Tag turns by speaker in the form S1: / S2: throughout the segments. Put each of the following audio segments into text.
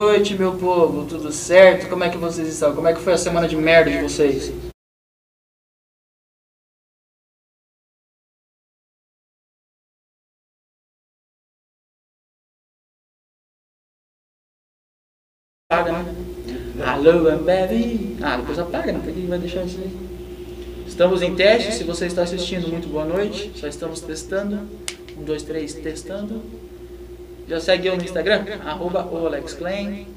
S1: noite, meu povo. Tudo certo? Como é que vocês estão? Como é que foi a semana de merda de vocês? Apaga, né? Alô, Ambev. Ah, depois apaga, não tem que vai deixar isso aí. Estamos em teste. Se você está assistindo, muito boa noite. Só estamos testando. Um, dois, três, testando. Já segue eu no Instagram, arroba o Alex Klein.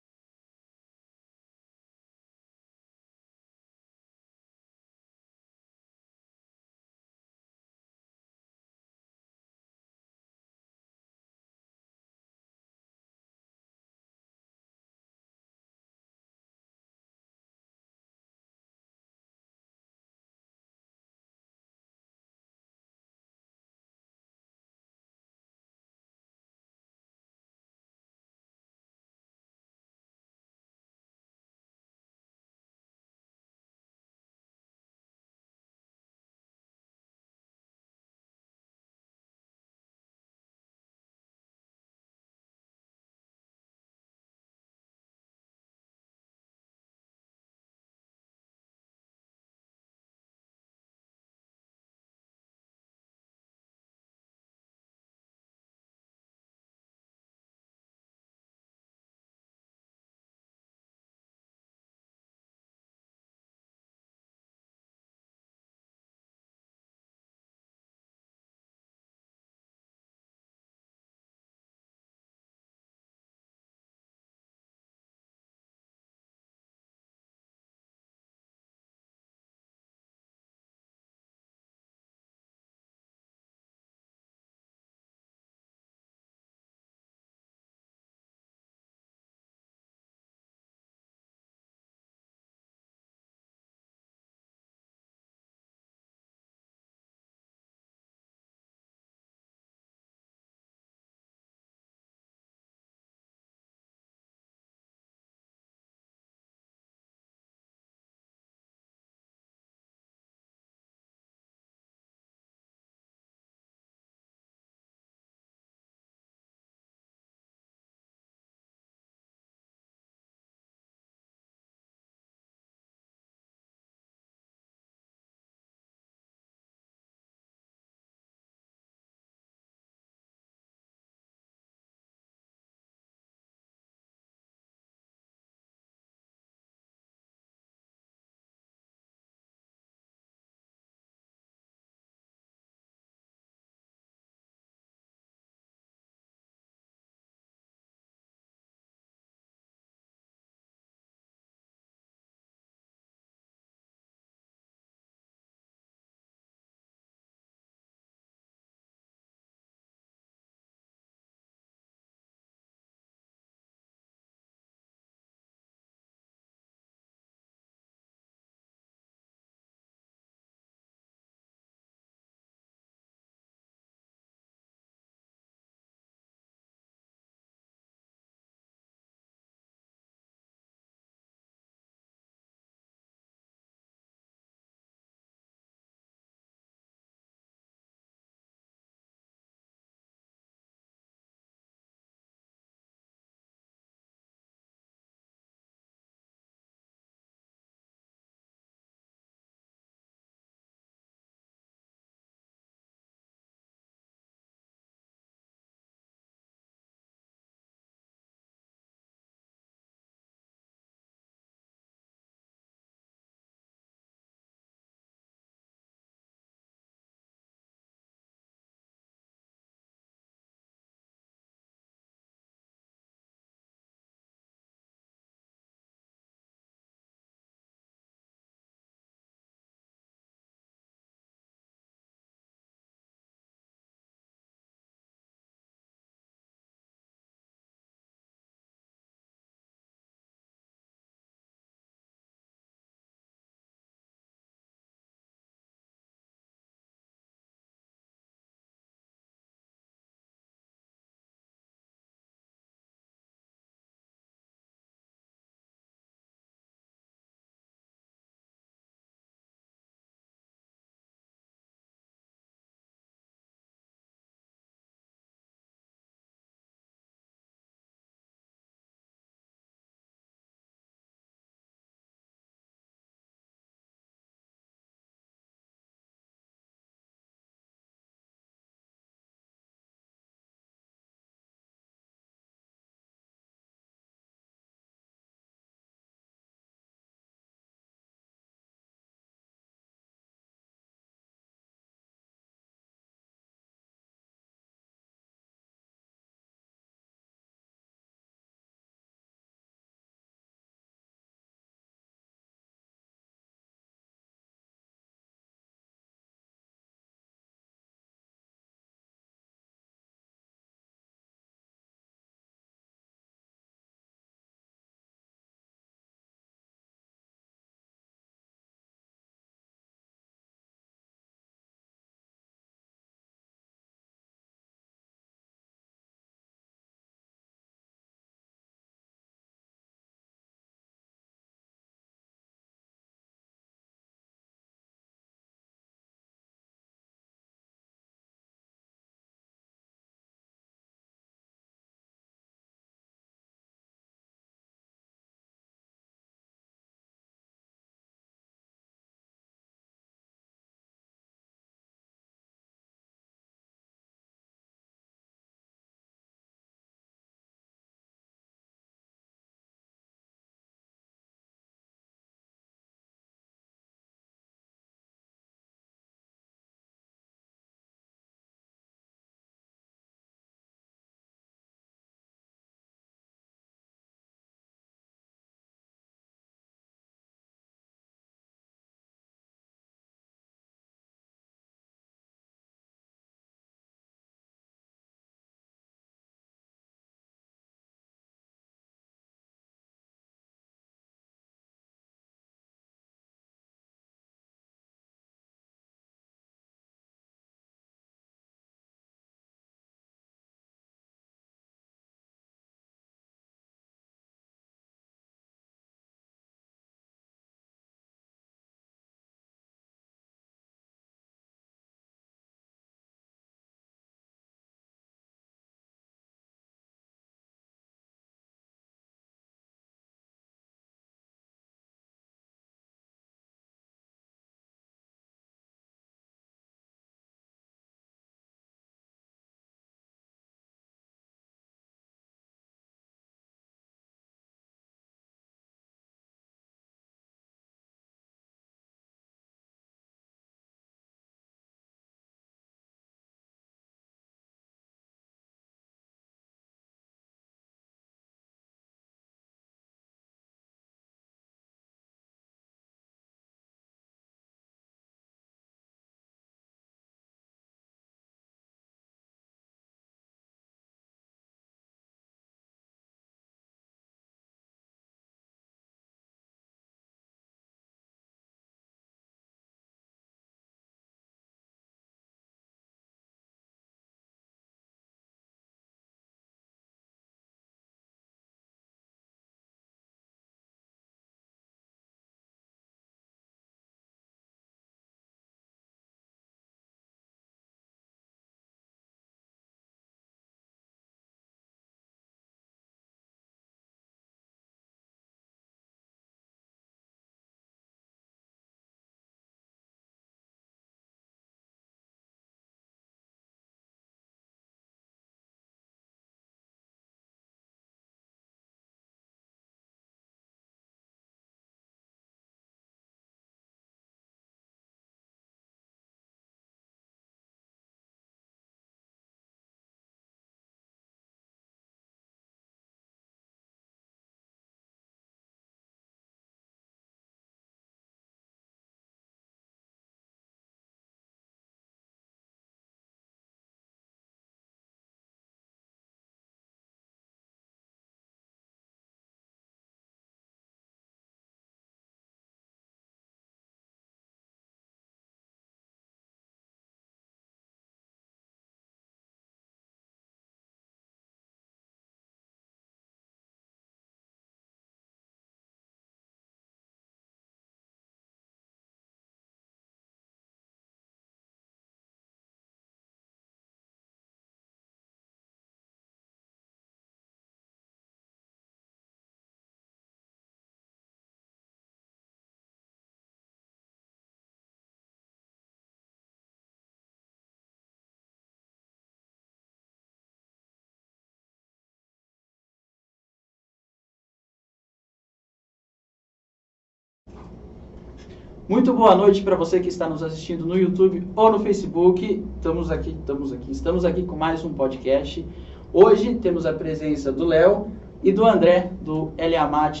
S1: Muito boa noite para você que está nos assistindo no YouTube ou no Facebook. Estamos aqui, estamos aqui, estamos aqui com mais um podcast. Hoje temos a presença do Léo e do André do Eliamate.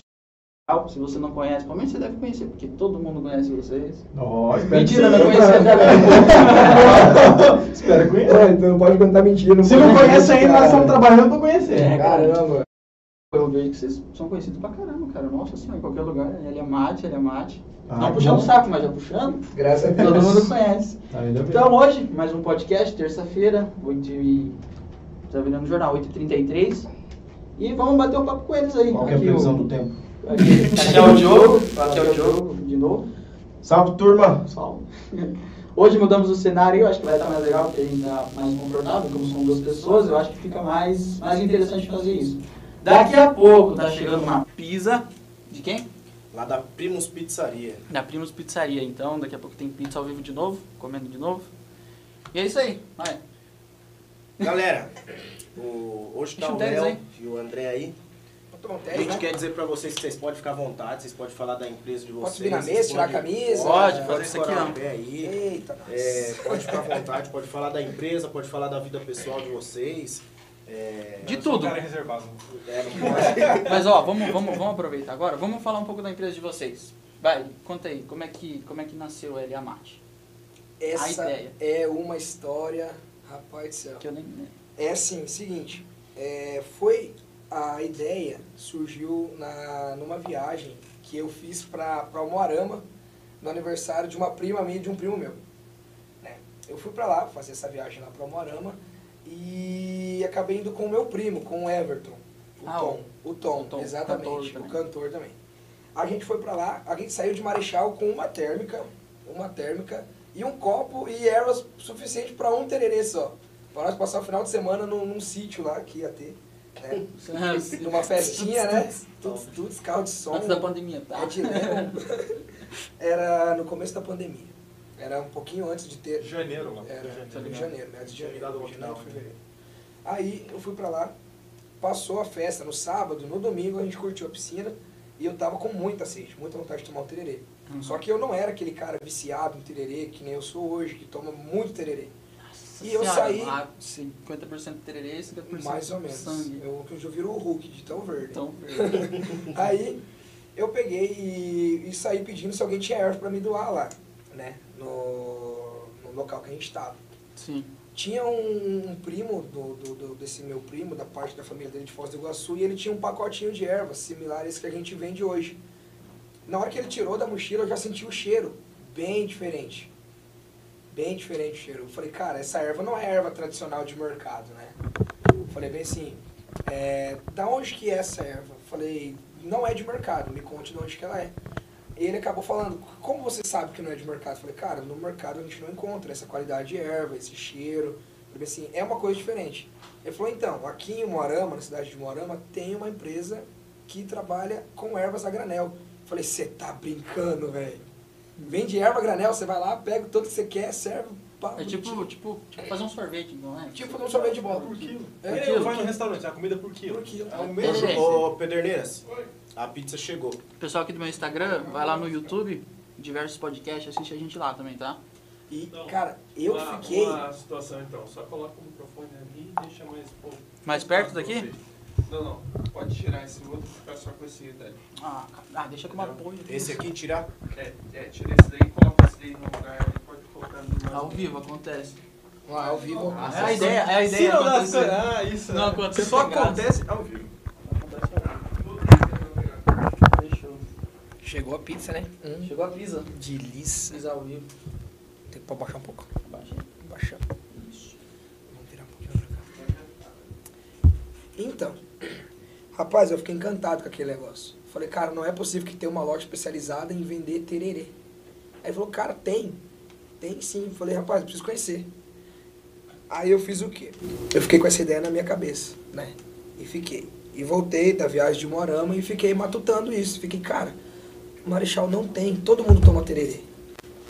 S1: Se você não conhece, provavelmente você deve conhecer, porque todo mundo conhece vocês.
S2: Nossa,
S1: Mentira, não conhecia também.
S2: Espera conhecer.
S3: É, então não pode contar mentira.
S2: Se não conhece ainda, nós estamos trabalhando pra conhecer.
S1: É, cara.
S3: Caramba.
S1: Eu vejo que vocês são conhecidos pra caramba, cara. Nossa senhora, em qualquer lugar. Eliamate, Eliamate.
S2: Ah,
S1: não puxando o saco, mas já puxando.
S3: Graças a Deus.
S1: Todo mundo conhece.
S2: Ainda bem.
S1: Então hoje, mais um podcast, terça-feira, 8 e... Tá virando jornal, 8h33. E vamos bater um papo com eles aí.
S2: Qual que é a previsão
S1: o-
S2: do tempo?
S1: Aqui, aqui é o Diogo, aqui é o Diogo, de novo.
S2: Salve, turma!
S1: Salve. Hoje mudamos o cenário, eu acho que vai estar mais legal, porque a gente está mais confortável, como são duas pessoas, eu acho que fica mais, mais interessante fazer isso. Daqui a pouco tá chegando uma pizza, de quem?
S4: Lá da Primos Pizzaria.
S1: Da Primos Pizzaria, então daqui a pouco tem pizza ao vivo de novo, comendo de novo. E é isso aí, vai.
S4: Galera, o- hoje tá
S1: Deixa
S4: o Léo
S1: aí.
S4: e o André aí. A gente
S3: né?
S4: quer dizer pra vocês que vocês podem ficar à vontade, vocês podem falar da empresa de
S3: Pode
S4: vocês.
S3: subir na mesa, tirar a camisa.
S1: Pode, fazer isso aqui,
S4: escorar
S1: ó.
S4: o pé aí.
S3: Eita, nossa.
S4: É, pode ficar à vontade, pode falar da empresa, pode falar da vida pessoal de vocês. É,
S1: De tudo.
S4: é, não pode.
S1: Mas ó, vamos, vamos, vamos aproveitar agora, vamos falar um pouco da empresa de vocês. Vai, conta aí, como é que, como é que nasceu a Eliamate?
S3: Essa
S1: a ideia.
S3: é uma história, rapaz do céu.
S1: Que eu nem...
S3: É assim, seguinte, é, foi a ideia surgiu na numa viagem que eu fiz para para Moarama no aniversário de uma prima minha e de um primo meu. né? Eu fui para lá fazer essa viagem lá para Moarama e acabei indo com o meu primo, com o Everton, o
S1: Ah,
S3: Tom, o Tom,
S1: o Tom,
S3: exatamente,
S1: cantor
S3: o cantor também. A gente foi para lá, a gente saiu de Marechal com uma térmica, uma térmica e um copo e ervas suficiente para um tererê só. Para nós passar o final de semana num, num sítio lá que ia ter. Né? Numa festinha, né? Tudo, tudo carro de som.
S1: Antes da pandemia, tá?
S3: É. Era no começo da pandemia. Era um pouquinho antes de ter.
S5: Janeiro, mano.
S3: Era em
S1: ligado.
S3: janeiro, meados de janeiro.
S5: dado
S3: janeiro,
S5: lockdown,
S3: fevereiro. Aí eu fui pra lá, passou a festa no sábado, no domingo a gente curtiu a piscina e eu tava com muita sede, muita vontade de tomar um tererê.
S1: Uhum.
S3: Só que eu não era aquele cara viciado em tererê, que nem eu sou hoje, que toma muito tererê. E eu
S1: Senhora,
S3: saí-
S1: lá, 50% tererê e 50%
S3: Mais ou menos.
S1: sangue.
S3: Eu, eu já viro o Hulk de tão verde.
S1: Então,
S3: Aí eu peguei e, e saí pedindo se alguém tinha erva pra me doar lá, né? No, no local que a gente tava.
S1: sim.
S3: Tinha um, um primo do, do- do- desse meu primo, da parte da família dele de Foz do Iguaçu, e ele tinha um pacotinho de ervas similares que a gente vende hoje. Na hora que ele tirou da mochila, eu já senti o cheiro bem diferente. Bem diferente o cheiro. Eu falei, cara, essa erva não é erva tradicional de mercado, né? Eu falei bem assim, é, da onde que é essa erva? Eu falei, não é de mercado, me conte de onde que ela é. E ele acabou falando, como você sabe que não é de mercado? Eu falei, cara, no mercado a gente não encontra essa qualidade de erva, esse cheiro. Eu falei assim, é uma coisa diferente. Ele falou, então, aqui em Moarama, na cidade de Moarama, tem uma empresa que trabalha com ervas a granel. Eu falei, você tá brincando, velho? Vende erva a granel, você vai lá, pega o tanto que você quer, serve. pá,
S1: É tipo, tipo, tipo fazer um sorvete, não é?
S3: Tipo fazer um sorvete de bola.
S5: Por quilo.
S3: É,
S5: É,
S1: quilo.
S5: vai no restaurante, a comida por quilo.
S3: Por quilo.
S5: É o mesmo.
S4: Ô, Pederneiras, a pizza chegou.
S1: Pessoal aqui do meu Instagram, vai lá no YouTube, diversos podcasts, assiste a gente lá também, tá?
S3: E,
S5: Não,
S3: cara, eu
S5: uma,
S3: fiquei.
S5: Uma situação então, só coloca o microfone ali e deixa mais pouco.
S1: Mais perto daqui?
S5: Não, não. Pode tirar esse outro e ficar só com esse daí.
S1: Ah, ah, deixa com uma apoio.
S4: Esse aqui tirar.
S5: É, é, tira esse daí e coloca esse daí no lugar e pode colocar no
S1: Ao vivo, acontece.
S3: Lá, ao vivo.
S5: Ah,
S1: É a ideia, é a
S5: Se
S1: ideia.
S5: não dá
S1: acontecer.
S5: certo- Ah, isso.
S1: Não
S5: é.
S1: acontece
S5: Só
S1: graça.
S5: acontece ao vivo.
S1: Fechou.
S3: Chegou a pizza, né? Hum,
S1: Chegou a pizza.
S3: delícia.
S1: Pizza ao vivo.
S3: Tem que baixar um pouco.
S1: Abaixa.
S3: Baixar.
S1: Isso.
S3: Vamos virar um pouquinho pra cá. Então, rapaz, eu fiquei encantado com aquele negócio. Falei, cara, não é possível que tenha uma loja especializada em vender tererê. Aí ele falou, cara, tem. Tem sim. Falei, rapaz, preciso conhecer. Aí eu fiz o quê? Eu fiquei com essa ideia na minha cabeça, né? E fiquei. E voltei da viagem de Moarama e fiquei matutando isso. Fiquei, cara, Marechal não tem. Todo mundo toma tererê.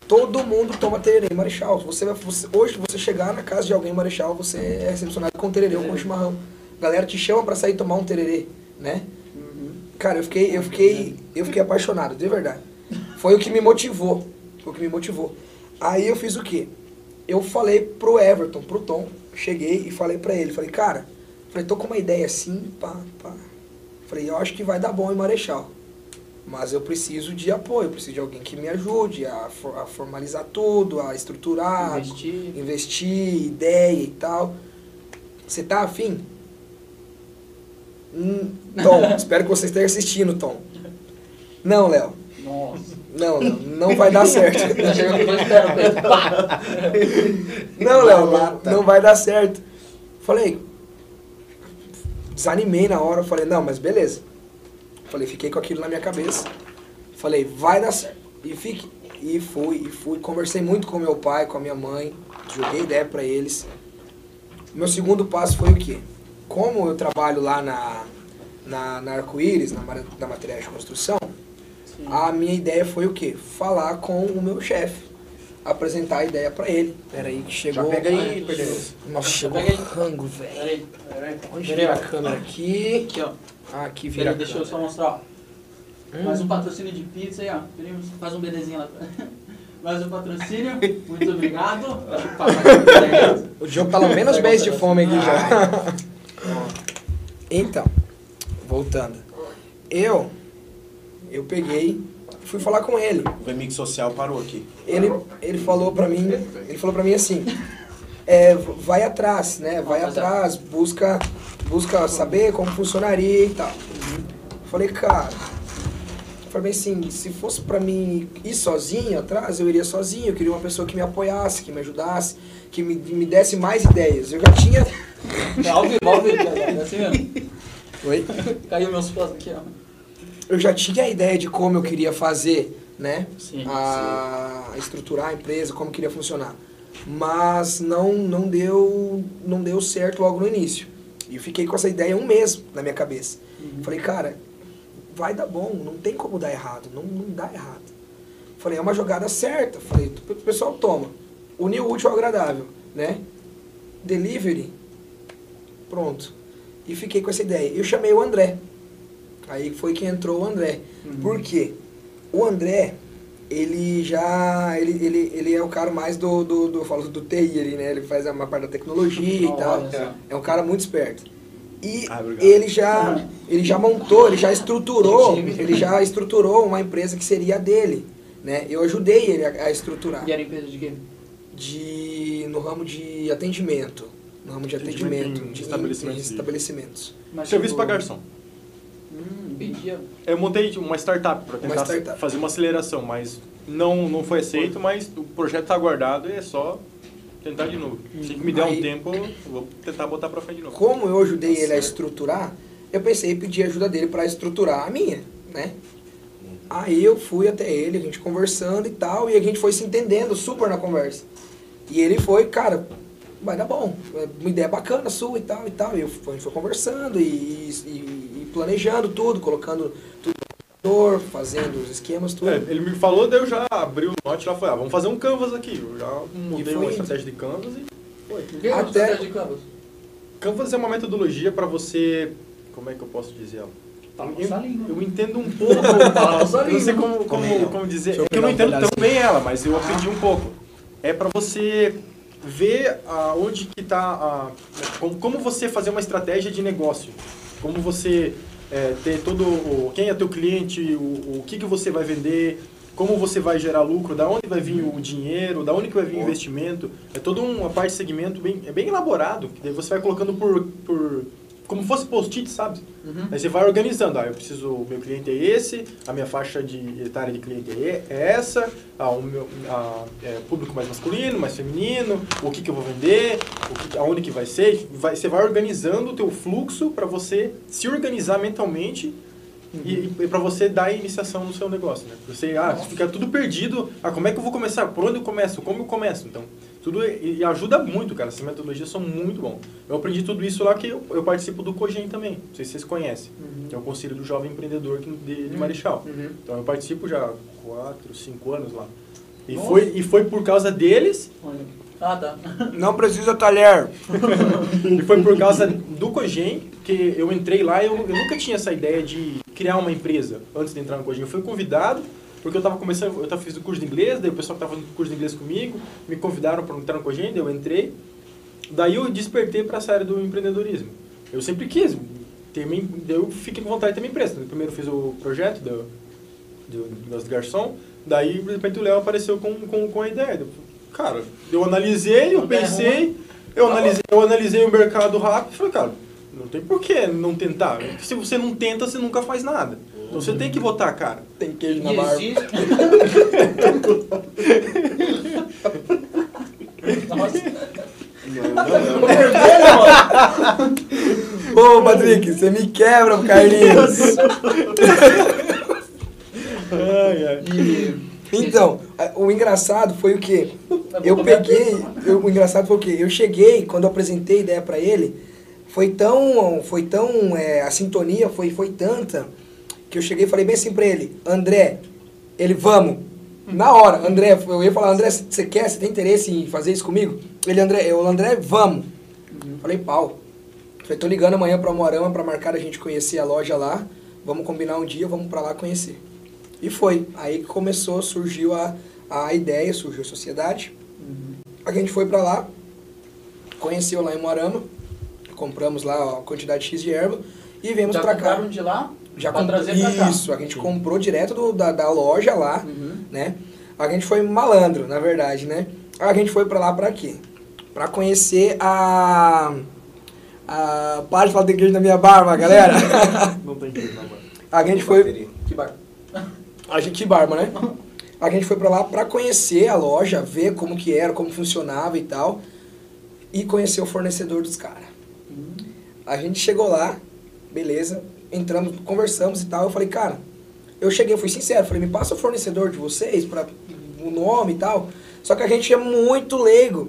S3: Todo mundo toma tererê, Marechal. Você vai, você- hoje, você chegar na casa de alguém, Marechal, você é recepcionado com tererê ou com chimarrão. A galera te chama pra sair tomar um tererê, né? Cara, eu fiquei, eu fiquei, eu fiquei apaixonado, de verdade. Foi o que me motivou, Foi o que me motivou. Aí eu fiz o quê? Eu falei pro Everton, pro Tom, cheguei e falei pra ele, falei, cara, falei, tô com uma ideia assim, pá, pá. Falei, eu acho que vai dar bom em Marechal. Mas eu preciso de apoio, eu preciso de alguém que me ajude a, for- a formalizar tudo, a estruturar,
S1: Investir.
S3: investir, ideia e tal. Você tá afim? Hum, Tom, espero que você esteja assistindo, Tom. Não, Léo.
S1: Nossa.
S3: Não, Léo, não vai dar certo.
S1: Pá!
S3: Não, Léo, não vai dar certo. Falei, desanimei na hora, falei, não, mas beleza. Falei, fiquei com aquilo na minha cabeça. Falei, vai dar certo. E fique. E fui, e fui. Conversei muito com meu pai, com a minha mãe. Joguei ideia pra eles. Meu segundo passo foi o quê? Como eu trabalho lá na, na, na Arco-Íris, na, na materiais de construção, a minha ideia foi o quê? Falar com o meu chefe. Apresentar a ideia pra ele. Peraí que
S4: Já
S3: chegou.
S4: pega aí, Perdemos.
S3: Nossa, chegou
S1: Pega aí.
S3: rango, velho.
S1: Peraí, peraí.
S3: Onde
S1: Peraí, ó.
S3: a câmera aqui?
S1: Aqui, ó.
S3: Ah, aqui vira
S1: Peraí, deixa eu só mostrar, ó.
S3: Hum.
S1: Mais um patrocínio de pizza aí, ó. Primos, faz um bedezinho lá. Mais um patrocínio. Muito obrigado. Aqui.
S3: O Diogo tá lá menos beijo de fome aqui já. Então, voltando. Eu, eu peguei, fui falar com ele.
S4: O Remix Social parou aqui.
S3: Ele, ele falou pra mim, ele falou pra mim assim, é, vai atrás, né? Vai atrás, busca, busca saber como funcionaria e tal. Falei, cara, falei assim, se fosse pra mim ir sozinho atrás, eu iria sozinho. Eu queria uma pessoa que me apoiasse, que me ajudasse, que me, me desse mais ideias. Eu já tinha.
S1: Ao vivo. É assim mesmo.
S3: Oi?
S1: Caiu meus pós aqui, ó.
S3: Eu já tinha a ideia de como eu queria fazer, né?
S1: Sim,
S3: a estruturar a empresa, como queria funcionar. Mas não, não, deu, não deu certo logo no início. E eu fiquei com essa ideia um mês na minha cabeça. Falei, cara, vai dar bom, não tem como dar errado, não, não dá errado. Falei, é uma jogada certa. Falei, o pessoal toma. Unir o útil ao agradável, né? Delivery, pronto. E fiquei com essa ideia. Eu chamei o André. Aí foi que entrou o André. Por quê? O André, ele já. Ele, ele, ele é o cara mais do, do, do, eu falo do TI ali, né? Ele faz uma parte da tecnologia e tal. É um cara muito esperto. E
S4: Ah,
S3: ele já, ele já montou, ele já estruturou, ele já estruturou uma empresa que seria a dele, né? Eu ajudei ele a, a estruturar
S1: E era empresa de quê?
S3: de no ramo de atendimento, no ramo de
S6: Atendimento
S3: atendimento,
S6: em
S3: de,
S6: estabelecimentos.
S3: em estabelecimentos.
S1: Mas,
S6: Serviço para garçom.
S1: Hum, vendia.
S6: Eu montei uma startup para
S3: Uma
S6: tentar
S3: startup.
S6: fazer uma aceleração, mas não, não foi aceito, mas o projeto está guardado e é só tentar de novo. Se me der
S3: Aí-
S6: um tempo, eu vou tentar botar para frente de novo.
S3: Como eu ajudei ele a estruturar, eu pensei em pedir ajuda dele para estruturar a minha, né? Aí eu fui até ele, a gente conversando e tal, e a gente foi se entendendo super na conversa. E ele foi, cara, vai dar bom, é uma ideia bacana sua e tal e tal. E eu, a gente foi conversando e- e planejando tudo, colocando tudo no computador, fazendo os esquemas, tudo.
S6: É, ele me falou, daí eu já abri o note lá e falei, ah, vamos fazer um canvas aqui. Eu já mudei uma
S3: indo.
S6: estratégia de canvas e foi.
S1: Que é
S3: Até-
S1: Até... de Canvas?
S6: Canvas é uma metodologia para você, como é que eu posso dizer ela?
S1: Fala
S6: Eu,
S1: língua.
S6: eu entendo um pouco, eu não sei
S1: língua.
S6: como, como, como dizer,
S3: eu
S6: é que eu não entendo tão bem ela, mas eu aprendi um pouco. É para você ver ah, onde que está, como, como você fazer uma estratégia de negócio, como você é, ter todo, o, quem é teu cliente, o, o que, que você vai vender, como você vai gerar lucro, da onde vai vir o dinheiro, da onde que vai vir o investimento. É toda uma parte de segmento bem, é bem elaborado, que daí você vai colocando por, por como fosse post-it, sabe?
S1: Uhum.
S6: Aí você vai organizando, ah, eu preciso, o meu cliente é esse, a minha faixa de etária de cliente é é essa, ah, o meu ah, é, público mais masculino, mais feminino, o que, que eu vou vender, o que, aonde que vai ser, vai, você vai organizando o teu fluxo para você se organizar mentalmente e, e para você dar iniciação no seu negócio, né? Você, ah, fica tudo perdido, ah, como é que eu vou começar? Por onde eu começo? Como eu começo? Então, tudo e, ajuda muito, cara. Essas metodologias são muito bom. Eu aprendi tudo isso lá que eu, eu participo do COGEM também. Não sei se vocês conhecem. Que é o Conselho do Jovem Empreendedor aqui de, de Marechal.
S1: Uhum.
S6: Então eu participo já há 4, 5 anos lá. E
S1: Nossa.
S6: foi, e foi por causa deles,
S1: Olha. Ah, tá.
S3: Não precisa talher.
S6: e foi por causa do COGEM que eu entrei lá. Eu, eu nunca tinha essa ideia de criar uma empresa antes de entrar no COGEM. Eu fui convidado Porque eu tava começando, eu tava, fiz o curso de inglês, daí o pessoal que tava fazendo curso de inglês comigo, me convidaram para entrar com a gente, eu entrei. Daí eu despertei para essa área do empreendedorismo. Eu sempre quis ter minha, eu fiquei com vontade de ter minha empresa. Primeiro eu fiz o projeto do, do, do garçom, daí de repente o Léo apareceu com, com, com a ideia. Cara, eu analisei, eu pensei, eu analisei, eu analisei o mercado rápido e falei, cara, não tem por que não tentar. Se você não tenta, você nunca faz nada. Então você tem que votar, cara.
S3: Tem queijo na
S1: E
S3: barba.
S1: existe... Nossa.
S3: Ô, Patrick, você me quebra, Carlinhos.
S6: Ai, ai.
S3: Então, a- o engraçado foi o quê? Eu peguei, eu- o engraçado foi o quê? Eu cheguei, quando eu apresentei a ideia pra ele, foi tão, foi tão, é, a sintonia foi, foi tanta, que eu cheguei e falei bem assim pra ele, André, ele, vamos. Na hora, André, eu ia falar, André, você quer, você tem interesse em fazer isso comigo? Ele, André, eu, André, vamos. Falei, pau. Falei, tô ligando amanhã pra Moarama pra marcar a gente conhecer a loja lá, vamos combinar um dia, vamos pra lá conhecer. E foi. Aí que começou, surgiu a, a ideia, surgiu a sociedade. A gente foi pra lá, conheceu lá em Moarama, compramos lá a quantidade X de erva e viemos pra cá.
S1: compraram de lá?
S3: Já
S1: pra trazer pra cá.
S3: Isso, a gente comprou direto do- da, da loja lá,
S1: Uhum.
S3: né? A gente foi malandro, na verdade, né? A gente foi pra lá pra quê? Pra conhecer a... a... Para de falar de igreja na minha barba, galera.
S6: Não tem jeito, não, mano.
S3: a gente foi...
S1: Que bar...
S3: A gente, que barba, né? A gente foi pra lá pra conhecer a loja, ver como que era, como funcionava e tal. E conhecer o fornecedor dos caras. A gente chegou lá, beleza, entramos, conversamos e tal. Eu falei, cara, eu cheguei, eu fui sincero, falei, me passa o fornecedor de vocês, pra, o nome e tal. Só que a gente é muito leigo.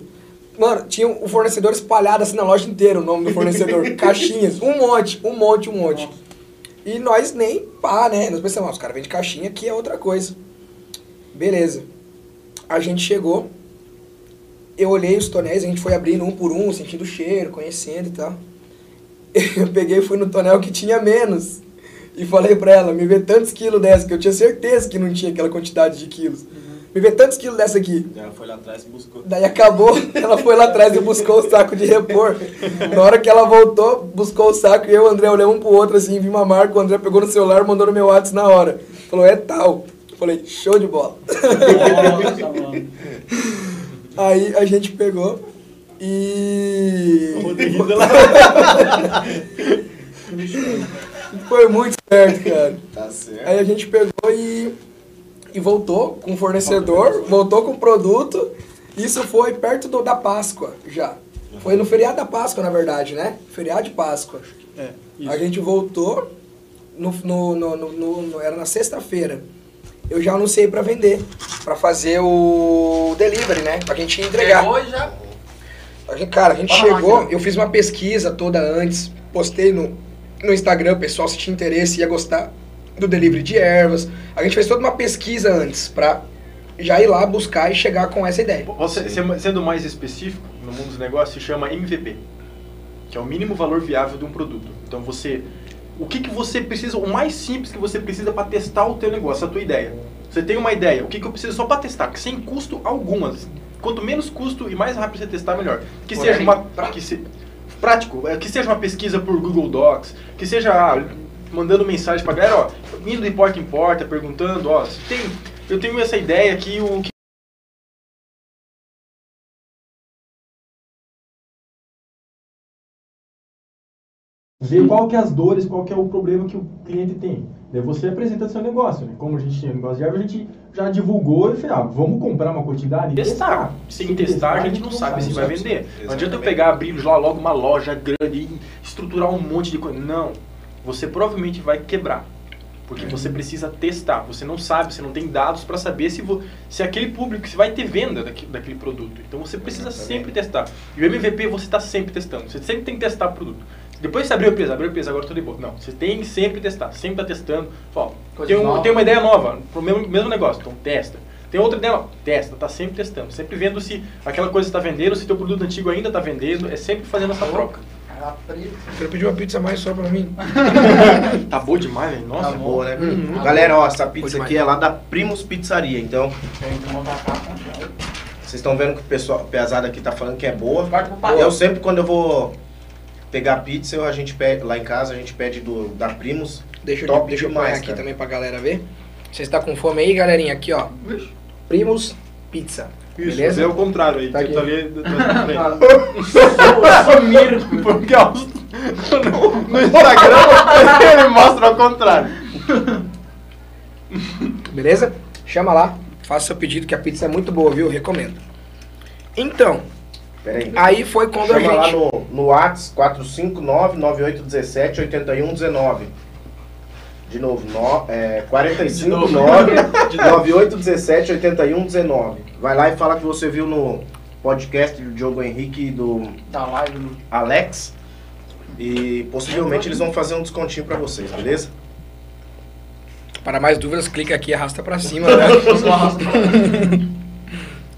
S3: Mano, tinha o fornecedor espalhado assim na loja inteira, o nome do fornecedor. Caixinhas, um monte, um monte, um monte. E nós nem pá, né? Nós pensamos, ah, os caras vendem caixinha, que é outra coisa. Beleza. A gente chegou, eu olhei os tonéis, a gente foi abrindo um por um, sentindo o cheiro, conhecendo e tal. Eu peguei e fui no tonel que tinha menos. E falei pra ela, me vê tantos quilos dessa, que eu tinha certeza que não tinha aquela quantidade de quilos. Me vê tantos quilos dessa aqui.
S4: Ela foi lá atrás e buscou.
S3: Daí acabou, ela foi lá atrás e buscou o saco de repor. Na hora que ela voltou, buscou o saco e eu e o André olhamos um pro outro assim, vi uma marca, o André pegou no celular, mandou no meu WhatsApp na hora. Falou, é tal. Falei, show de bola.
S1: Nossa, mano.
S3: Aí a gente pegou e.
S6: O Rodrigo lá.
S3: Foi muito certo, cara.
S4: Tá certo.
S3: Aí a gente pegou e, e voltou com o fornecedor, voltou com o produto. Isso foi perto do, da Páscoa já. Foi no feriado da Páscoa, na verdade, né? Feriado de Páscoa.
S6: É, isso.
S3: A gente voltou, no, no, no, no- no- era na sexta-feira. Eu já anunciei pra vender, pra fazer o delivery, né? Pra gente entregar.
S1: Pegou e já...
S3: A gente, cara, a gente
S1: Fala,
S3: chegou, eu fiz uma pesquisa toda antes, postei no, no Instagram, pessoal se tinha interesse ia gostar do delivery de ervas. A gente fez toda uma pesquisa antes pra já ir lá buscar e chegar com essa ideia.
S6: Você, se- sendo mais específico, no mundo dos negócios se chama MVP, que é o mínimo valor viável de um produto. Então você, o que, que você precisa, o mais simples que você precisa para testar o teu negócio, a tua ideia. Você tem uma ideia, o que, que eu preciso só para testar, que sem custo algumas. Quanto menos custo e mais rápido você testar, melhor. Que
S3: Porém,
S6: seja uma
S3: prático.
S6: que se, prático, é, que seja uma pesquisa por Google Docs, que seja ah, mandando mensagem pra galera, ó, indo de porta em porta, perguntando, ó, tem, eu tenho essa ideia aqui, o que
S2: Ver qual que é as dores, qual que é o problema que o cliente tem. Daí você apresenta seu negócio, né? Como a gente tinha negócio de erva, a gente já divulgou e falou, ah, vamos comprar uma quantidade e
S6: testar. Sem testar, a gente não sabe se vai vender. Não adianta eu pegar, abrir lá logo uma loja grande e estruturar um monte de coisa. Não. Você provavelmente vai quebrar. Porque você precisa testar. Você não sabe, você não tem dados para saber se, vo- se aquele público, se vai ter venda daqui- daquele produto. Então você precisa
S4: Exatamente.
S6: sempre testar. E o MVP você está sempre testando. Você sempre tem que testar o produto. Depois você abriu a empresa, abriu a empresa, agora tudo de boa. Não, você tem que sempre testar, sempre tá testando. Ó,
S1: Coisa
S6: tem, um- tem uma ideia nova, pro mesmo, mesmo negócio, então testa. Tem outra ideia nova, testa, tá sempre testando, sempre vendo se aquela coisa está vendendo, se teu produto antigo ainda está vendendo, é sempre fazendo essa troca.
S3: Quero pedir uma pizza mais só pra mim.
S6: Tá boa demais, velho. Nossa,
S1: Tá
S4: Boa, né?
S3: Hum.
S4: Galera, ó, essa pizza aqui é lá da Primos Pizzaria. Então,
S1: chave.
S4: vocês estão vendo que o pessoal, o pesado aqui tá falando que é boa. Eu sempre, quando eu vou pegar pizza, eu- a gente pede, lá em casa, a gente pede do, da Primos.
S3: Deixa eu,
S4: Top
S3: deixa eu pôr
S4: demais,
S3: aqui
S4: cara.
S3: também pra galera ver. Vocês estão com fome aí, galerinha? Aqui, ó. Primos Pizza.
S6: Isso,
S3: Beleza?
S6: é o contrário aí.
S3: Tá aqui.
S6: ali. Porque ó, no Instagram ele mostra ao contrário.
S3: Beleza? Chama lá, faça seu pedido que a pizza é muito boa, viu? Recomendo. Então,
S4: Pera aí.
S3: aí foi quando a
S4: Chama lá
S3: gente.
S4: no, no Whats 459-9817-8119. De novo, no, é, 459-9817-8119. Vai lá e fala que você viu no podcast do Diogo Henrique e do
S1: Da live do.
S4: Alex. E possivelmente eles vão fazer um descontinho pra vocês, beleza?
S3: Para mais dúvidas, clica aqui e arrasta pra cima. né?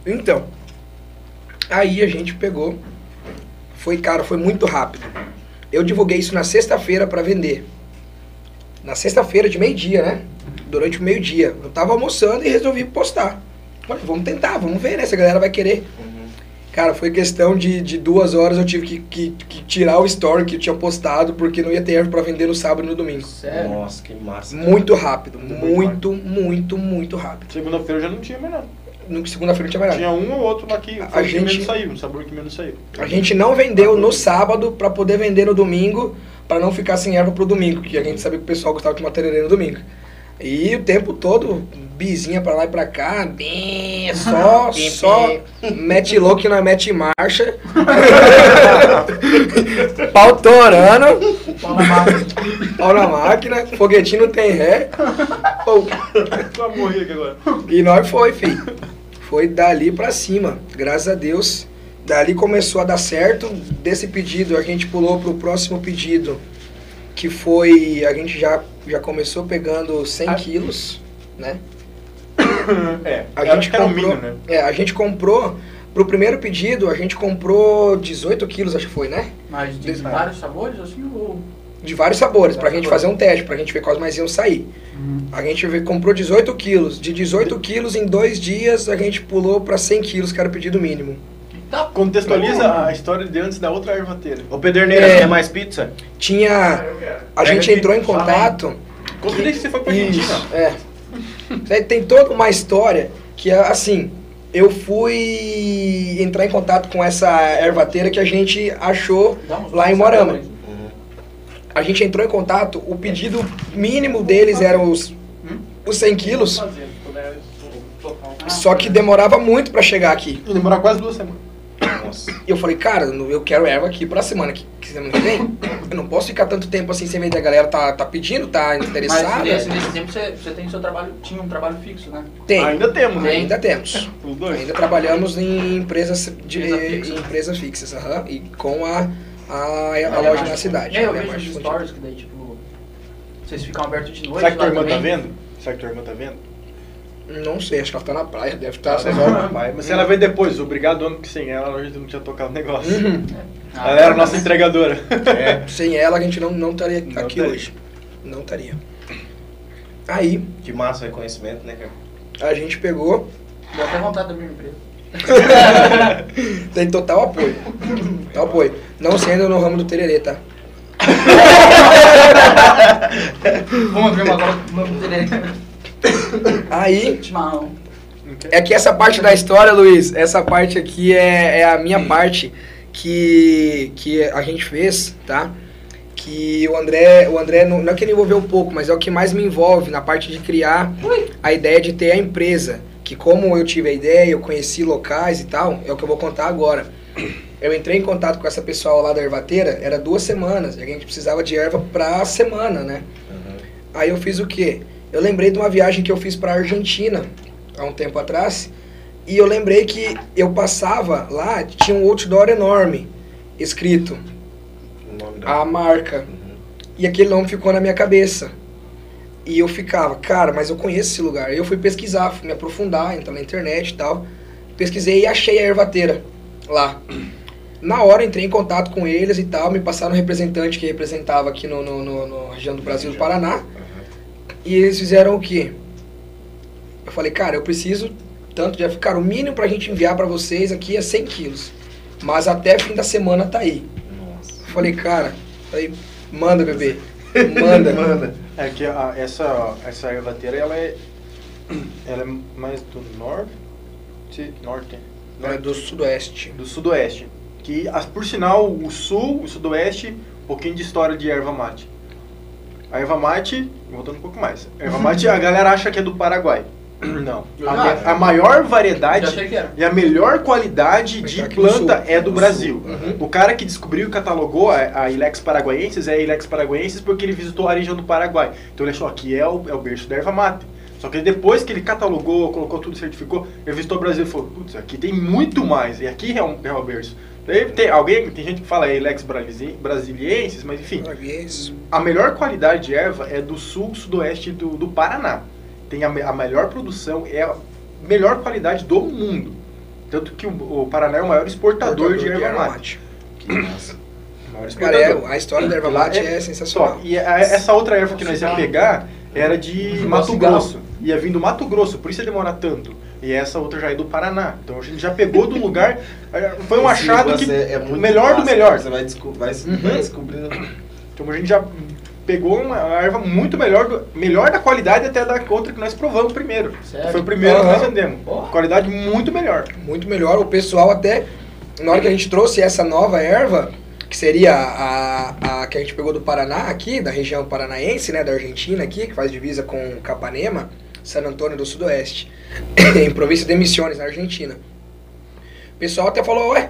S3: Então, aí a gente pegou. Foi, cara, foi muito rápido. Eu divulguei isso na sexta-feira pra vender. Na sexta-feira de meio-dia, né? Durante o meio-dia. Eu tava almoçando e resolvi postar. Falei, vamos tentar, vamos ver, né? Se a galera vai querer. Cara, foi questão de, de duas horas eu tive que, que, que tirar o story que eu tinha postado porque não ia ter erro pra vender no sábado e no domingo.
S1: Sério?
S4: Nossa, que massa.
S3: Muito rápido,
S6: Muito
S3: muito, muito, muito rápido.
S6: Segunda-feira já não tinha mais nada.
S3: No segunda-feira não tinha mais nada.
S6: Tinha um ou outro lá que
S3: A
S6: que
S3: gente-
S6: menos saiu, um sabor que menos saiu.
S3: A gente não vendeu no sábado pra poder vender no domingo, pra não ficar sem erva pro domingo, que a gente sabia que o pessoal gostava de tomar tererê no domingo. E o tempo todo, bizinha pra lá e pra cá, bem, só, só mete louco e não mete marcha. Pau torando,
S1: Pau na máquina.
S3: pau na máquina, foguetinho não tem ré. Pô,
S6: Só morri aqui agora.
S3: E nós foi, filho. Foi dali pra cima, graças a Deus. Dali começou a dar certo. Desse pedido a gente pulou pro próximo pedido, que foi. A gente já, já começou pegando 100
S6: Ah.
S3: quilos, né?
S6: É,
S3: A gente comprou.
S6: mínimo, né?
S3: É, a gente comprou. Pro primeiro pedido, a gente comprou 18 quilos, acho que foi, né?
S1: Mas de
S3: Desse-
S1: vários sabores, assim, ou...
S3: De vários sabores, pra
S1: Vários
S3: gente fazer um teste, pra gente ver quais mais iam sair. A gente vê- comprou 18 quilos. De 18 quilos, em dois dias, a gente pulou pra 100 quilos, que era o pedido mínimo.
S1: Tá
S6: Contextualiza a história de antes da outra ervateira.
S4: Ô Pederneira,
S3: É.
S4: quer mais pizza?
S3: Tinha. A
S6: Pega
S3: gente entrou em contato.
S6: Conta desde que você foi pra Argentina.
S3: é. Isso Tem toda uma história que é assim. Eu fui entrar em contato com essa ervateira que a gente achou lá em Morama. A gente entrou em contato, o pedido mínimo deles era os, os 100 quilos, só que demorava muito pra chegar aqui.
S6: E demorar quase duas semanas.
S4: Nossa.
S3: E eu falei, cara, eu quero erva aqui pra semana que, que semana que vem. Eu não posso ficar tanto tempo assim sem vender. A galera tá, tá pedindo, tá interessada.
S1: Mas nesse, nesse tempo você, você tem seu trabalho, tinha um trabalho fixo, né?
S3: Tem.
S6: Ainda temos, né?
S3: Ainda temos.
S6: Os dois.
S3: Ainda trabalhamos em empresas, de,
S1: Empresa fixa.
S3: em empresas fixas, aham, e com a, a, a loja na cidade.
S1: É, eu vejo
S3: mais
S1: stories que daí, tipo, vocês ficam abertos de noite
S6: Será que tua irmã tá
S1: também.
S6: vendo? Será que tua irmã tá vendo?
S3: Não sei, acho que ela tá na praia, deve estar
S6: Tá
S3: horas.
S6: pai? Mas se ela vê depois, obrigado ano que sem ela, a gente não tinha tocado o negócio.
S3: Uhum.
S1: Ah,
S6: Ela era a nossa entregadora.
S4: É.
S3: Sem ela a gente não, não estaria
S6: Não
S3: aqui hoje. Não estaria. Aí,
S4: Que massa o reconhecimento, né, cara?
S3: a gente pegou,
S1: Deu até vontade da minha empresa.
S3: tem total apoio. Total apoio. Não sendo no ramo do tererê, tá?
S1: Vamos abrir uma agora vamos ter
S3: Aí. É que essa parte da história, Luiz, essa parte aqui é, é a minha parte que, que a gente fez, tá? Que o André, o André não, não é que ele envolveu pouco, mas é o que mais me envolve na parte de criar a ideia de ter a empresa. Que como eu tive a ideia, eu conheci locais e tal, é o que eu vou contar agora. Eu entrei em contato com essa pessoa lá da ervateira, era duas semanas, e a gente precisava de erva pra semana, né? Aí eu fiz o quê? Eu lembrei de uma viagem que eu fiz pra Argentina há um tempo atrás. E eu lembrei que eu passava lá, tinha um outdoor enorme escrito a marca. E aquele nome ficou na minha cabeça. E eu ficava, cara, mas eu conheço esse lugar. Eu fui pesquisar, fui me aprofundar, entrar na internet e tal. Pesquisei e achei a ervateira lá. Na hora entrei em contato com eles e tal, me passaram um representante que representava aqui no, no, no- no região do Brasil do Paraná. E eles fizeram o quê? Eu falei, cara, eu preciso tanto de cara, o mínimo pra gente enviar pra vocês aqui é 100 quilos. Mas até fim da semana tá aí.
S4: Nossa.
S3: Eu falei, cara, falei, manda bebê. Manda.
S4: Manda.
S6: É que a- essa, essa ervateira, ela é, ela é mais do norte, norte,
S3: É do sudoeste.
S6: do sudoeste. Que, as- por sinal, o sul, o sudoeste, um pouquinho de história de erva mate. A erva mate, voltando um pouco mais, a erva mate a galera acha que é do Paraguai. Não. A, a maior variedade e a melhor qualidade de planta
S3: sul.
S6: é do Brasil.
S3: Uhum.
S6: O cara que descobriu e catalogou a, a Ilex paraguaiensis é a Ilex paraguaiensis porque ele visitou a região do Paraguai. Então ele achou aqui é o, é o berço da erva mate. Só que depois que ele catalogou, colocou tudo, certificou, ele visitou o Brasil e falou, putz, aqui tem muito mais, e aqui é, um, é o berço. Daí tem alguém, tem gente que fala é Ilex brasili- brasiliensis, mas enfim, a melhor qualidade de erva é do sul, sudoeste do, do Paraná. Tem a, a melhor produção, é a melhor qualidade do mundo. Tanto que o, o Paraná é o maior exportador, de erva mate.
S4: Que massa.
S6: O maior
S3: Cara,
S6: exportador.
S3: é, a história da erva
S6: Lá
S3: mate
S6: é
S3: é sensacional.
S6: Só, e a- essa outra erva que nós ia pegar era de
S1: Igual
S6: Mato
S1: cigarro.
S6: Grosso. Ia vir do Mato Grosso, por isso ia demorar tanto. E essa outra já é do Paraná. Então a gente já pegou do lugar. eh, Foi um
S4: Esse
S6: achado que.
S4: é- é muito
S6: melhor do
S4: massa,
S6: melhor.
S4: Você vai, desco vai,
S3: Uhum.
S4: vai descobrindo.
S6: Então a gente já pegou uma erva muito melhor, do- melhor da qualidade até da outra que nós provamos primeiro.
S1: Sério?
S6: Foi o primeiro que
S3: Aham.
S6: nós vendemos.
S1: Porra.
S6: Qualidade muito melhor.
S3: Muito melhor. O pessoal até, na hora que a gente trouxe essa nova erva, que seria a, a que a gente pegou do Paraná aqui, da região paranaense, né, da Argentina aqui, que faz divisa com Capanema, San Antônio do Sudoeste, em província de Misiones, na Argentina. O pessoal até falou, ué,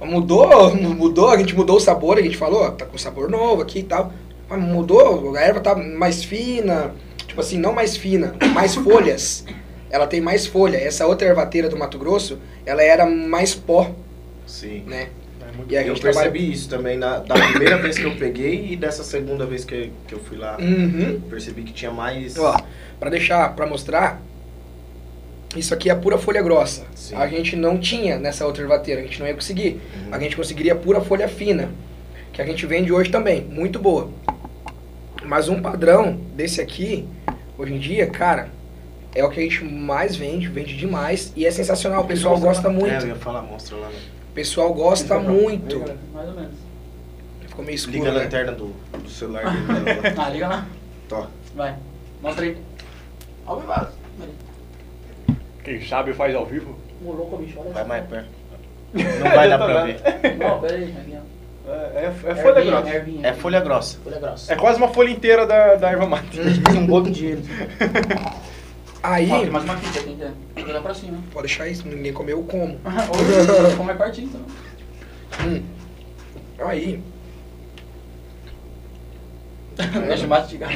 S3: mudou, mudou, a gente mudou o sabor, a gente falou, ó, tá com sabor novo aqui e tal. Mas mudou, a erva tá mais fina, tipo assim, não mais fina, mais folhas. Ela tem mais folha. Essa outra ervateira do Mato Grosso, ela era mais pó,
S4: Sim.
S3: né?
S6: É muito
S3: E a
S4: eu percebi
S3: trabalha...
S4: isso também na, da primeira vez que eu peguei e dessa segunda vez que, que eu fui lá.
S3: Uhum.
S4: Percebi que tinha mais.
S3: Ó, pra deixar, pra mostrar, isso aqui é pura folha grossa.
S4: Sim.
S3: A gente não tinha nessa outra ervateira, a gente não ia conseguir.
S4: Uhum.
S3: A gente conseguiria pura folha fina, que a gente vende hoje também, muito boa. Mas um padrão desse aqui, hoje em dia, cara, é o que a gente mais vende, vende demais e é sensacional. O pessoal gosta
S4: É, eu
S3: muito.
S4: ia falar, mostra lá. Né?
S3: O pessoal gosta muito.
S1: Mais ou menos.
S3: Ficou meio escuro,
S4: Liga a
S3: né?
S4: lanterna do, do celular dele. né?
S1: Ah, liga lá.
S4: Tó.
S1: Vai. Mostra aí. Ao vivo.
S6: Quem sabe faz ao vivo.
S1: Ô, louco, bicho. Olha
S4: Vai mais perto. Não vai dar pra ver.
S1: Não, pera aí. Aqui, ó.
S6: É, é, é folha
S1: Ervinha,
S6: grossa.
S1: ervinha.
S4: É folha grossa.
S1: Folha grossa.
S6: É quase uma folha inteira da, da erva mate.
S1: um pouco de dinheiro.
S3: Aí,
S1: Ó, tem mais uma fita, quem quer? Tem que olhar pra cima.
S3: pode deixar isso, ninguém comeu, eu como.
S1: Ou como é partinho, então.
S3: Hum. Aí,
S1: Deixa eu mastigar.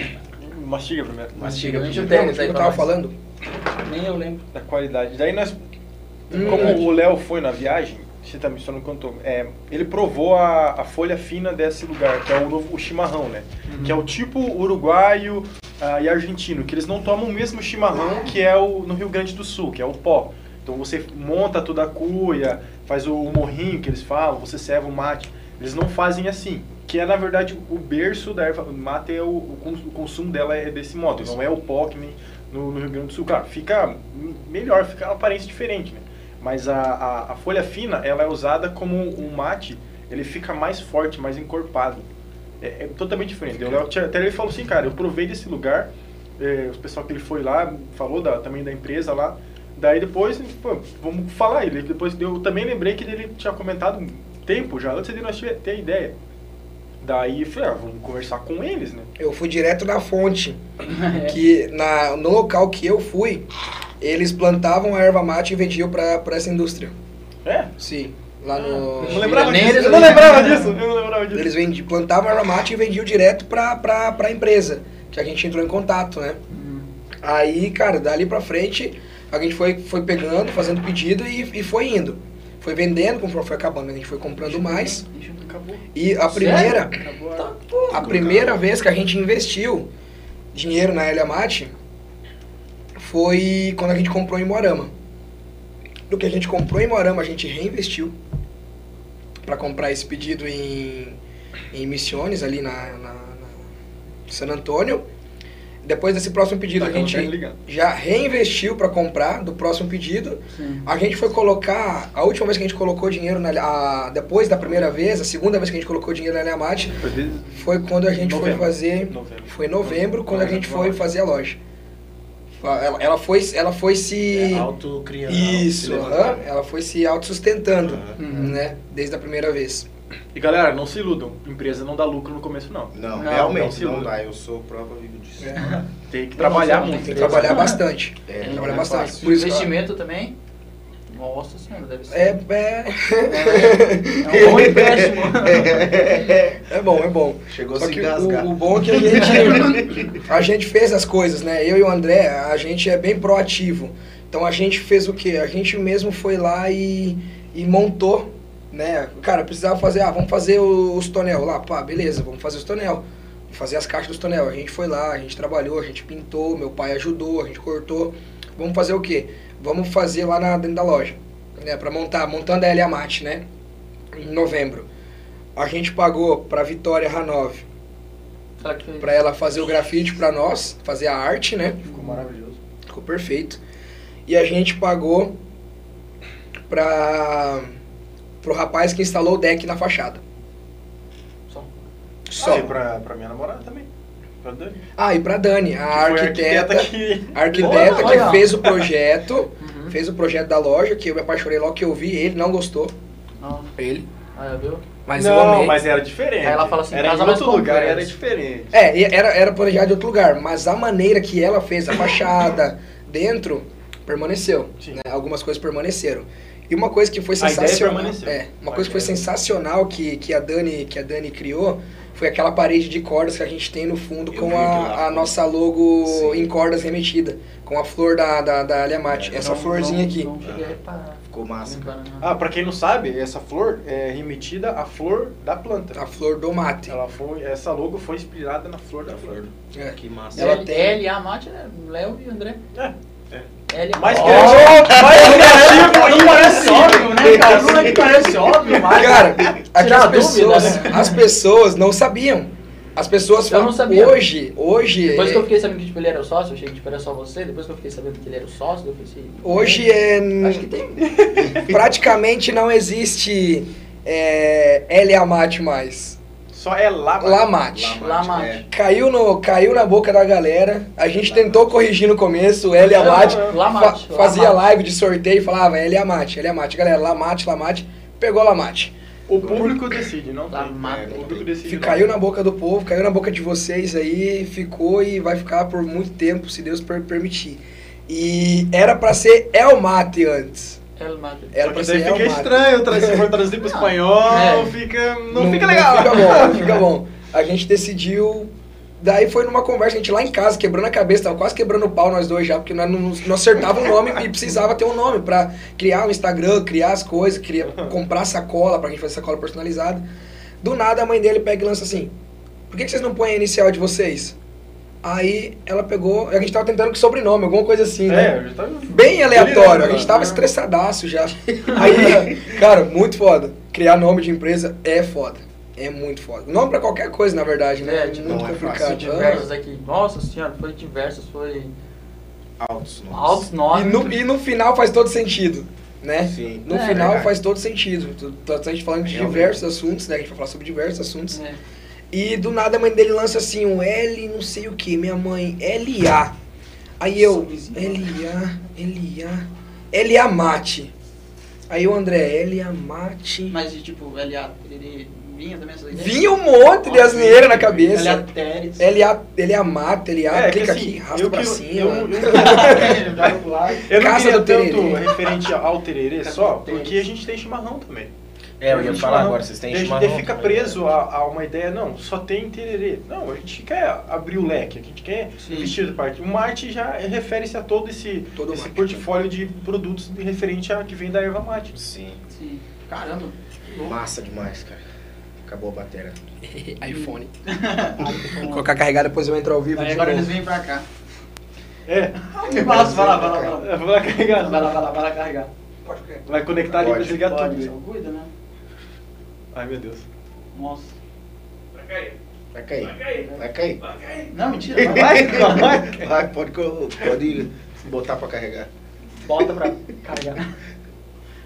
S6: Mastiga primeiro.
S4: Mastiga.
S1: Deixa eu
S3: então,
S1: ter
S3: o que
S1: aí
S3: eu tava falando?
S1: Nem eu lembro.
S6: Da qualidade. Daí nós.
S3: Hum.
S6: como o Léo foi na viagem, você também só não contou. É, ele provou a, a folha fina desse lugar, que é o, novo- o chimarrão, né? Que é o tipo uruguaio ah, e argentino, que eles não tomam o mesmo chimarrão que é o no Rio Grande do Sul, que é o pó. Então você monta toda a cuia, faz o, o morrinho que eles falam, você serve o mate. Eles não fazem assim. Que é, na verdade, o berço da erva mate, é o, o consumo dela é desse modo. Não é o pó que nem no, no Rio Grande do Sul. Claro, fica melhor, fica uma aparência diferente, né? Mas a, a, a folha fina, ela é usada como um mate, ele fica mais forte, mais encorpado. É, é totalmente diferente. Léo tinha- até ele falou assim, cara, eu provei desse lugar, é, o pessoal que ele foi lá, falou da, também da empresa lá, daí depois, pô, vamos falar, ele depois eu também lembrei que ele tinha comentado um tempo já, antes de nós ter ideia. Daí eu falei, ah, vamos conversar com eles, né?
S3: Eu fui direto na fonte, que na, no local que eu fui, eles plantavam a erva mate e vendiam pra, pra essa indústria.
S6: É?
S3: Sim, lá no...
S6: Eu não lembrava
S1: Nem
S6: disso.
S1: eles
S6: Eu não lembrava disso. Eu não lembrava disso.
S3: Eles vendiam, plantavam erva mate e vendiam direto pra, pra, pra empresa, que a gente entrou em contato, né? Aí, cara, dali pra frente, a gente foi, foi pegando, fazendo pedido e, e foi indo. Foi vendendo, conforme foi acabando, a gente foi comprando mais.
S6: Acabou.
S3: E a primeira,
S6: Acabou.
S3: a primeira vez que a gente investiu dinheiro na Elia Mate foi quando a gente comprou em Moarama. Do que a gente comprou em Moarama, a gente reinvestiu. para comprar esse pedido em, em Missiones, ali na, na- na San Antônio. Depois desse próximo pedido,
S6: Tá,
S3: a gente já reinvestiu para comprar do próximo pedido.
S1: Sim.
S3: A gente foi colocar, a última vez que a gente colocou dinheiro, na, a, depois da primeira vez, a segunda vez que a gente colocou dinheiro na Leamate,
S6: Foi
S3: quando a gente
S6: Novembro.
S3: foi fazer
S6: novembro.
S3: foi em novembro, quando a gente foi fazer a loja. Ela, ela foi, ela foi se.
S4: É, autocriando.
S3: Isso,
S4: se
S3: aham,
S4: levantando.
S3: ela foi se autossustentando,
S4: Aham.
S3: né? Desde a primeira vez.
S6: E galera, não se iludam. Empresa não dá lucro no começo, não.
S4: Não,
S1: Não,
S6: não
S4: realmente
S6: se
S4: não,
S6: iluda.
S4: dá. Eu sou prova viva disso.
S6: Tem que trabalhar
S1: Não,
S6: muito.
S3: Tem que trabalhar bastante.
S4: É,
S3: Tem que
S4: não
S3: trabalhar
S4: é
S3: bastante. Por isso,
S1: Investimento também? Nossa senhora, deve ser.
S3: é, é,
S1: É um bom empréstimo.
S3: é bom, é bom.
S4: Chegou a
S3: Só
S4: se
S3: que
S4: engasgar.
S3: o, o bom é que a gente, a gente fez as coisas, né? Eu e o André, a gente é bem proativo. Então a gente fez o quê? A gente mesmo foi lá e, e montou, né? Cara, precisava fazer, ah, vamos fazer o- os tonel lá. Pá, beleza, vamos fazer os tonel. Vamos fazer as caixas dos tonel. A gente foi lá, a gente trabalhou, a gente pintou, meu pai ajudou, a gente cortou. Vamos fazer o quê? Vamos fazer lá na, dentro da loja, né? Pra montar, montando a Elia Mate, né? Em novembro. A gente pagou pra Vitória Ranov
S1: Será que
S3: para ela fazer o grafite para nós, fazer a arte, né?
S6: Ficou maravilhoso.
S3: Ficou perfeito. E a gente pagou para pro rapaz que instalou o deck na fachada.
S1: Só.
S3: Só.
S6: Ah, e pra, pra minha namorada também. Pra Dani.
S3: Ah, e pra Dani, a
S6: Que foi a
S3: arquiteta,
S6: que...
S3: arquiteta que fez o projeto,
S1: Uhum.
S3: fez o projeto da loja, que eu me apaixonei logo que eu vi, ele não gostou,
S1: Ah,
S3: ele,
S1: ah, viu?
S3: mas eu
S6: não,
S3: amei.
S6: mas era diferente.
S1: Aí ela fala assim,
S6: era
S1: casa
S6: em outro lugar, era diferente.
S3: É, era, era planejado em outro lugar, mas a maneira que ela fez, a fachada, dentro, permaneceu. Né? Algumas coisas permaneceram. E uma coisa que foi
S6: A ideia
S3: sensacional. É, uma
S6: A
S3: coisa que foi sensacional que, que, a Dani, que a Dani criou foi aquela parede de cordas que a gente tem no fundo
S4: Eu
S3: com a, a nossa logo
S4: Sim.
S3: em cordas remetida, com a flor da, da, da Aliamate.
S4: É,
S3: Essa
S1: Não-
S3: florzinha
S1: não-
S3: aqui.
S1: Não cheguei a reparar.
S4: Ficou massa.
S6: Ah, pra quem não sabe, essa flor é remetida à flor da planta.
S3: A flor do mate.
S6: Ela foi, essa logo foi inspirada na flor da flor.
S3: É.
S4: Que massa.
S3: Ela tem-
S1: L, A, Mate, né? Léo e André.
S6: É, é.
S1: L,
S6: Mais
S1: Oh,
S6: criativo, mais criativo,
S1: Não parece óbvio, né, cara? Não é que parece óbvio, mas...
S3: Cara, aquelas
S1: dúvida,
S3: pessoas,
S1: né?
S3: as pessoas não sabiam. As pessoas
S1: Eu não
S3: falam,
S1: sabia.
S3: hoje, hoje,
S1: Depois que eu fiquei sabendo que tipo, ele era o sócio, eu achei que tipo, era só você. Depois que eu fiquei sabendo que ele era o sócio, eu pensei...
S3: hoje é
S1: Acho que tem.
S3: praticamente não existe é, L.A. Mate mais.
S6: Só é lá.
S3: Lamate.
S1: Lamate.
S4: é.
S3: Caiu, no, caiu na boca da galera. A gente tentou corrigir no começo, L.A. Mate.
S1: Lamate,
S3: fa- fazia
S1: Lamate.
S3: live de sorteio e falava L.A. Mate, L.A. Mate. Galera, Lamate, Lamate. Pegou Lamate.
S6: O público decide, não tem.
S1: Lamate.
S6: É, o público decide.
S3: Caiu na boca do povo, caiu na boca de vocês aí, ficou e vai ficar por muito tempo, se Deus per- permitir. E era pra ser El Mate antes.
S1: El Mate.
S3: Era
S6: Só
S3: pra
S6: que daí fica estranho, tra- se for traduzir pro espanhol,
S1: É.
S6: fica, não, fica legal.
S3: Não fica bom, não fica bom. A gente decidiu. Daí foi numa conversa, a gente lá em casa, quebrando a cabeça, tava quase quebrando o pau nós dois já, porque nós não, não acertava o nome e precisava ter um nome pra criar um Instagram, criar as coisas, criar, comprar sacola pra gente fazer sacola personalizada. Do nada a mãe dele pega e lança assim: Por que, que vocês não põem a inicial de vocês? Aí ela pegou, a gente tava tentando com sobrenome, alguma coisa assim, né?
S6: É, eu já tava...
S3: Bem aleatório, a gente tava
S6: né?
S3: estressadaço já. Aí, cara, muito foda. Criar nome de empresa é foda. É muito foda. Nome pra qualquer coisa, na verdade, né?
S1: É, tipo,
S3: muito
S4: não é
S3: complicado.
S4: fácil.
S1: Diversos aqui. Nossa senhora, foi diversos, foi
S4: Altos nomes.
S1: altos nomes.
S3: e, no, e no final faz todo sentido, né?
S4: Sim.
S3: No
S1: É,
S3: final
S4: verdade.
S3: faz todo sentido. Tu- A gente falando de
S4: Realmente.
S3: diversos assuntos, né? A gente vai falar sobre diversos assuntos.
S1: É.
S3: E do nada a mãe dele lança assim, um L não sei o que, minha mãe, LA. Aí eu, LA, LA, LA mate. Aí o André, LA mate.
S1: Mas tipo, LA, ele vinha também essa ideia?
S3: Vinha um monte de asneira na cabeça.
S1: LA Teres.
S3: LA, LA mate, LA,
S6: É,
S3: clica
S6: assim,
S3: aqui, arrasta
S6: eu
S3: pra cima.
S6: eu- eu- não
S3: Casa
S6: queria
S3: do
S6: tanto referente ao tererê só, porque a gente tem chimarrão também.
S4: É, eu ia falar
S6: chimarrão.
S4: agora, vocês têm
S6: Daí a gente
S4: chimarrão
S6: fica preso
S4: né?
S6: a, a uma ideia, não, só tem tererê. Não, a gente quer abrir o leque, a gente quer
S1: Sim.
S6: vestir de parte. O mate já refere-se a todo esse,
S3: Todo
S6: esse
S3: mate.
S6: portfólio de produtos de referente a que vem da erva mate.
S4: Sim.
S1: Sim. Caramba.
S4: Massa demais, cara. Acabou a bateria.
S3: iPhone. Vou colocar carregado, depois eu entro ao vivo
S1: Aí agora eles vêm pra cá.
S6: É,
S1: Vai lá, vai lá, vai lá, vai lá.
S6: eu vou lá carregar.
S1: Vai lá, vai lá, vai lá carregar.
S3: Pode.
S6: Vai conectar ali pra
S4: Pode,
S6: desligar
S1: Pode,
S6: tudo.
S1: cuida, né?
S6: Ai, meu Deus.
S1: Nossa.
S4: Vai cair. Vai cair.
S1: Não, mentira, não vai, não vai.
S4: Vai, pode, co- pode botar pra carregar.
S1: Bota pra carregar.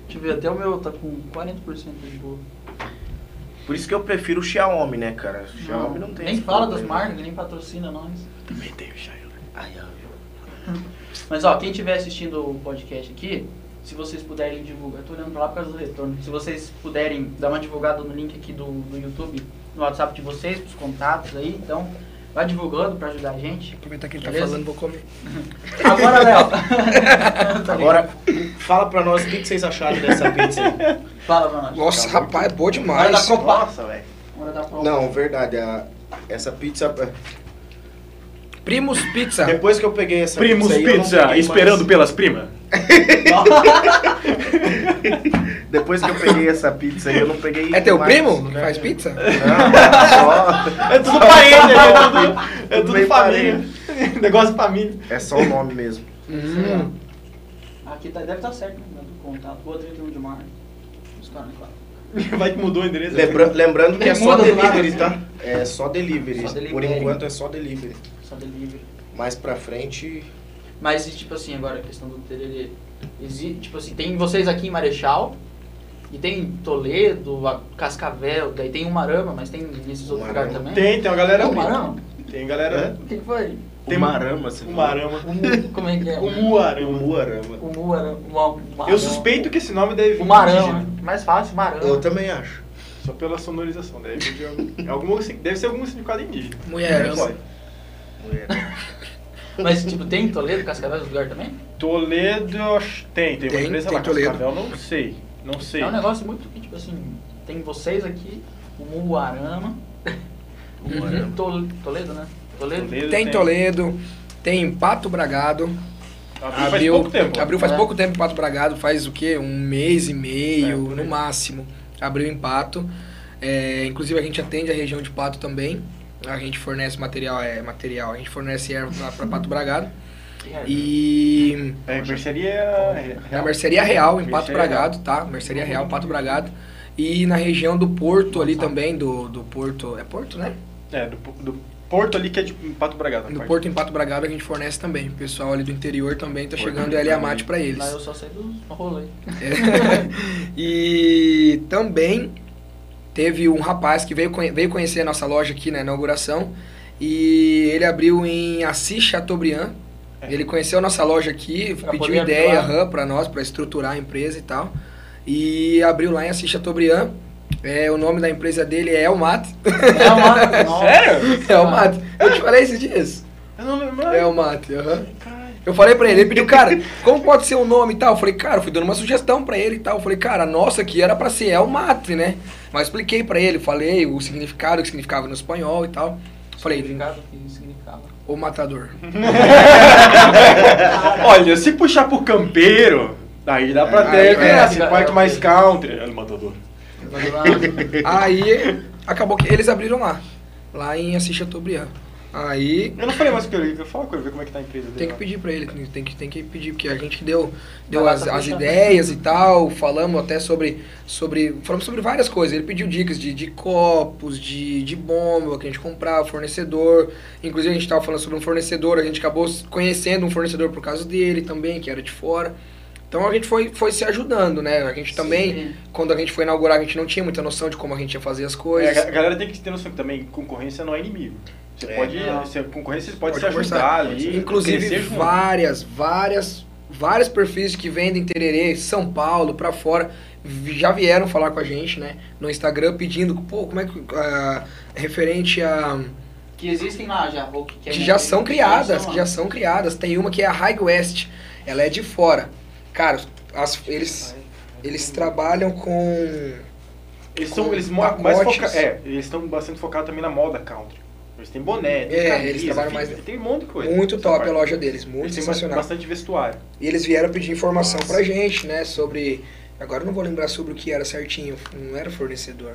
S1: Deixa eu ver, até o meu tá com 40% de boa.
S4: Por isso que eu prefiro o Xiaomi, né, cara? O Xiaomi não tem
S1: nem fala das marcas, nem patrocina nós.
S6: Também tem o Xiaomi.
S4: Ai, ai.
S1: Mas ó, quem estiver assistindo o podcast aqui, se vocês puderem divulgar, eu tô olhando pra lá por causa do retorno. Se vocês puderem dar uma divulgada no link aqui do, do YouTube, no WhatsApp de vocês, pros contatos aí, então vai divulgando pra ajudar a gente.
S3: Aproveitar que ele tá falando, vou comer.
S1: Agora, Léo. Tá
S4: Agora, fala pra nós o que, que vocês acharam dessa pizza aí.
S1: Fala pra nós.
S3: Nossa, rapaz, é boa
S1: Hora
S3: demais.
S1: da Copa.
S6: Nossa, velho.
S1: Hora da.
S4: Não, verdade. a- essa pizza.
S3: Primos Pizza.
S4: Depois que eu peguei essa
S6: Primos
S4: pizza.
S6: Pizza, esperando
S4: mais-
S6: pelas primas.
S4: Depois que eu peguei essa pizza aí, eu não peguei.
S3: É teu
S4: mais,
S3: primo que
S4: né?
S3: faz pizza?
S4: Não,
S6: É tudo parente, é tudo, é
S4: Tudo
S6: tudo família. Negócio de família.
S4: só, é só o nome mesmo.
S3: Hum.
S1: Aqui tá, deve estar certo, né? Contato. Rua 31 de março. Os caras, claro.
S6: Vai que mudou o endereço.
S4: Lembra- lembrando que é só delivery,
S1: assim.
S4: tá? É só delivery.
S1: Só delivery.
S4: Por enquanto é só delivery.
S1: Só delivery.
S4: Mais pra frente.
S1: Mas, e, tipo assim, agora a questão do tererê. Exi, tipo assim, tem vocês aqui em Marechal, e tem Toledo, a Cascavel, daí tem Umarama, mas tem nesses outros
S4: Umarama.
S1: lugares também?
S6: Tem, tem uma galera.
S1: Tem Umarama?
S6: Tem galera.
S1: O que que foi?
S6: Tem
S4: o Marama, você
S6: Um marama.
S1: Umu, como é que é?
S6: O
S4: O
S6: Muarama.
S4: Muarama.
S1: Umuarama. Uma, Umarama.
S6: Eu suspeito que esse nome deve vir
S1: Umarama. Mais fácil, Umarama.
S4: Eu também acho.
S6: Só pela sonorização. Deve, de algum, algum, deve ser algum significado indígena.
S3: Mulher,
S6: Pode.
S1: Mas, tipo, tem em Toledo, Cascavel, esse lugar também?
S6: Toledo, eu acho- tem, tem uma
S3: Tem,
S6: empresa
S3: tem
S6: lá,
S3: Toledo.
S6: Cascavel, não sei. Não sei.
S1: É um negócio muito, que, tipo assim, tem vocês aqui, o Muarama.
S4: Umuarama.
S1: Tol- Toledo, né? Toledo.
S6: Toledo
S3: Tem Toledo, tem Pato Bragado.
S6: Abriu, faz
S3: Abriu,
S6: pouco tempo.
S3: abriu faz
S1: É.
S3: pouco tempo Pato Bragado, faz o quê? Um mês e
S6: É,
S3: meio,
S6: por
S3: no máximo. Abriu em Pato. É, inclusive a gente atende a região de Pato também. A gente fornece material, é material, a gente fornece erva para Pato Bragado. E
S6: É, mercearia.
S3: na Mercearia Real, em Pato
S6: Mercearia
S3: Bragado, tá? Mercearia Real, Pato Bragado. E na região do Porto ali também, do, do Porto. É Porto, né?
S6: É, do, do Porto ali que é de Pato Bragado. parte.
S3: Porto em Pato Bragado a gente fornece também. O pessoal ali do interior também tá
S6: Porto
S3: chegando
S6: também.
S3: Elia Mate pra eles.
S1: Mas eu só sei do rolê.
S3: É. e também teve um rapaz que veio, veio conhecer a nossa loja aqui na inauguração. E ele abriu em Assis Chateaubriand.
S6: É.
S3: Ele conheceu a nossa loja aqui,
S1: Pra
S3: pediu ideia para nós, para estruturar a empresa e tal. E abriu lá em Assis Chateaubriand. É, o nome da empresa dele é Elmat.
S1: É.
S6: Sério?
S3: Elmat. Eu te falei esses dias.
S6: Eu não lembro.
S3: Elmat, aham. Eu falei pra ele, ele pediu, cara, como pode ser o nome e tal? Eu falei, cara, eu fui dando uma sugestão pra ele e tal. Eu falei, cara, a nossa aqui era pra ser El Mate, né? Mas expliquei pra ele, falei o significado, o que significava no espanhol e tal. Falei,
S1: Significado que significava.
S3: o matador.
S6: Olha, se puxar pro campeiro, daí dá pra
S3: Aí,
S6: ter,
S3: é,
S6: né? Assim,
S1: é,
S6: parte
S1: é,
S6: mais
S1: é.
S6: country. É o matador.
S3: Aí, acabou que eles abriram lá, lá em Assis Chateaubriand. Aí,
S6: Eu não falei mais com ele, eu falo com ele, ver como é que tá a empresa dele.
S3: tem que
S6: lá.
S3: pedir pra ele, tem que, tem que pedir, porque a gente deu, deu as,
S1: tá
S3: as ideias e tal, falamos até sobre, sobre, falamos sobre várias coisas. Ele pediu dicas de, de copos, de, de bomba que a gente comprava, fornecedor. Inclusive a gente tava falando sobre um fornecedor, a gente acabou conhecendo um fornecedor por causa dele também, que era de fora. Então a gente foi, foi se ajudando, né? A gente também,
S1: Sim.
S3: quando a gente foi inaugurar, a gente não tinha muita noção de como a gente ia fazer as coisas.
S6: É, a galera tem que ter noção que também concorrência não é inimigo. Você
S4: É,
S6: pode.
S1: não.
S6: Se, concorrência você pode,
S3: Pode
S6: se ajudar
S3: conversar.
S6: ali.
S3: Inclusive, várias, várias, vários perfis que vendem tererê, São Paulo, pra fora, já vieram falar com a gente, né? No Instagram, pedindo, pô, como é que. ah, referente a.
S1: Que existem lá já. ou que,
S3: que já são criadas, que já são criadas. Tem uma que é a High West, ela é de fora. Cara, as- eles, eles trabalham com.
S6: Eles são eles mais focados. É, eles estão bastante focados também na moda country. Eles têm boné, tem
S3: É,
S6: camisa,
S3: eles trabalham mais-
S6: tem um monte de coisa.
S3: Muito top a
S6: parte.
S3: loja deles, muito
S6: Eles
S3: sensacional.
S6: bastante vestuário.
S3: E eles vieram pedir informação
S6: Nossa.
S3: pra gente, né? Sobre. Agora eu não vou lembrar sobre o que era certinho, não era fornecedor.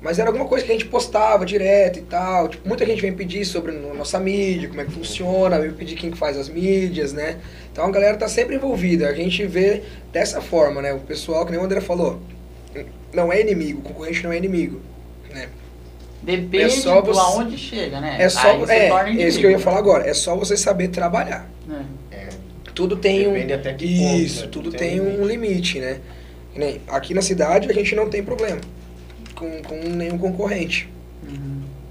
S3: Mas era alguma coisa que a gente postava direto e tal. Tipo, muita gente vem pedir sobre a nossa mídia, como é que funciona, vem pedir quem que faz as mídias, né? Então a galera tá sempre envolvida. A gente vê dessa forma, né? O pessoal, que nem o André falou. não é inimigo, o concorrente não é inimigo. Né?
S1: Depende
S3: É só você-
S1: aonde chega, né?
S3: É só.
S1: Aí você
S3: é,
S1: torna
S3: é isso que eu ia falar agora. É só você saber trabalhar.
S1: É.
S4: É,
S3: Tudo tem
S4: Depende
S3: um.
S4: até que ponto,
S3: isso,
S4: né?
S3: tudo
S4: Tem
S3: tem,
S4: um
S3: um limite, né? Aqui na cidade a gente não tem problema com, com nenhum concorrente.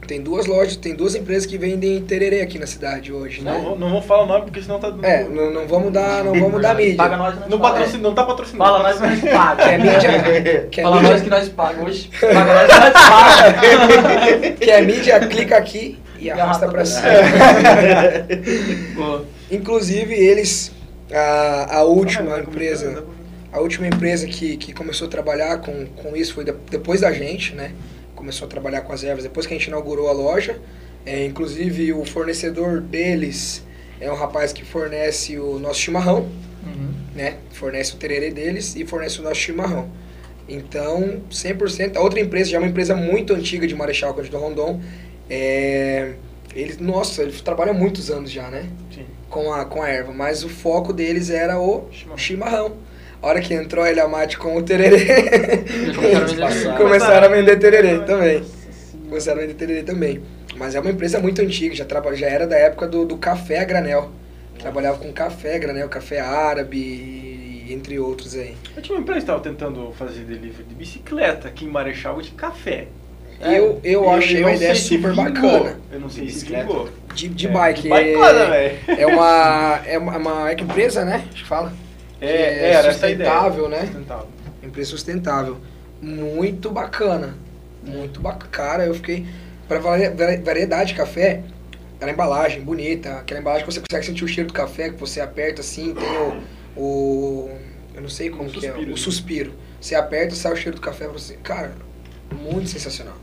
S3: Tem duas lojas, tem duas empresas que vendem tererê aqui na cidade hoje,
S6: Não,
S3: né?
S6: vou- não vou falar o nome porque senão tá.
S3: É, não, não vamos dar, não vamos dar mídia.
S1: Paga nós, nós
S6: Não,
S1: paga.
S6: patrocina, não tá patrocinando.
S1: Fala nós que nós paga.
S3: Que é mídia, que é
S1: Fala nós que
S3: mídia,
S1: nós paga. Hoje, paga nós que nós paga.
S3: que é mídia, clica aqui e arrasta pra cima.
S1: Boa.
S3: Inclusive eles, a, a última
S6: Ah,
S3: empresa, a última empresa que, que começou a trabalhar com, com isso foi de- depois da gente, né? Começou a trabalhar com as ervas depois que a gente inaugurou a loja. É, inclusive o fornecedor deles é um rapaz que fornece o nosso chimarrão,
S1: Uhum.
S3: né? Fornece o tererê deles e fornece o nosso chimarrão. Então, 100%. A outra empresa, já é uma empresa muito antiga de Marechal Cândido Rondon, é, eles, nossa, eles trabalham há muitos anos já, né?
S6: Sim.
S3: com a, com a erva, mas o foco deles era o
S6: Chimarrão.
S3: chimarrão. A hora que entrou a Ilha Mate com o tererê,
S1: começaram a vender
S3: tererê também. Começaram a vender tererê também. Mas é uma empresa muito antiga, já, traba, já era da época do, do café a granel. Trabalhava com café a granel, café árabe, entre outros aí.
S6: Eu tinha uma empresa que estava tentando fazer delivery de bicicleta aqui em Marechal de café.
S1: É,
S3: eu eu achei
S6: não
S3: uma ideia
S6: se
S3: super
S6: vingou.
S3: bacana.
S6: Eu não sei se
S4: Bicicleta.
S6: vingou.
S3: De, de
S6: É,
S3: bike.
S6: De bikeada, velho.
S3: é uma, é uma, uma é empresa, né? Acho que fala.
S6: É,
S3: é
S6: é, era essa a ideia.
S3: sustentável, né?
S6: Sustentável.
S3: Empresa sustentável. Muito bacana. Muito bacana. Cara, eu fiquei. Vari- variedade de café, era embalagem bonita. Aquela embalagem que você consegue sentir o cheiro do café, que você aperta assim, tem o. o eu não sei como
S6: Um
S3: que é.
S6: suspiro.
S3: O suspiro. Você aperta, sai o cheiro do café pra você. Cara, muito sensacional.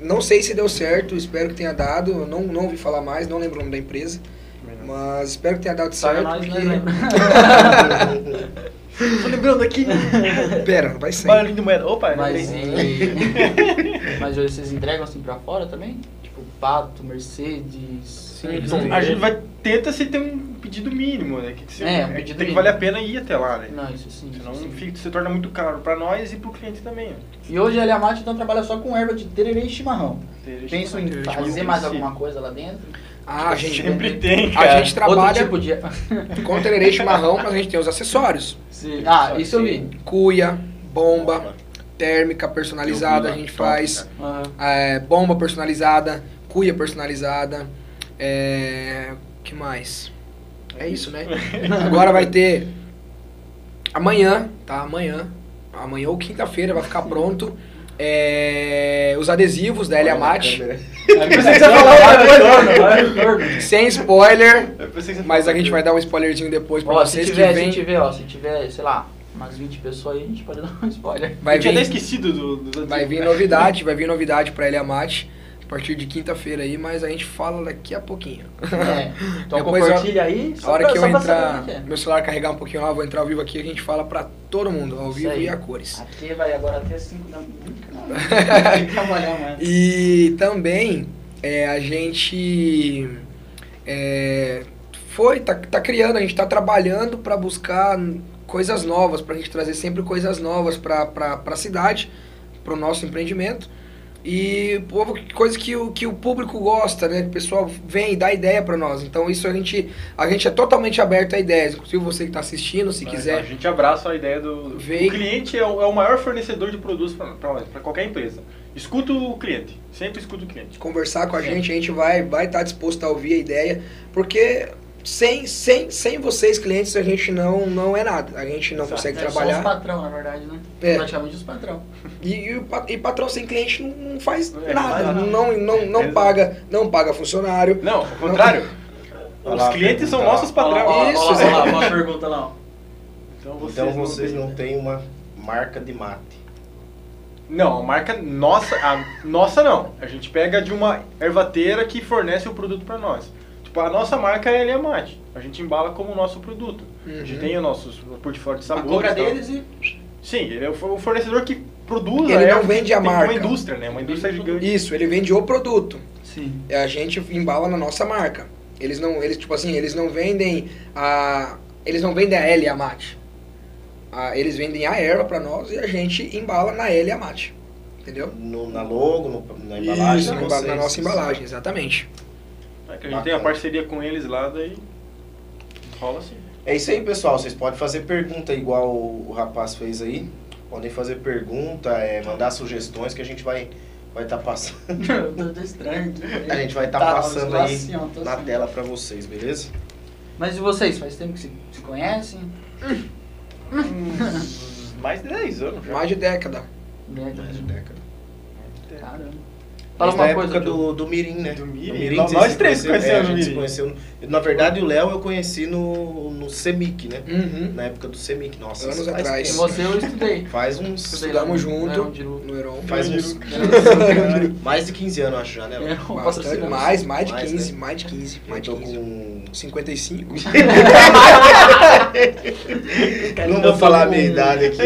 S3: Não sei se deu certo, espero que tenha dado. Eu não, não ouvi falar mais, não lembro o nome da empresa. Mas espero que tenha dado
S1: Paga
S3: certo.
S1: nós,
S3: porque...
S1: nós lembra.
S6: Tô lembrando aqui.
S3: Pera, vai sair.
S6: Barulhinho de moeda. Opa,
S1: Mas, e... Mas hoje vocês entregam assim pra fora também? Tipo, Pato, Mercedes...
S3: Sim,
S1: têm-
S6: A gente vai tenta se ter um pedido mínimo, né? Que que se-
S1: É, um
S6: que
S1: pedido
S6: tem que valer a pena ir até lá, né?
S1: Não, isso sim.
S6: Senão
S1: isso sim.
S6: fica- se torna muito caro pra nós e pro cliente também. né?
S1: E hoje a Eliamate então trabalha só com erva de tererê e chimarrão.
S6: Ter-
S1: Pensam em fazer mais alguma coisa lá dentro?
S3: Ah, a gente,
S6: Sempre tem,
S3: a
S6: cara.
S3: gente trabalha
S1: Outro tipo de...
S3: com tererê e chimarrão, mas a gente tem os acessórios.
S1: Sim. Ah, isso eu vi.
S3: Cuia, bomba, térmica personalizada, a gente
S4: top,
S3: faz
S1: Aham.
S3: é, bomba personalizada, cuia personalizada, é, que mais? É isso, né? Agora vai ter amanhã, tá? Amanhã, amanhã ou quinta-feira vai ficar pronto é, os adesivos da Elia Mate. Sem spoiler, mas a gente vai dar um spoilerzinho depois pra
S1: Ó, se
S3: vocês
S1: tiver,
S3: que vem.
S1: se tiver, ó, se tiver, sei lá, umas 20 pessoas aí, a gente pode dar um spoiler.
S3: Vai
S6: eu tinha até
S3: vir,
S6: esquecido do, do
S3: vai vir novidade, vai vir novidade pra Elia Mate a partir de quinta-feira aí, mas a gente fala daqui a pouquinho.
S1: É. Então
S3: Depois,
S1: compartilha aí.
S3: A hora
S1: pra-
S3: que eu
S1: pra
S3: entrar,
S1: é que é.
S3: meu celular carregar um pouquinho lá, vou entrar ao vivo aqui, a gente fala pra todo mundo, ao vivo e a cores.
S1: Aqui vai agora até 5 da manhã.
S3: E também é, a gente é, foi, tá, tá criando, a gente tá trabalhando para buscar coisas novas, pra gente trazer sempre coisas novas pra, pra, pra cidade, pro nosso empreendimento. E coisa que o, que o público gosta, né? O pessoal vem e dá ideia pra nós. Então isso a gente, a gente é totalmente aberto a ideias. Inclusive você que tá assistindo, se
S6: A
S3: quiser.
S6: gente abraça a ideia do.
S3: Vem.
S6: O cliente é o, é o maior fornecedor de produtos para qualquer empresa. Escuta o cliente. Sempre escuta o cliente.
S3: conversar com a
S1: Sim.
S3: gente, a gente vai vai estar disposto a ouvir a ideia, porque sem, sem, sem vocês, clientes, a gente não, não é nada. A gente não
S6: Exato.
S3: consegue
S1: É só os
S3: trabalhar.
S1: patrão, na verdade, né?
S3: É.
S1: Praticamente os patrão.
S3: E, e, e patrão sem cliente não, não faz
S6: É,
S3: nada.
S6: nada.
S3: Não, não, não,
S6: Exato.
S3: paga, não paga funcionário.
S6: Não, ao contrário.
S4: Olha
S6: Os
S4: lá,
S6: clientes são
S4: lá.
S6: nossos patrões.
S3: Isso,
S1: Olha lá, uma pergunta lá.
S6: Então vocês,
S4: Então vocês não têm uma marca de mate.
S6: Não, a marca nossa, a nossa não. A gente pega de uma ervateira que fornece o produto para nós. Tipo, a nossa marca é a Mate. A gente embala como nosso produto. A gente
S3: Uhum.
S6: tem o nosso portfólio de
S1: A
S6: sabores.
S1: compra deles e...
S6: Sim, ele é o for- o fornecedor que produz
S3: Ele
S6: a
S3: não vende a
S6: tem
S3: marca.
S6: uma indústria, né? Uma indústria gigante.
S3: Isso, ele vende o produto.
S1: Sim.
S3: A gente embala na nossa marca. Eles não, eles tipo assim, eles não vendem a, eles não vendem a L e a Mate. a- eles vendem a erva pra nós e a gente embala na L e a mate. Entendeu?
S4: No- na logo, no- na embalagem.
S3: Isso, na, emba- na
S4: vocês.
S3: nossa embalagem, exatamente.
S6: É que a gente tem a parceria com eles lá, daí rola assim.
S4: É isso aí, pessoal. Vocês podem fazer pergunta igual o, o rapaz fez aí. Podem fazer pergunta, é, mandar sugestões que a gente vai vai estar passando.
S1: Eu tô estranho.
S4: A gente vai estar
S1: Tá,
S4: passando
S1: tô
S4: aí
S1: assim,
S4: na
S1: assim.
S4: tela pra vocês, beleza?
S1: Mas e vocês? Faz tempo que se, se conhecem?
S6: Uns mais de 10 anos já.
S3: Mais de década.
S4: Mais de década.
S1: Caramba. Fala uma coisa,
S4: época do, do Mirim, né?
S6: Do Mirim. Nós-
S4: vocês
S6: nós
S4: se
S6: três conhecemos
S4: é, a
S6: no
S4: gente se
S6: Mirim.
S4: conheceu. Na verdade, o Léo eu conheci no, no Semic, né?
S3: Uhum.
S4: Na época do Semic. Nossa,
S3: Anos
S4: faz
S3: atrás.
S1: E você eu estudei.
S4: Faz uns...
S1: Estudei lá
S3: Estudamos
S1: no-
S3: junto.
S1: no Heron
S3: No.
S4: Faz uns... Mais de 15 anos, acho já, né? Léo?
S1: Heron
S3: Bastante, mais, mais de
S4: Mais,
S3: 15,
S4: né?
S3: mais de 15, mais de
S4: Eu tô
S3: 15.
S4: com...
S3: 55.
S4: Não vou falar a minha idade aqui.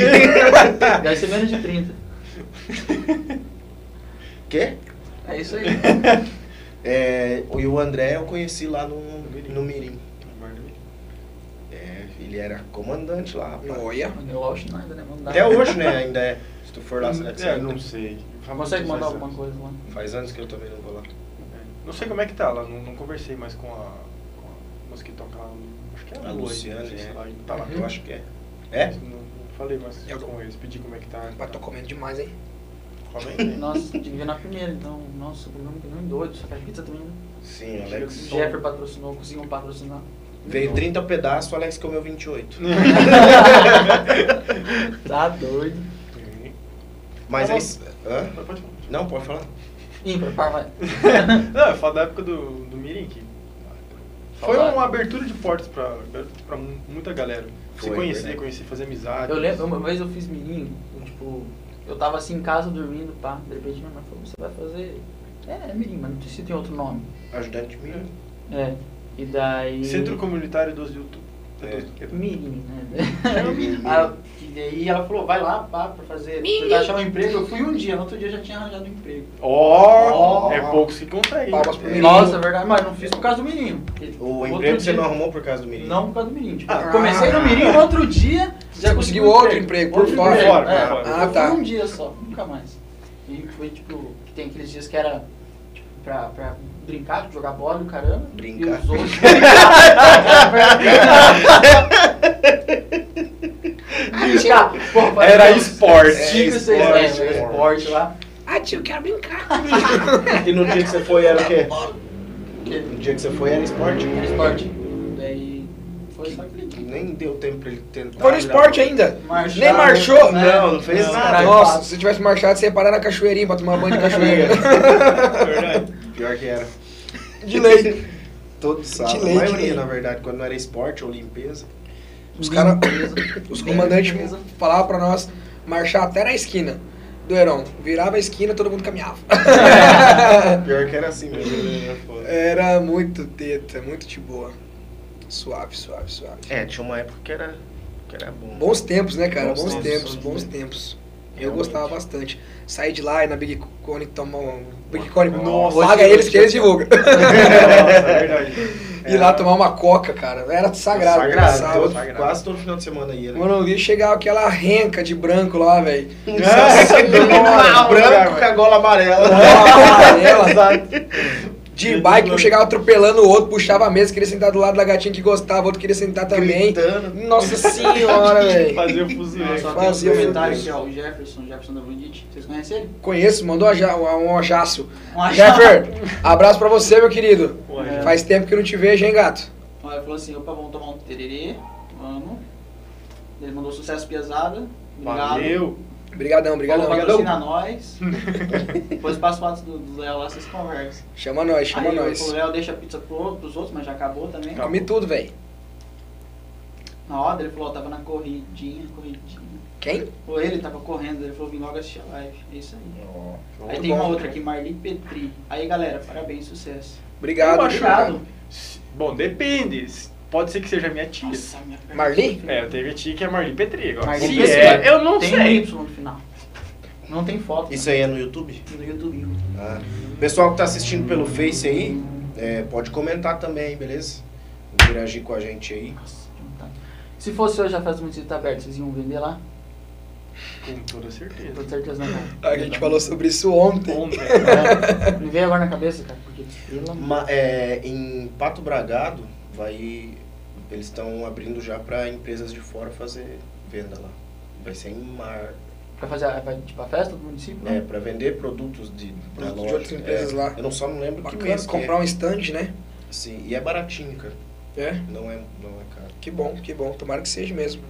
S1: Deve ser menos de 30.
S4: Quê?
S1: É isso aí.
S4: É, e o André eu conheci lá no, no Mirim. É, ele era comandante lá, rapaz.
S3: Olha.
S1: Né?
S4: Até hoje, né? Ainda é. Se tu for lá, será que você
S6: É, não sei.
S1: Consegue mandar
S6: Faz
S1: alguma
S6: anos.
S1: coisa lá?
S4: Faz anos que eu também não vou lá.
S6: É. Não sei como é que tá lá, não, não conversei mais com a, com a moça que toca lá. Acho que é a,
S4: A
S6: Lu aí,
S4: Luciane,
S6: não sei se
S4: é.
S6: ela ainda tá lá.
S4: Eu acho que é. É?
S6: Não, não falei mais
S3: Eu-
S6: com eles, pedi como é que tá.
S3: Mas tô comendo demais, hein?
S6: Aí.
S1: Nossa, tinha que ver na primeira, então. Nossa, o nome é doido. Só que a pizza também. né?
S4: Sim,
S1: O
S4: Alex.
S1: Jeffer patrocinou, conseguiu patrocinar.
S4: Veio 30 pedaços, o Alex comeu 28.
S1: Tá doido.
S4: Mas
S6: Tá
S4: aí.
S6: bom.
S4: Hã?
S6: Pode falar.
S4: Não, pode falar.
S1: Ímpar, par, vai.
S6: Não, eu falo da época do, do Mirim, que foi uma abertura de portas pra, pra mu- muita galera. Se
S4: Foi,
S6: conhecer,
S4: verdade.
S6: conhecer, fazer amizade.
S1: Eu lembro, uma vez eu fiz menino, tipo, eu tava assim em casa dormindo, pá, de repente minha mãe falou, você vai fazer. É, é menino, mas não sei se tem outro nome.
S4: Ajudante Mirim.
S1: É. E daí.
S6: Centro Comunitário dos YouTube.
S4: É.
S1: Mirim, né?
S4: Mirim.
S1: E daí ela falou, vai lá, pá, pra fazer. Tentar achar um emprego. Eu fui um dia, no outro dia eu já tinha arranjado um emprego.
S6: Ó,
S1: Ó.
S6: é poucos que conseguem.
S3: Palmas pro
S6: É.
S3: menino.
S1: Nossa, é verdade, mas não fiz por causa do menino.
S4: O emprego você
S1: dia-
S4: não arrumou por causa do Mirim?
S1: Não por causa do menino. Tipo,
S3: Ah.
S1: eu comecei no menino, no outro dia já
S3: Você
S1: consegui
S3: conseguiu outro emprego, por
S1: Outro
S3: fora.
S1: emprego,
S6: fora,
S1: é.
S6: fora.
S3: Ah,
S1: eu
S3: tá.
S1: fui um dia só, nunca mais. E foi tipo, que tem aqueles dias que era tipo, pra, pra brincar, jogar bola e o caramba.
S4: Brincar.
S1: E os outros. Pô, vai-
S6: Era esporte.
S4: É, esporte,
S1: anos,
S4: é.
S1: esporte lá.
S3: Ah, tio, eu quero brincar.
S4: E no dia que você foi era o quê?
S1: Que-
S4: No dia que você foi era esporte?
S1: Era esporte. Daí foi só
S4: Que
S1: que
S4: nem deu tempo pra ele tentar.
S3: Foi no esporte ainda.
S1: Marchar,
S3: Nem marchou?
S1: né?
S4: Não, não fez
S1: Não,
S4: nada.
S3: Nossa, se tivesse marchado, você ia parar na cachoeirinha pra tomar banho de cachoeira.
S6: Verdade.
S4: Pior que era.
S3: De lei.
S4: Todo sábado.
S3: De lei,
S4: a maioria, na verdade, quando não era esporte ou limpeza.
S3: Os caras, os comandantes falavam pra nós marchar até na esquina do Heron. Virava a esquina, todo mundo caminhava.
S4: Pior que era assim mesmo.
S3: Era muito teta, muito de boa. Suave, suave, suave.
S4: É, tinha uma época que era, que era bom.
S3: Bons tempos, né, cara?
S4: Bons
S3: Bons
S4: tempos,
S3: tempos,
S4: bons
S3: bons
S4: tempos.
S3: Eu
S4: Realmente.
S3: gostava bastante. Sair de lá e na Big Cone tomar um. Big Cone,
S6: Nossa,
S3: paga eles que eles divulgam.
S6: Nossa, é verdade.
S3: Ir lá tomar uma coca, cara. Era sagrado.
S4: Sagrado,
S3: sábado.
S4: todo- quase todo final de semana ia, né?
S3: Mano, eu chegava aquela renca de branco lá, velho.
S4: Nossa, branco com a gola amarela.
S3: amarela. De bike, um chegava atropelando o outro, puxava a mesa, queria sentar do lado da gatinha que gostava, o outro queria sentar também.
S4: Gritando.
S3: Nossa senhora, velho.
S6: Fazer o fuzuê.
S1: Só tem um
S3: Fazia
S1: comentário aqui, ó, o Jefferson, Jefferson da Brundit. Vocês conhecem ele?
S3: Conheço, mandou um aja- um ajaço.
S1: Um ajaço.
S3: Jeffer, abraço pra você, meu querido.
S6: Ué,
S3: Faz tempo que eu não te vejo, hein, gato?
S1: Ele falou assim, opa, vamos tomar um tererê, vamos. Ele mandou sucesso pesada. Obrigado.
S6: Valeu.
S3: Obrigadão, obrigadão,
S1: Falou, patrocina
S3: obrigadão.
S1: nós. Depois passa o fotos do do Léo lá, vocês conversam.
S3: Chama nós, chama
S1: Aí
S3: nós.
S1: o Léo deixa a pizza pro, pros outros, mas já acabou também.
S3: Comi tudo, velho.
S1: Na hora ele falou, ó, tava na corridinha, corridinha.
S3: Quem?
S1: Ou ele tava correndo, ele falou, vim logo assistir a live. É isso aí. Aí
S3: Muito
S1: tem
S3: bom.
S1: uma outra aqui, Marli Petri. Aí galera, parabéns, sucesso.
S3: Obrigado,
S1: Obrigado.
S6: Bom, depende. Pode ser que seja minha tia.
S1: Nossa, minha.
S3: Marli?
S6: É, eu tenho a tia que é Marli Petri. Agora,
S1: Marli
S6: se
S1: Petri.
S6: é, eu não
S1: tem um
S6: sei.
S1: Y no final. Não tem foto.
S4: Isso aí é no YouTube?
S1: No YouTube.
S4: Ah. Pessoal que tá assistindo pelo Face aí, é, pode comentar também, beleza? Interagir com a gente aí.
S1: Nossa, que vontade. Se fosse hoje a festa do município tá aberta, vocês iam vender lá?
S6: Com toda certeza.
S1: Com certeza não.
S3: A gente falou sobre isso ontem.
S6: Ontem.
S1: É, me veio agora na cabeça, cara, porque pelo amor
S4: Ma- é, em Pato Bragado, vai, eles estão abrindo já para empresas de fora fazer venda lá. Vai ser em mar.
S1: Pra fazer a, pra, tipo, a festa do município?
S4: É,
S1: né?
S4: para vender produtos de, da
S3: Produtos de
S4: loja.
S3: outras empresas
S4: É,
S3: lá.
S4: Eu não só não lembro que
S3: Bacana,
S4: mês que
S3: comprar
S4: é.
S3: um stand, né?
S4: Sim, e é baratinho, cara.
S3: É,
S4: Não é, não é caro.
S3: que bom, que bom. Tomara que seja mesmo.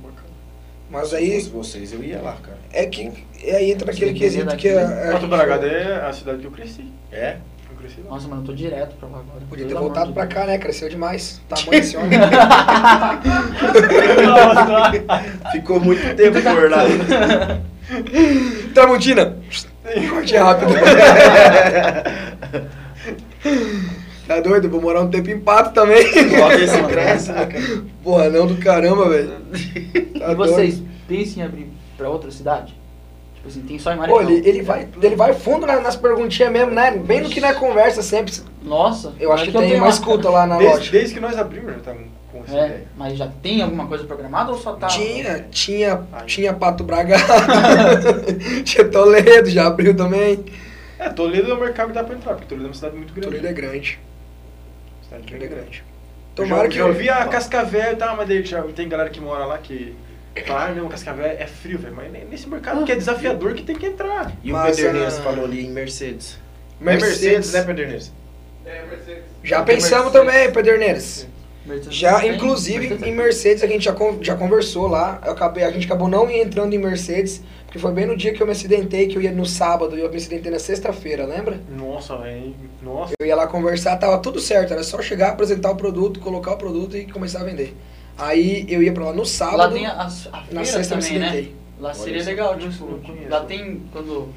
S3: Mas
S4: Se
S3: aí,
S4: fosse vocês, eu ia lá, cara.
S3: é que é aí entra naquele
S1: Sim,
S3: quesito que a,
S1: né?
S3: a gente
S6: Bragado é a cidade que eu cresci.
S4: É?
S1: Nossa, mano, eu tô direto pra lá agora.
S3: Podia ter
S1: amor
S3: voltado pra cá, né? Cresceu demais. Tamanho desse homem.
S4: Ficou muito tempo por lá.
S3: Tramontina! Corte rápido. tá doido? Vou morar um tempo em pato também.
S4: Esse cresce, né, cara?
S3: Porra, não do caramba, velho. Tá
S1: E vocês
S3: doido.
S1: pensam em abrir pra outra cidade? Tipo assim, tem só em Maringá.
S3: Pô, ele, ele, vai, ele vai fundo na- nas perguntinhas mesmo, né? Bem no que na conversa sempre.
S1: Nossa.
S3: Eu acho que, tem
S1: tenho
S3: uma
S1: uma-
S3: escuta lá na
S6: Desde,
S3: loja.
S6: desde que nós abrimos já estamos com essa
S1: É,
S6: ideia.
S1: mas já tem alguma coisa programada ou só tá?
S3: Tinha, tinha, tinha Pato Bragado, tinha Toledo, já abriu também.
S6: É, Toledo é um mercado que dá pra entrar, porque Toledo é uma cidade muito grande.
S3: Toledo é grande,
S6: Cidade
S3: Toledo é grande.
S6: Eu
S3: Tomara
S6: já,
S3: que
S6: já ouvi a Cascavel e tal, mas daí já tem galera que mora lá que ah, não, Cascavel é frio, velho. Mas nesse mercado que é desafiador que tem que entrar.
S4: E
S3: Mas,
S4: o Pederneiras
S3: ah,
S4: falou ali em Mercedes.
S3: Mercedes.
S4: É Mercedes, né, Pederneiras?
S5: É, Mercedes.
S3: Já pensamos também, Pederneiras.
S1: Mercedes
S3: Já, inclusive,
S1: Mercedes
S3: em. Mercedes a gente já, con- já conversou lá. Eu acabei, a gente acabou não entrando em Mercedes, porque foi bem no dia que eu me acidentei, que eu ia no sábado, e eu me acidentei na sexta-feira, lembra?
S6: Nossa, velho. Nossa.
S3: Eu ia lá conversar, tava tudo certo, era só chegar, apresentar o produto, colocar o produto e começar a vender. Aí eu ia pra lá no sábado,
S1: Lá tem a, a, a
S3: na
S1: feira
S3: sexta eu me
S1: também, né?
S3: acidentei.
S1: Lá seria
S4: isso.
S1: legal,
S6: Não
S1: tipo,
S6: conheço.
S1: lá tem, quando,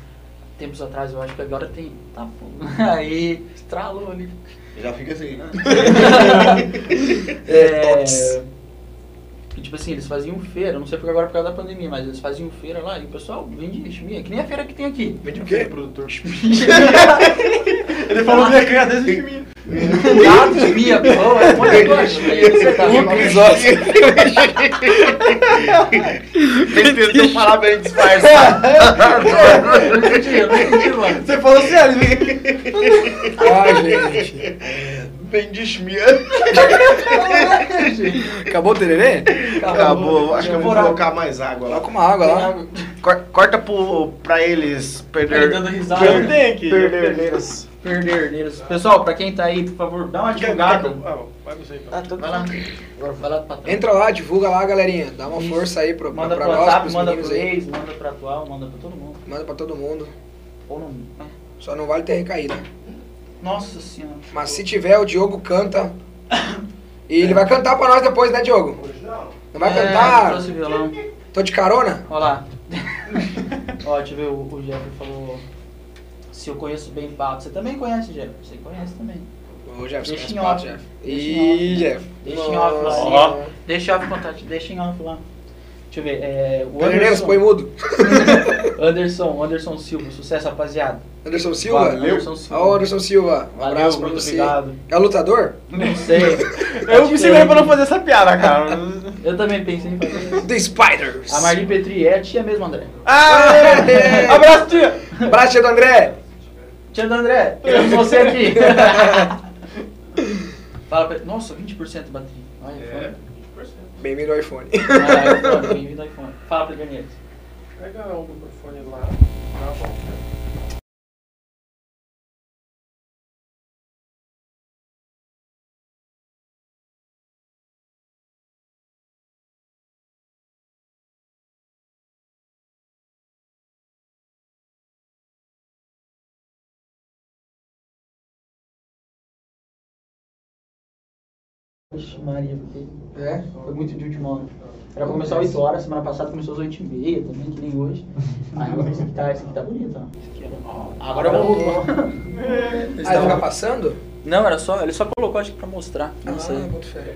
S1: tempos atrás, eu acho que agora tem, tá, pô, aí, estralou ali.
S4: Já fica assim.
S1: É,
S3: Tops.
S1: e, tipo assim, eles faziam feira, não sei porque agora por causa da pandemia, mas eles faziam feira lá e o pessoal vende chimia, que nem a feira que tem aqui.
S3: Vende o
S6: é
S3: quê?
S6: produtor? Ele falou que ia criar desde de mim.
S1: Gato, chimia, pão, é um monte de coisa. Você tá?
S4: Ele tentou falar bem disfarçado.
S1: Eu não entendi, eu não entendi, mano.
S6: Você falou sério,
S3: Ai, gente.
S4: Bem de chmia.
S3: Acabou o tererê?
S4: Acabou. Acho que eu vou colocar mais água lá.
S3: Coloca uma água lá.
S4: Cor- Corta pro, pra eles
S1: Ele
S4: perder.
S1: dando risada.
S6: Eu tenho aqui.
S4: Perderneiras.
S1: Perderneiros. Pessoal, pra quem tá aí, por favor, dá uma divulgada.
S6: Ah, vai você então.
S1: Vai lá. Vai lá pro patrão.
S3: Entra lá, divulga lá, galerinha. Dá uma
S1: Isso.
S3: força aí pra, pra,
S1: Manda
S3: pra
S1: pro
S3: nós,
S1: WhatsApp, manda pro
S3: aí.
S1: ex, manda pro atual, manda pra todo mundo.
S3: Manda pra todo mundo.
S1: Ou não. é.
S3: Só não vale ter recaída.
S1: Nossa senhora.
S3: Mas se tiver, o Diogo canta. E ele vai cantar pra nós depois, né, Diogo? Não vai
S1: É,
S3: cantar?
S1: trouxe violão.
S3: Tô de carona?
S1: Olha lá. Ó, deixa eu ver, o, o Jeffrey falou. Se eu conheço bem Pato. Você também conhece, Jeff? Você conhece também.
S3: Ô, Jeff,
S1: Deixa
S3: você
S1: em
S3: conhece
S1: off.
S3: Jeff.
S1: Deixa em
S3: Ih,
S1: off.
S3: Jeff.
S1: Deixa em off lá. Deixa em off contato, deixa em off lá. Deixa eu ver. É, o Anderson,
S3: põe mudo.
S1: Anderson, Anderson Silva, sucesso, rapaziada.
S3: Anderson Silva?
S6: Valeu.
S1: Anderson Silva.
S3: Ó, Anderson Silva. Um
S1: Valeu,
S3: abraço pra
S1: muito
S3: você.
S1: obrigado.
S3: É lutador?
S1: Não sei.
S6: Eu me segurei pra não fazer essa piada, cara.
S1: Eu também pensei em fazer isso.
S3: The Spiders.
S1: A Marli Petri é a tia mesmo, André.
S6: Ah! Abraço, tia!
S3: Abraço, tia do André.
S1: Tia do André, queremos você aqui. Fala pra ele. Nossa, 20% de bateria. Olha,
S6: É.
S1: iPhone.
S3: Bem-vindo ao iPhone.
S1: Ah, iPhone, bem-vindo ao iPhone. Fala pra ele,
S6: Pega o microfone lá. Tá bom.
S1: Maria, porque
S3: É?
S1: foi muito de última hora. Era pra começar às 8 horas, semana passada começou às 8 e meia também, que nem hoje. Aí agora esse aqui tá, esse aqui tá bonito, ó. Agora voltou. Eles
S3: Ah, vai ficar passando?
S1: Não, era só, ele só colocou acho que pra mostrar. Não
S3: Ah,
S1: sei.
S3: boto fé.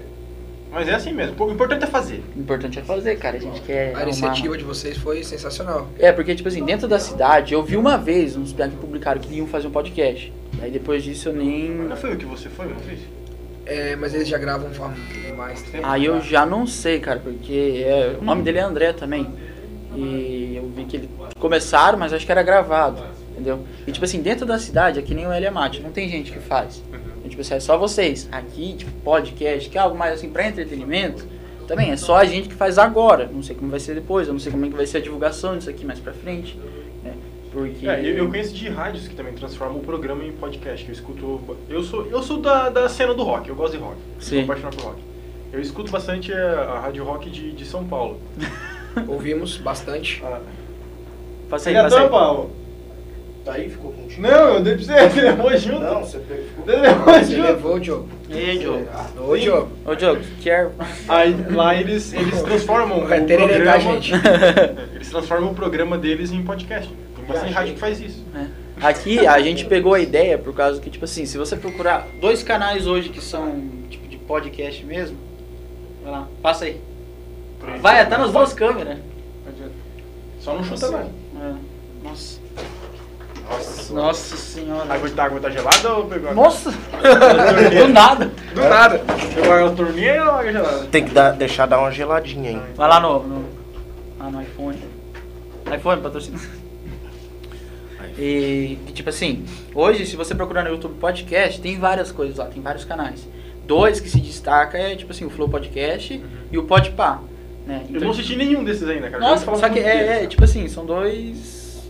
S6: Mas é assim mesmo. O importante é fazer.
S1: O importante é fazer, cara. A gente quer.
S3: A
S1: arrumar-
S3: iniciativa de vocês foi sensacional.
S1: É, porque, tipo assim, dentro da cidade, eu vi uma vez uns piados que publicaram que iam fazer um podcast. Aí depois disso eu nem.
S6: Não foi o que você foi uma vez?
S3: É, mas eles já gravam há mais tempo.
S1: Aí eu já não sei, cara, porque é, o nome dele é André também. E eu vi que ele começaram, mas acho que era gravado, entendeu? E tipo assim, dentro da cidade, aqui nem o Elia Mate, não tem gente que faz. Então, tipo assim, é só vocês. Aqui, tipo, podcast, que é algo mais assim pra entretenimento, também é só a gente que faz agora. Não sei como vai ser depois, eu não sei como é que vai ser a divulgação disso aqui mais pra frente. Porque.
S6: É, eu, eu conheço de rádios que também transformam o programa em podcast. Eu escuto. Eu sou, eu sou da, da cena do rock, eu gosto de rock.
S1: Sim.
S6: Sou apaixonado por rock. Eu escuto bastante a, a rádio rock de, de São Paulo.
S3: Ouvimos bastante.
S6: Ah,
S1: Passa aí, passa aí.
S6: Paulo?
S4: Tá aí, ficou contigo.
S6: Não, eu dei pra você, você levou junto.
S4: Não, você pegou. ficou-
S6: Você levou
S3: Você
S6: junto.
S3: levou o Diogo.
S1: E aí, Diogo?
S3: Ô, Diogo.
S1: Ô, Diogo, quer.
S6: Aí lá eles, eles transformam
S3: Vai
S6: o programa.
S3: gente.
S6: Eles transformam o programa deles em podcast. Tem bastante rádio que faz isso.
S1: É. Aqui a gente pegou a ideia por causa que, tipo assim, se você procurar dois canais hoje que são tipo de podcast mesmo, vai lá, passa aí. Vai, tá nas duas câmeras.
S6: Só não chuta lá.
S1: É. Nossa.
S6: Nossa.
S1: Nossa
S6: A
S1: senhora.
S6: água tá, água tá gelada ou pegou? água?
S1: Nossa! Do nada.
S3: Do nada.
S6: Pegou água torneira ou água gelada?
S4: Tem que dar, deixar dar uma geladinha, hein?
S1: Vai lá no. no ah, no iPhone. iPhone, patrocina. E, tipo assim, hoje se você procurar no YouTube podcast, tem várias coisas lá, tem vários canais. Dois que se destaca é tipo assim, o Flow Podcast e o Podpah, né?
S6: Eu não assisti nenhum desses ainda, cara.
S1: Nossa, só que é, é, tipo assim, são dois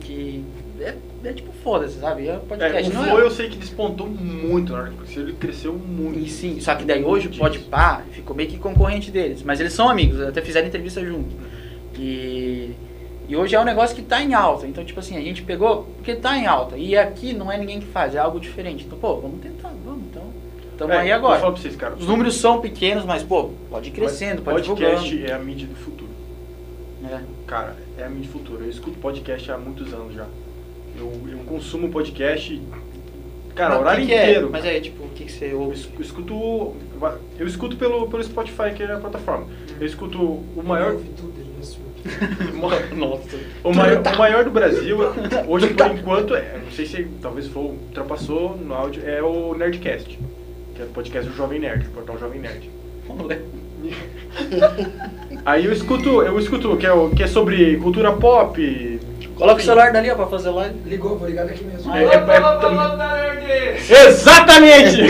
S1: que é, é tipo foda-se, sabe? É
S6: É,
S1: podcast,
S6: o
S1: não
S6: Flow
S1: é?
S6: eu sei que despontou muito na hora que ele cresceu muito.
S1: E sim, só que daí hoje o Podpah ficou meio que concorrente deles, mas eles são amigos, até fizeram entrevista junto. E, e hoje é um negócio que tá em alta, então tipo assim, a gente pegou porque tá em alta, e aqui não é ninguém que faz, é algo diferente. Então, pô, vamos tentar, vamos, então. Estamos
S6: É,
S1: aí
S6: Eu
S1: agora.
S6: vocês, cara.
S1: Os números são pequenos, mas pô, pode ir crescendo, pode
S6: Podcast
S1: divulgando.
S6: é a mídia do futuro.
S1: É.
S6: Cara, é a mídia do futuro. Eu escuto podcast há muitos anos já. Eu, eu consumo podcast, cara,
S1: Mas
S6: o
S1: o
S6: horário
S1: que que é?
S6: inteiro.
S1: Mas é tipo, o que, que você
S6: Eu
S1: ouve?
S6: eu escuto. Eu escuto pelo, pelo Spotify, que é a plataforma. Eu escuto o maior.
S3: Ouve tudo, ele é surdo.
S1: Nossa.
S6: O maior, o maior do Brasil, hoje por enquanto, é, não sei se talvez for, ultrapassou no áudio, é o Nerdcast, que é o podcast do Jovem Nerd, do portal Jovem Nerd. Aí eu escuto, eu escuto que é, o, que é sobre cultura pop.
S1: Coloca o celular dali ó, pra fazer live.
S3: Ligou, vou ligar daqui mesmo.
S6: É, é, é, exatamente!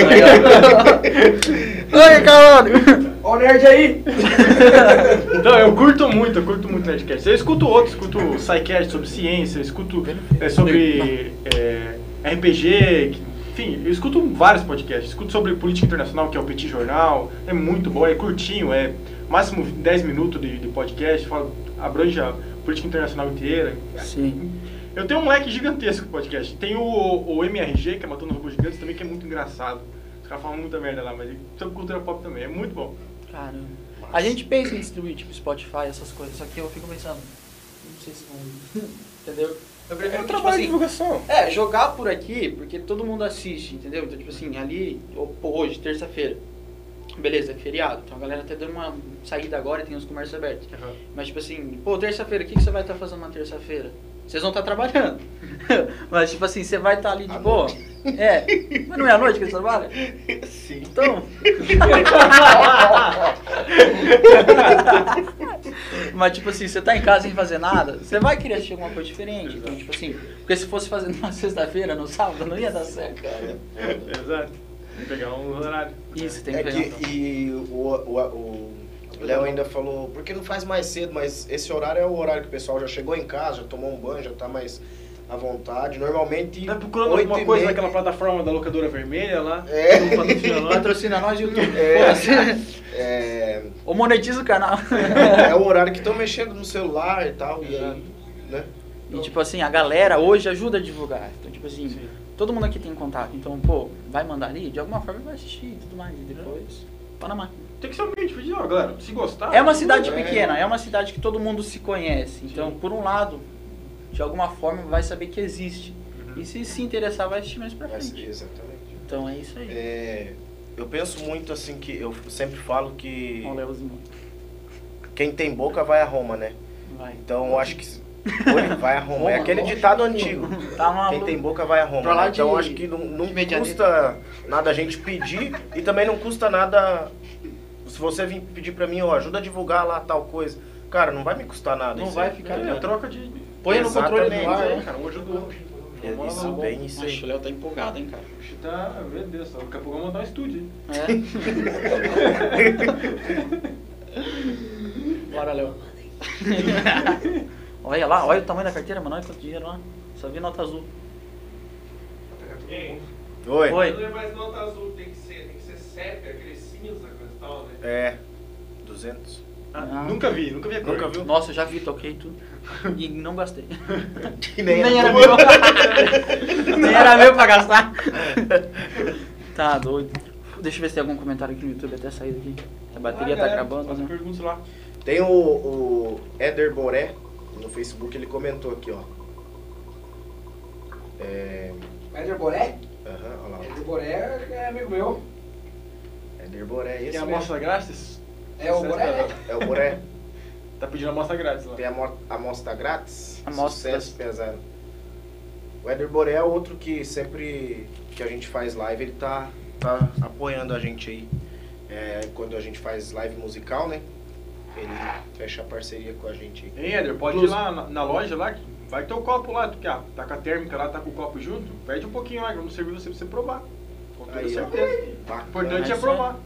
S1: Oi, calado!
S3: Ó o nerd aí!
S6: Então, eu curto muito, eu curto muito Nerdcast. Eu escuto outros, escuto SciCast sobre ciência, escuto é, sobre é, RPG, enfim, eu escuto vários podcasts. Escuto sobre política internacional, que é o Petit Jornal, é muito bom, é curtinho, é máximo 10 minutos de, de podcast, fala, abrange a política internacional inteira.
S1: Sim.
S6: Eu tenho um leque gigantesco de podcast. Tem o, o MRG, que é Matando Robôs Gigantes, também, que é muito engraçado. Os caras falam muita merda lá, mas é sobre cultura pop também, é muito bom.
S1: Caramba. A gente pensa em distribuir, tipo, Spotify, essas coisas, só que eu fico pensando, não sei se vão. Entendeu? Eu prefiro que, tipo assim,
S6: divulgação.
S1: É, jogar por aqui, porque todo mundo assiste, entendeu? Então, tipo assim, ali, hoje, terça-feira. Beleza, é feriado. Então a galera tá dando uma saída agora e tem os comércios abertos. Mas, tipo assim, pô, terça-feira, o que, que você vai estar fazendo na terça-feira? Vocês vão estar trabalhando. Mas, tipo assim, você vai estar ali de
S4: À
S1: boa. É. Mas não é à noite que você trabalha?
S4: Sim.
S1: Então. Mas, tipo assim, você tá em casa sem fazer nada, você vai querer assistir alguma coisa diferente. Então, tipo assim, porque se fosse fazer numa sexta-feira, no sábado, não ia dar certo, cara.
S6: Exato. Pegar um horário.
S1: Isso, tem que
S4: É
S1: pegar.
S4: que, e o, o, o Léo ainda falou, por que não faz mais cedo? Mas esse horário é o horário que o pessoal já chegou em casa, já tomou um banho, já tá mais à vontade. Normalmente.
S6: Tá procurando alguma coisa
S4: meia-
S6: naquela plataforma da locadora vermelha lá?
S4: É.
S6: Não patrocina nós.
S1: YouTube.
S4: É.
S1: Foda-se.
S4: É,
S1: Ou monetiza o canal.
S4: é o horário que estão mexendo no celular e tal. E aí, né?
S1: E tipo assim, a galera hoje ajuda a divulgar. Então, tipo assim,
S6: Sim.
S1: todo mundo aqui tem contato. Então, pô, vai mandar ali, de alguma forma vai assistir e tudo mais. E depois, na máquina.
S6: Tem que ser um ambiente pedir, ó, galera, se gostar.
S1: É uma cidade
S4: é.
S1: pequena, é uma cidade que todo mundo se conhece. Então, por um lado, de alguma forma vai saber que existe. E se se interessar, vai assistir mais pra frente.
S4: exatamente.
S1: Então é isso aí.
S4: É, eu penso muito assim que eu sempre falo que
S1: Olha
S4: quem tem boca vai a Roma, né?
S1: Vai.
S4: Então eu acho que Oi, vai a Roma. É aquele ditado antigo.
S1: Tá
S4: Quem tem boca vai a Roma. Né? Então
S1: de-
S4: acho que não, não custa nada a gente pedir e também não custa nada se você vir pedir pra mim, ó, ajuda a divulgar lá tal coisa. Cara, não vai me custar nada.
S1: Não
S4: isso
S1: vai
S4: aí.
S1: ficar-
S6: É, troca de.
S1: Põe no controle do ar,
S6: É, cara, um ajuda o outro.
S4: É isso,
S6: lá,
S4: bem isso
S1: Nossa, o
S4: aí.
S1: Léo tá empolgado, hein, cara.
S6: Que tá, meu Deus, daqui a pouco eu vou mandar um estúdio. hein?
S1: É? Bora, Léo. olha lá, olha o tamanho da carteira, mano. Olha quanto dinheiro lá. Só vi nota azul.
S5: Ei,
S4: Oi.
S1: Oi.
S5: Não é mais nota azul, tem que ser, tem que ser sépia, aquele né?
S4: É. 200.
S1: Ah.
S6: Nunca vi, nunca vi a cor.
S4: Nunca viu?
S1: Nossa, eu já vi, toquei tudo. E não gastei.
S4: Nem,
S1: Nem era meu. Nem era meu pra gastar. Tá doido. Deixa eu ver se tem algum comentário aqui no YouTube até sair daqui. A bateria
S6: Ah,
S1: tá
S6: galera,
S1: acabando, né?
S6: perguntas lá.
S4: Tem o, o Éder Boré no Facebook, ele comentou aqui, ó. É.
S3: Éder Boré?
S4: Aham, olha lá.
S3: Éder Boré é amigo meu.
S4: Éder Boré, esse
S6: Tem a
S4: mesmo.
S6: amostra grátis?
S3: É o Boré?
S4: É o Boré.
S6: Tá pedindo amostra grátis lá.
S4: Tem a mo- amostra grátis.
S1: Amostra.
S4: Sucesso pesado. O Éder Boré é outro que sempre que a gente faz live, ele tá, tá apoiando a gente aí. É, quando a gente faz live musical, né? Ele fecha parceria com a gente aí.
S6: Hein, Éder, pode ir lá na, na loja lá, que vai ter o copo lá, tu quer, tá com a térmica lá, tá com o copo junto, pede um pouquinho lá, que vamos servir você pra você provar. Toda certeza. O importante é
S1: Isso
S6: provar.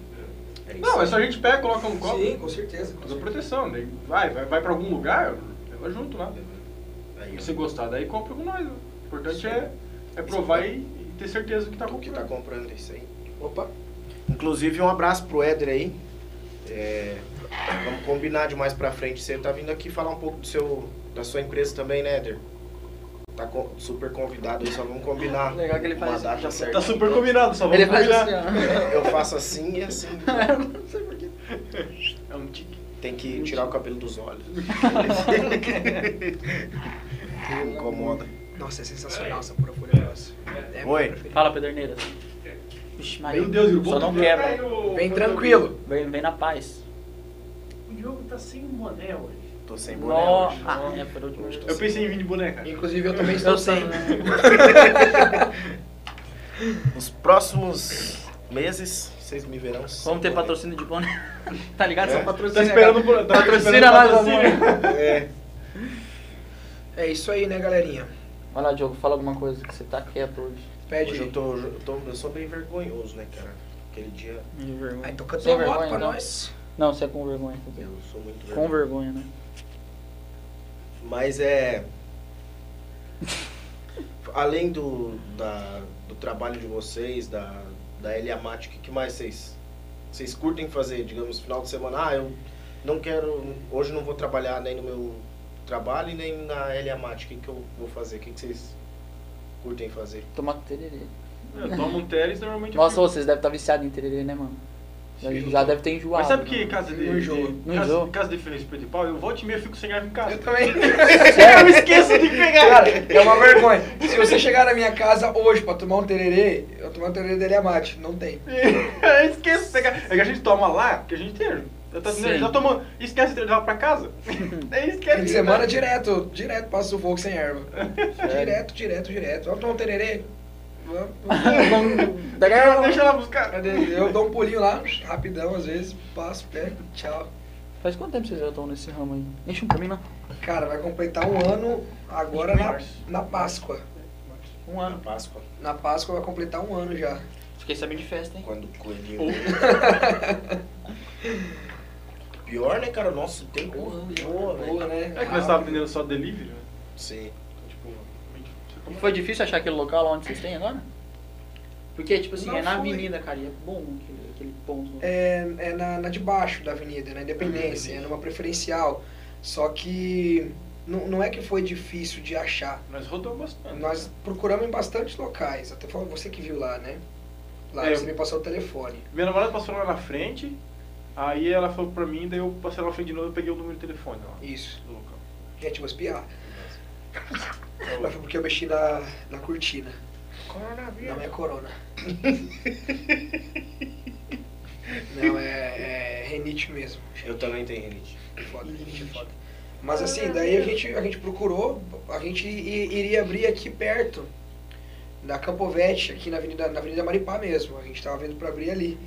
S4: É isso
S6: Não, é só a gente pega, coloca no copo,
S3: Sim, com certeza. com certeza.
S6: proteção, daí vai, vai, vai pra algum lugar, leva junto lá.
S4: Aí,
S6: Se gostar, daí compra com nós. né? O importante é, é provar e, e ter certeza que tá
S4: O que tá
S6: comprando.
S4: comprando isso aí.
S3: Opa.
S4: Inclusive, um abraço pro Éder aí. É, vamos combinar de mais pra frente. Você tá vindo aqui falar um pouco do seu, da sua empresa também, né, Éder? Tá super convidado aí, só vamos combinar
S1: Legal que ele
S4: uma
S1: faz
S4: data
S1: já-
S4: certa.
S6: Tá super combinado, só vamos
S1: Ele faz
S6: combinar.
S1: assim.
S4: Eu faço assim e assim.
S1: não sei porquê.
S6: É um tique.
S4: Tem que tirar o cabelo dos olhos. Incomoda.
S3: Nossa, é sensacional essa pura folha grossa. É minha
S4: Oi.
S3: preferida.
S1: Fala, Pederneiras. Vixe, Maria.
S6: Meu Deus,
S1: Só não quebra.
S5: O-
S3: Vem tranquilo.
S1: Vem, vem na paz.
S5: O Diogo tá sem boné hoje.
S4: Tô sem boné hoje.
S1: Ah, é, por último. eu tô
S6: Eu
S1: sem.
S6: pensei em vir de boneca.
S3: Inclusive eu também estou
S1: Eu
S3: sem.
S4: Nos próximos meses, vocês me verão. sem
S1: Vamos ter
S4: boné.
S1: patrocínio de boné. tá ligado?
S4: É.
S1: Só
S6: Tá
S1: patrocínio.
S6: esperando,
S1: cara.
S6: tá
S1: Patrocina nós,
S6: patrocínio.
S4: É.
S3: É isso aí, né, galerinha?
S1: Vai lá, Diogo, fala alguma coisa que você tá quieto hoje.
S3: Pede.
S4: Hoje eu tô, eu tô. Eu sou bem vergonhoso, né, cara? Aquele dia
S1: vergonha.
S3: Ah, então canta
S1: vergonha,
S3: pra
S1: não.
S3: nós.
S1: Não, você é com vergonha.
S4: eu sou muito
S1: Com
S4: vergonhoso.
S1: vergonha, né?
S4: Mas é. Além do, da, do trabalho de vocês, da, da Eliamatic, o que mais vocês, vocês curtem fazer? Digamos, final de semana, ah, eu não quero. Hoje não vou trabalhar nem no meu trabalho e nem na Eliamatic. O que, que eu vou fazer? O que, que vocês curtem fazer?
S1: Tomar tererê.
S6: Eu tomo um Teles, normalmente eu
S1: Nossa,
S6: fico-
S1: vocês devem estar viciados em tererê, né, mano? Já,
S4: Sim.
S1: já deve ter enjoado.
S6: Mas sabe
S1: né?
S6: que casa de,
S3: Não enjoa.
S6: de, casa, casa de diferença preto e pau, eu volto e meia fico sem grave em casa.
S3: Eu também.
S6: Eu esqueço de pegar.
S3: Cara, é uma vergonha. Se você chegar na minha casa hoje pra tomar um tererê, eu tomar um tererê dele mate. Não tem.
S6: eu esqueço de pegar. É que a gente toma lá, que a gente tem. Já, tá,
S1: Sim.
S6: já tomou. Esquece de levar pra casa. Esquece
S3: Fim de semana direto, direto passa sufoco sem erva. Direto, direto, direto. Vamos tomar um tererê? Vamos.
S6: Deixa, deixa ela buscar.
S3: Eu dou um pulinho lá, rapidão, às vezes, passo, pego, tchau.
S1: Faz quanto tempo vocês já estão nesse ramo aí? Enche um pra mim, não.
S3: Cara, vai completar um ano agora na, na Páscoa.
S1: Um
S4: Na
S1: ano.
S4: Páscoa,
S3: Na Páscoa vai completar um ano já.
S1: Fiquei sabendo de festa, hein?
S4: quando o coelhinho. Pior, né, cara? Nossa, tem boa, boa,
S3: Boa, né?
S6: É que nós estávamos vendendo só delivery, né?
S4: Sim.
S1: E foi difícil achar aquele local lá onde vocês têm agora? Porque, tipo assim,
S3: Não
S1: é na
S3: foi.
S1: avenida, cara, e é bom aquele, aquele ponto.
S3: É, é na, na de baixo da avenida, na Independência, é numa preferencial. Só que não, não é que foi difícil de achar.
S6: nós rodamos bastante.
S3: Nós procuramos em bastantes locais. Até foi você que viu lá, né? Lá
S6: É,
S3: você me passou o telefone.
S6: Minha namorada passou lá na frente, aí ela falou pra mim, daí eu passei lá na frente de novo e peguei o número de telefone lá
S3: Isso.
S6: do local.
S3: Gente, vou espiar. Mas foi porque eu mexi na, na cortina. Não é corona. Não, é, é renite mesmo.
S4: Eu também tenho rinite.
S3: É foda, renite é foda. Mas assim, daí a gente, a gente procurou, a gente iria abrir aqui perto da Campovete, aqui na Avenida, na Avenida Maripá mesmo. A gente tava vendo pra abrir ali.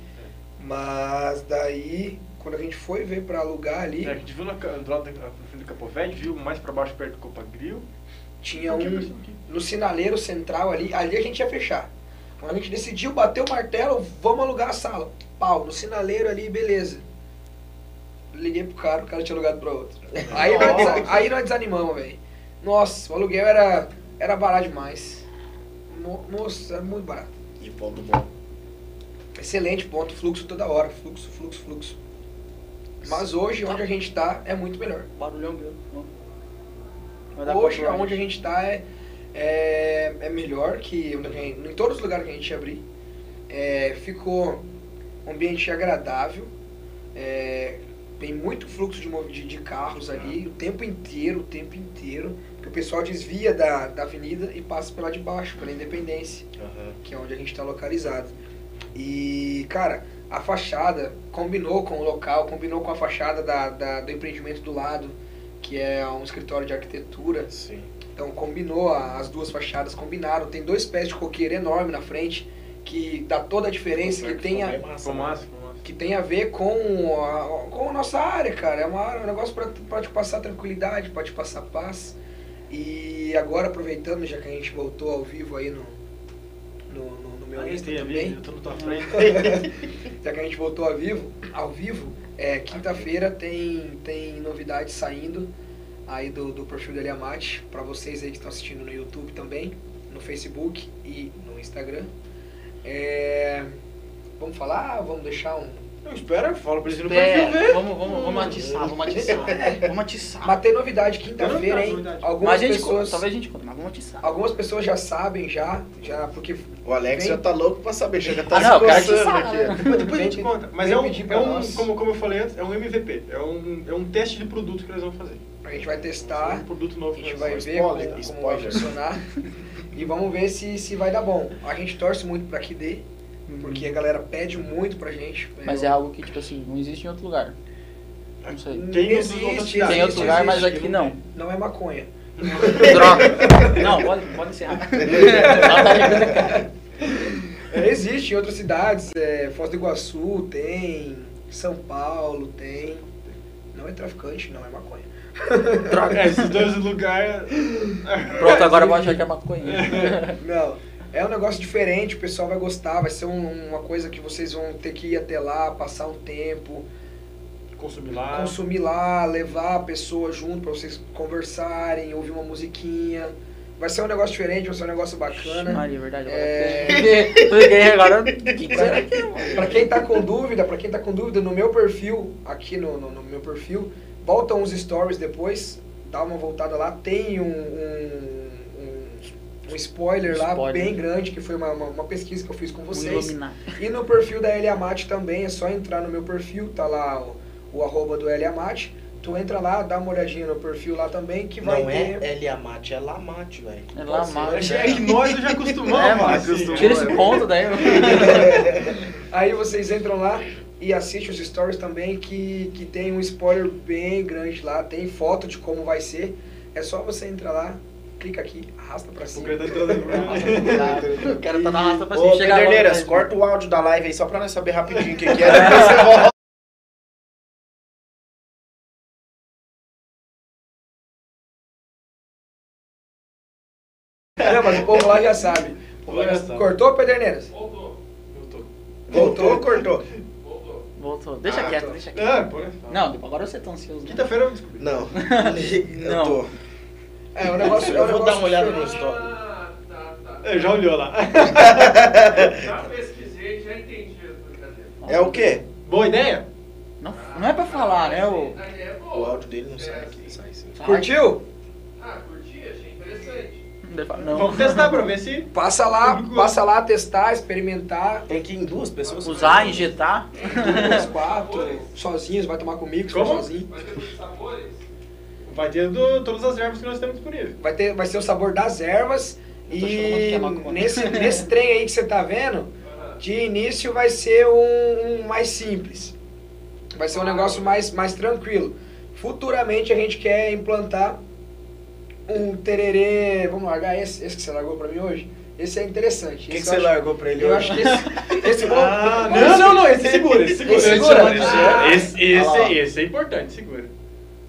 S3: Mas daí, quando a gente foi ver pra alugar ali,
S6: É, a gente viu na, do lado na frente do Capovete, viu mais pra baixo perto do Copa Grill.
S3: Tinha um no sinaleiro central ali, ali a gente ia fechar. Quando a gente decidiu bater o martelo, vamos alugar a sala. Pau, no sinaleiro ali, beleza. Liguei pro cara, o cara tinha alugado pra outro. Aí nós, aí nós desanimamos, velho. Nossa, o aluguel era, era barato demais. Moço, era muito barato.
S4: E ponto bom.
S3: Excelente ponto, fluxo toda hora, fluxo, fluxo, fluxo. Mas hoje, onde a gente tá, é muito melhor.
S1: Barulhão grande.
S3: Hoje, onde a gente está é, é, é melhor que em todos os lugares que a gente abrir. É, ficou um ambiente agradável. é, tem muito fluxo de, de, de carros ali o tempo inteiro, o tempo inteiro. Porque o pessoal desvia da, da avenida e passa pela de baixo, pela Independência
S4: Aham.
S3: que é onde a gente está localizado. E, cara, a fachada combinou com o local, combinou com a fachada da, da- do empreendimento do lado, que é um escritório de arquitetura.
S4: Sim.
S3: Então combinou, a- as duas fachadas combinaram. Tem dois pés de coqueiro enorme na frente, que dá toda a diferença, que tem a,
S4: massa, né?
S6: massa,
S3: que tem a ver com a, com a nossa área, cara. É uma, área- um negócio para te passar tranquilidade, para te passar paz. E agora, aproveitando, já que a gente voltou ao vivo aí no, no- no meu Insta também,
S6: eu tô na tua frente.
S3: já que a gente voltou ao vivo, ao vivo, é, quinta-feira tem, tem novidades saindo aí do, do perfil da Eliamate, para vocês aí que estão assistindo no YouTube também, no Facebook e no Instagram. É, vamos falar? Vamos deixar um.
S6: Não, espera, fala pra eles perfil
S1: É,
S6: ver.
S1: vamos, vamos, vamos atiçar, vamos atiçar. Vamos atiçar.
S3: Mas tem novidade quinta-feira, hein? Algumas
S1: Mas a gente
S3: pessoas,
S1: conta, talvez a gente conta, mas vamos atiçar.
S3: algumas pessoas já sabem já, já porque
S4: O Alex
S3: Vem.
S4: já tá louco pra saber, já tá
S1: Ah, não, atiçar,
S4: aqui.
S1: né?
S6: Depois, depois a gente
S3: Vem-
S6: conta. Mas é um,
S3: pedir pra
S6: é um como, como eu falei antes, é um MVP. É um, é um teste de produto que nós vamos fazer.
S3: a gente vai testar.
S6: Um produto novo
S3: A gente vai ver
S4: spoiler,
S3: como, como vai funcionar. e vamos ver se, se vai dar bom. A gente torce muito pra que dê, porque a galera pede muito pra gente.
S1: Mas é algo que, tipo assim, não existe em outro lugar. Não sei.
S6: Tem
S3: Existe,
S6: outros- outras
S3: existe.
S1: Tem outro lugar, mas
S3: existe.
S1: aqui não.
S3: Não é maconha.
S1: Droga. Não, pode, pode encerrar.
S3: É, existe em outras cidades, é, Foz do Iguaçu tem, São Paulo tem. Não é traficante, não é maconha.
S6: É, esses dois lugares.
S1: Pronto, agora vou achar que é maconha.
S3: Não, é um negócio diferente, o pessoal vai gostar, vai ser um- uma coisa que vocês vão ter que ir até lá, passar um tempo,
S6: Consumir lá.
S3: consumir lá, levar a pessoa junto pra vocês conversarem, ouvir uma musiquinha. Vai ser um negócio diferente, vai ser um negócio bacana.
S1: Maria, é verdade. Agora
S3: É.
S1: agora. É?
S3: Pra quem tá com dúvida, para quem tá com dúvida, no meu perfil, aqui no, no, no meu perfil, volta uns stories depois, dá uma voltada lá, tem um, um, um- um spoiler lá
S1: Spoiler.
S3: bem grande, que foi uma, uma, uma pesquisa que eu fiz com vocês. E no perfil da Eliamate também, é só entrar no meu perfil, tá lá o, o arroba do Eliamate. Tu entra lá, dá uma olhadinha no perfil lá também, que vai
S4: Não
S3: ter.
S4: é Eliamate, é Lamate, velho.
S1: É lá, mano.
S6: É que nós já acostumamos.
S1: É, mano.
S6: assim.
S1: Tira esse ponto daí.
S3: Aí vocês entram lá e assistem os stories também, que, que tem um spoiler bem grande lá, tem foto de como vai ser. É só você entrar lá, clica aqui, arrasta pra
S6: O
S3: cima.
S6: cara tá entrando.
S1: O cara tá na rasta pra
S4: Ô,
S1: cima. Chega
S4: Pederneiras,
S1: logo,
S4: corta o áudio da live aí só pra nós saber rapidinho o que, que é. Depois você volta.
S3: Não, mas o povo lá já sabe.
S6: O.
S3: Cortou, Pederneiras?
S5: Voltou,
S3: Voltou ou cortou?
S5: voltou.
S1: Voltou. Deixa
S3: Ah,
S1: quieto,
S3: tô.
S1: deixa quieto.
S6: Ah, pô.
S1: Não, agora você tá ansioso. né?
S6: Quinta-feira eu descobri.
S4: Não. Eu
S1: Não.
S4: tô.
S3: É, o negócio é um
S4: Eu vou
S3: negócio
S4: dar uma olhada no story.
S5: Ah, tá, tá.
S6: É, já olhou lá.
S5: Já pesquisei, já entendi as.
S4: É o quê?
S6: Boa ideia?
S1: Não, não é pra falar, né? O...
S5: A ideia é
S4: O áudio dele não sai aqui, sai sim.
S3: Curtiu?
S5: Ah, curti, achei interessante.
S1: Não.
S6: Vamos testar pra ver se.
S3: Passa lá, passa lá, testar, experimentar.
S4: Tem que ir em duas pessoas?
S1: Usar, injetar.
S3: Duas, quatro, sozinhos, vai tomar comigo,
S6: Como?
S3: sozinho.
S5: Vai ter muitos sabores?
S6: Vai ter do, todas as ervas que nós temos disponíveis.
S3: Vai, ter, vai ser o sabor das ervas. E nesse, nesse trem aí que você tá vendo, de início vai ser um, um mais simples. Vai ser um negócio mais, mais tranquilo. Futuramente a gente quer implantar um tererê. Vamos largar esse, esse que você largou pra mim hoje? Esse é interessante.
S4: O que,
S3: Esse
S4: que você
S3: acho-
S4: largou pra ele
S3: Eu
S4: hoje?
S3: acho que esse. esse
S6: Ah, não, não, não, esse segura, esse segura.
S3: Esse
S6: Esse,
S3: segura.
S6: segura. esse,
S3: Ah,
S6: esse, esse é importante, segura.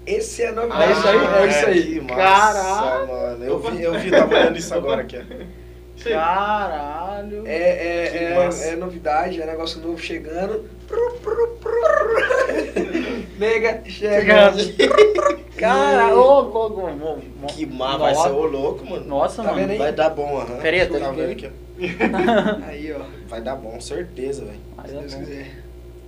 S3: Esse é a
S6: Ah,
S3: novidade.
S6: isso aí, é isso aí.
S4: Massa,
S1: Caralho.
S4: mano. Eu vi, eu vi, tava olhando isso agora aqui.
S1: Caralho.
S3: É, é, é, é novidade, é negócio novo chegando. Pru, pru, pru. Nega, chegando.
S1: Cara, ô, ô, ô, ô, ô,
S4: Que massa, vai ser ô louco, mano.
S1: Nossa,
S3: Tá
S1: mano.
S4: Vai dar bom, aham.
S1: Peraí, tá vendo?
S4: aqui, ó.
S3: Aí, ó.
S4: Vai dar bom, certeza, velho.
S3: Se
S1: é
S3: Deus quiser.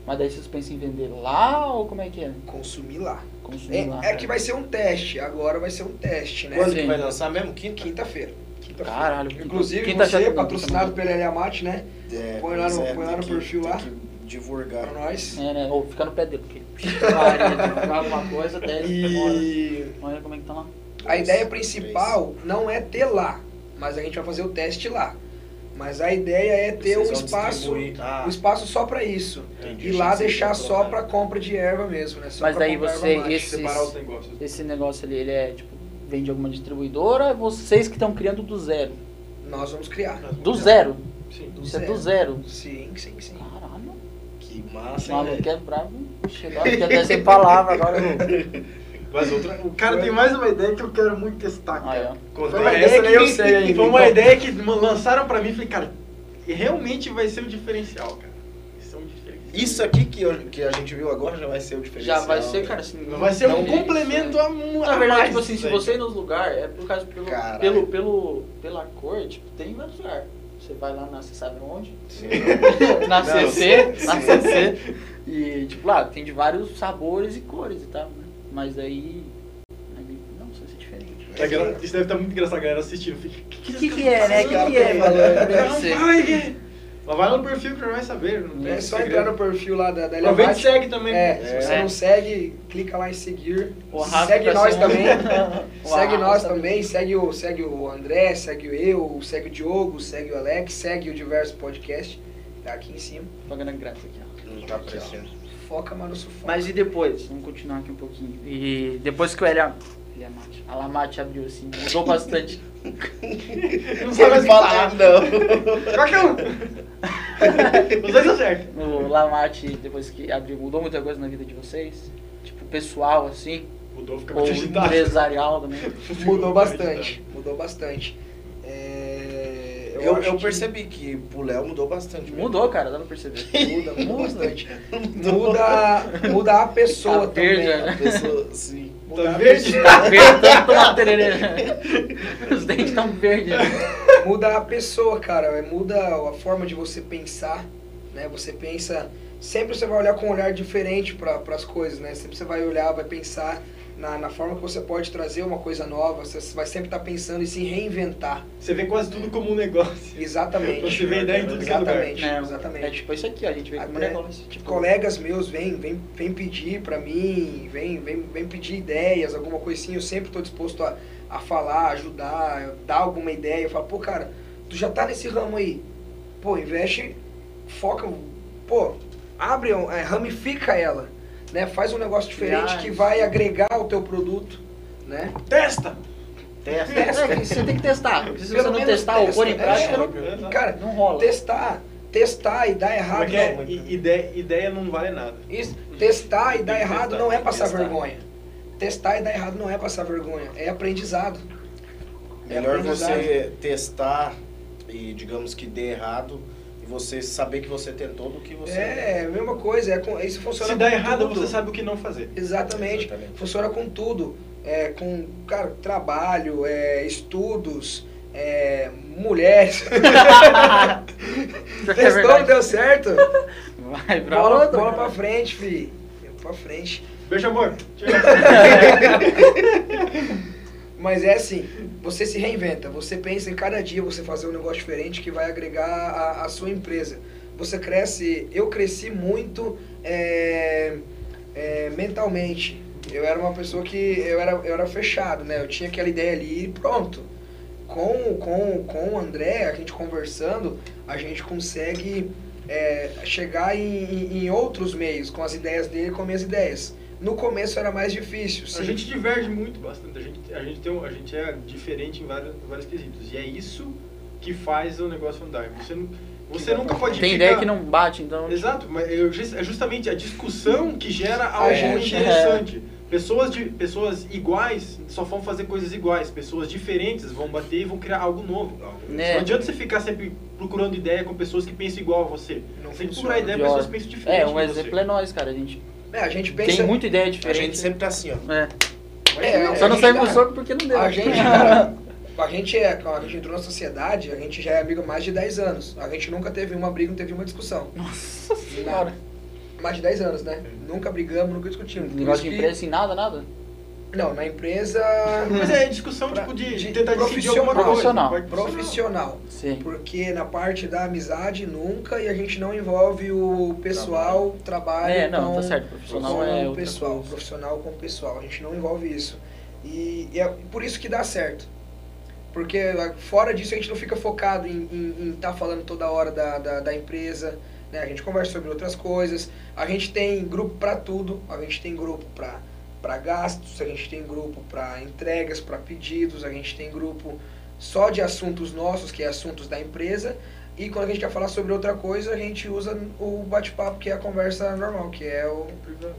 S1: Mas daí vocês pensam em vender lá ou como é que é?
S3: Consumir lá.
S1: Consumir lá.
S3: É, é que vai ser um teste. Agora vai ser um teste, né?
S4: Quando que vai lançar mesmo? Quinta?
S3: Quinta-feira. Quinta-feira.
S1: Caralho.
S3: Inclusive,
S1: Quinta
S3: você, patrocinado pela Eliamate, né?
S4: É,
S3: Põe lá no-
S4: pois
S3: põe lá no
S4: que-
S3: perfil lá.
S4: divulgar.
S3: Pra nós.
S1: É, né? Ou fica no pé dele, porque alguma coisa.
S3: E
S1: Olha como é que tá lá.
S3: a ideia principal não é ter lá, mas a gente vai fazer o teste lá. Mas a ideia é ter
S4: Vocês
S3: um espaço.
S4: Ah,
S3: um espaço só pra isso.
S4: entendi.
S3: E lá deixar só
S4: iam
S3: pra compra de erva mesmo, né? Só
S1: Mas daí você-
S3: mate.
S1: esse-
S6: Separar os negócios.
S1: Esse negócio ali, ele é tipo, vem de alguma distribuidora, é vocês que estão criando do zero.
S3: Nós vamos criar.
S1: Do zero.
S6: Sim.
S3: Do
S1: Isso é
S3: zero.
S1: do zero.
S3: Sim, sim, sim.
S1: Caralho.
S4: Que
S1: O
S4: massa, hein,
S1: maluco
S4: velho?
S1: é bravo. Chegou até sem palavra agora.
S6: Mas outra, o cara tem mais uma ideia que eu quero muito testar,
S1: Aí,
S6: cara.
S1: ó.
S4: Conta
S3: Foi uma ideia
S6: Essa
S3: que
S6: daí eu sei ainda. Foi uma ideia que lançaram pra mim e falei, cara, realmente vai ser um diferencial, cara. Um diferencial.
S4: Isso aqui que, eu- que a gente viu agora já vai ser o diferencial.
S1: Já vai ser,
S4: velho.
S1: cara, assim.
S6: Vai ser um
S1: não-
S6: complemento a um
S1: Na
S6: a
S1: verdade,
S6: mais
S1: tipo assim, se
S6: aí,
S1: você ir nos lugares, é por causa pelo,
S4: Caralho.
S1: pelo, pelo, pela cor, tipo, tem vários lugares. Você vai lá na, você sabe onde?
S4: Sim.
S1: na CC, na. CC. E, tipo, lá, tem de vários sabores e cores e tal, né? Mas aí. aí não, vai ser diferente.
S6: É que ela- Isso deve estar muito engraçado a galera assistindo.
S1: O que, que, que é, né? O que, que é,
S6: que- Mas vai lá no perfil que vai saber. Não tem
S3: É só
S6: segredo.
S3: entrar no perfil lá da, da
S6: Aproveita e segue também.
S3: É,
S6: pô.
S3: se você
S1: É.
S3: não segue, clica lá em seguir.
S1: O Rafa
S3: segue nós também.
S1: O
S3: segue nós
S1: também.
S3: também. Segue o, segue o André, segue o eu, segue o Diogo, segue o Alex, segue o Diverso Podcast. Tá aqui em cima.
S1: Pagando graça aqui, ó.
S4: Não tá aparecendo.
S3: Foca, mano, sufoca.
S1: Mas e depois? Vamos continuar aqui um pouquinho. E depois que o Elia. Eliamate. A Lamate abriu assim, mudou bastante.
S6: Não sabe mais falar.
S4: não.
S6: Qualquer um. Os dois acertam.
S1: O Lamate, depois que abriu, mudou muita coisa na vida de vocês? Tipo, pessoal, assim?
S6: Mudou, fica
S1: Ou
S6: muito agitado.
S1: empresarial também?
S3: Mudou bastante. Mudou bastante. É,
S4: Eu, eu
S3: que
S4: percebi que pro Léo mudou bastante. mesmo.
S1: Mudou, cara, dá pra perceber.
S3: Muda, muda bastante. Muda, muda a pessoa
S1: Tá verde,
S3: também.
S1: né?
S4: A pessoa, sim.
S3: Muda
S6: Tá
S3: a
S6: verde?
S3: pessoa.
S1: Tá verde, tanto tomar tererê. Os dentes estão verdes. né?
S3: muda a pessoa, cara. é, Muda a forma de você pensar, né? Você pensa... Sempre você vai olhar com um olhar diferente para as coisas, né? Sempre você vai olhar, vai pensar na, na forma que você pode trazer uma coisa nova. Você vai sempre estar pensando em se reinventar.
S6: Você vê quase tudo como um negócio.
S3: Exatamente.
S6: Você vê ideia em tudo que é lugar.
S3: Exatamente,
S1: É,
S3: exatamente.
S1: É tipo isso aqui, a gente vê como
S3: Até,
S1: negócio.
S3: tipo, colegas meus vêm vem, vem pedir pra mim, vem, vem, vem pedir ideias, alguma coisinha, eu sempre tô disposto a, a falar, ajudar, dar alguma ideia. Eu falo, pô, cara, tu já tá nesse ramo aí. Pô, investe, foca, pô, abre, um- é, ramifica ela, né? Faz um negócio diferente que vai agregar o teu produto, né?
S6: Testa!
S1: Testa. É, que você tem que testar. Se você
S3: Pelo
S1: não
S3: menos
S1: testar ou pôr em
S3: testa,
S1: prática,
S3: é.
S1: não,
S3: E, cara,
S1: não rola.
S3: testar, testar e dar
S6: Como
S3: errado
S6: é que é?
S3: não.
S6: Ideia, ideia não vale nada.
S3: Isso, testar e dar errado
S6: testar,
S3: não é passar
S6: testar.
S3: vergonha. Testar e dar errado não é passar vergonha, é aprendizado. É
S4: Melhor
S3: aprendizado.
S4: você testar e, digamos que dê errado, e você saber que você tentou do que você.
S3: É, a mesma coisa, é com, isso funciona
S6: Se dá
S3: com
S6: errado,
S3: tudo.
S6: você sabe o que não fazer.
S3: Exatamente.
S4: Exatamente.
S3: Funciona com tudo. É, com, cara, trabalho, é, estudos, é, mulheres.
S1: É
S3: Testou,
S1: verdade.
S3: deu certo?
S1: Vai pra
S3: Bola, bola pra frente, fi. Pra frente.
S6: Beijo, amor. Tchau.
S3: Mas é assim, você se reinventa, você pensa em cada dia você fazer um negócio diferente que vai agregar a, a sua empresa. Você cresce, eu cresci muito é, é, mentalmente. Eu era uma pessoa que eu era, eu era fechado, né? Eu tinha aquela ideia ali e pronto. Com, com, com o André, a gente conversando, a gente consegue é, chegar em, em- outros meios, com as ideias dele com as minhas ideias. No começo era mais difícil, sim.
S6: A gente diverge muito bastante. A gente, a gente, tem um- a gente é diferente em vários, em vários quesitos. E é isso que faz o negócio andar. Você, não- você nunca pode
S1: Tem
S6: ficar...
S1: ideia que não bate, então.
S6: Exato, mas é justamente a discussão que gera
S3: A
S6: algo
S3: gente-
S6: interessante. Pessoas, de, pessoas iguais só vão fazer coisas iguais. Pessoas diferentes vão bater e vão criar algo novo.
S1: Né?
S6: Não adianta você ficar sempre procurando ideia com pessoas que pensam igual a você.
S3: Não funciona.
S6: procurar ideia com pessoas que pensam diferente
S1: É, um
S6: de
S1: exemplo
S6: você.
S1: é nós, cara. A gente
S3: É, a gente pensa...
S1: tem muita ideia
S4: A
S1: diferente.
S4: gente sempre tá assim, ó.
S1: É.
S3: É,
S1: Só
S3: a
S1: não
S3: gente
S1: saiu pro
S3: dá-
S1: soco porque não deu.
S3: A gente, cara, a gente é, quando a gente entrou na sociedade, a gente já é amigo há mais de 10 anos. A gente nunca teve uma briga, não teve uma discussão.
S1: Nossa senhora.
S3: Mais de 10 anos, né? Nunca brigamos, nunca discutimos.
S1: Negócio
S3: isso
S1: de empresa assim, nada, nada.
S3: Não, na empresa
S6: Mas é discussão
S3: Pra-
S6: tipo de,
S3: de
S6: tentar decidir alguma coisa.
S1: profissional.
S3: Profissional.
S1: Sim.
S3: Porque na parte da amizade nunca e a gente não envolve o pessoal, trabalho,
S1: É, não,
S3: com,
S1: tá certo. Profissional
S3: com
S1: é
S3: o pessoal,
S1: coisa.
S3: profissional com o pessoal. A gente não envolve isso. E, e é por isso que dá certo. Porque ah, fora disso a gente não fica focado em estar falando toda hora da, da, da empresa. Né? A gente conversa sobre outras coisas. A gente tem grupo para tudo. A gente tem grupo para para gastos, a gente tem grupo para entregas, para pedidos, a gente tem grupo só de assuntos nossos, que é assuntos da empresa. E quando a gente quer falar sobre outra coisa, a gente usa o bate-papo, que é a conversa normal, que é o,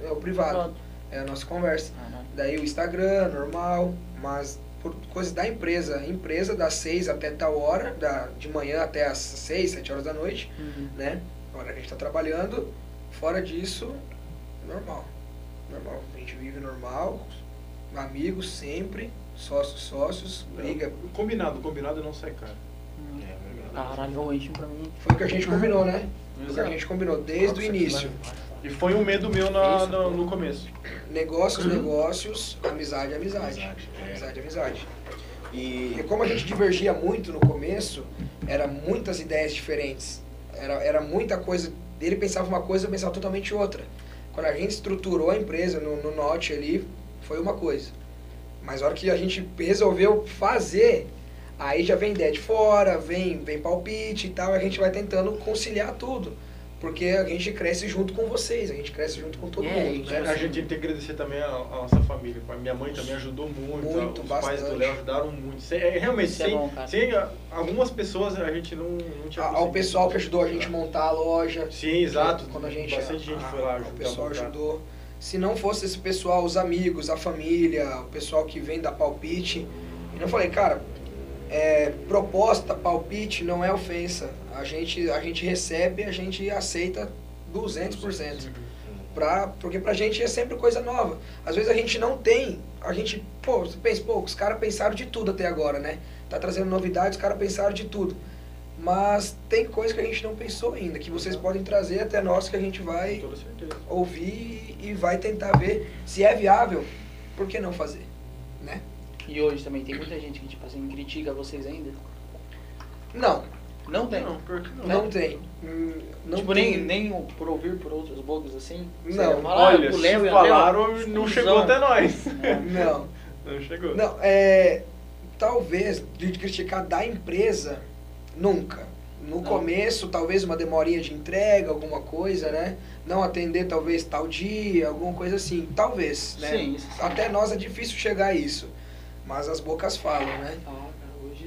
S3: é o privado, é a nossa conversa.
S1: Caralho.
S3: Daí o Instagram, normal, mas por coisas da empresa, empresa das 6 até tal hora, da, de manhã até as 6, 7 horas da noite,
S1: Uhum.
S3: né? Agora a gente está trabalhando, fora disso, normal. Normal. A gente vive normal, amigos sempre, sócios, sócios, briga.
S6: Combinado, combinado não sai caro.
S1: Caralho, ô, enche pra mim.
S3: Foi o que a gente combinou, né? Foi o que a gente combinou desde o início.
S6: E foi um medo meu na- no, no começo.
S3: Negócios, negócios, amizade, amizade.
S4: Amizade, é.
S3: Amizade, amizade.
S4: E
S3: E como a gente divergia muito no começo, era muitas ideias diferentes. Era, era muita coisa. Ele pensava uma coisa, eu pensava totalmente outra. Quando a gente estruturou a empresa no, no Note ali, foi uma coisa. Mas a hora que a gente resolveu fazer, aí já vem ideia de fora, vem, vem palpite e tal, a gente vai tentando conciliar tudo. Porque a gente cresce junto com vocês, a gente cresce junto com todo
S1: É,
S3: mundo.
S1: e
S3: Né?
S6: A gente tem que agradecer também a, a nossa família. A minha mãe também ajudou muito.
S3: Muito,
S6: os pais
S3: bastante.
S6: do Léo ajudaram muito. Sem- é, realmente,
S1: Isso é
S6: sem,
S1: bom, cara.
S6: sem a- algumas pessoas a gente não, não tinha
S3: A- Ao pessoal que ajudou a gente a montar a loja,
S6: Sim, exato.
S3: Quando a gente,
S6: Bastante gente
S3: a-
S6: foi lá
S3: a-
S6: ajudar.
S3: O pessoal
S6: a
S3: ajudou. Se não fosse esse pessoal, os amigos, a família, o pessoal que vem da palpite. E eu falei, cara, é, proposta, palpite não é ofensa. A gente, a gente recebe, a gente aceita 200%. Pra, porque pra gente é sempre coisa nova. Às vezes a gente não tem, a gente, pô, você pensa, pô, os caras pensaram de tudo até agora, né? Tá trazendo novidades, os caras pensaram de tudo. Mas tem coisa que a gente não pensou ainda, que vocês podem trazer até nós que a gente vai ouvir e vai tentar ver se é viável, por que não fazer, né?
S1: E hoje também tem muita gente que, tipo assim, critica vocês ainda.
S3: Não,
S1: Não tem.
S6: Não, que não.
S3: não tem. Hum, Não
S1: tipo,
S3: tem.
S1: nem, nem por ouvir por outros bocas assim?
S3: Não.
S1: fala,
S6: Olha,
S1: o
S6: se
S1: Léo e
S6: falaram, não chegou até nós.
S1: É.
S3: Não,
S6: Não chegou.
S3: não, é. Talvez de criticar da empresa, nunca. No
S1: Não.
S3: começo, talvez uma demorinha de entrega, alguma coisa, né? Não atender talvez tal dia, alguma coisa assim. Talvez, né?
S1: Sim, sim.
S3: Até nós é difícil chegar a isso. Mas as bocas falam, né?
S1: Ah.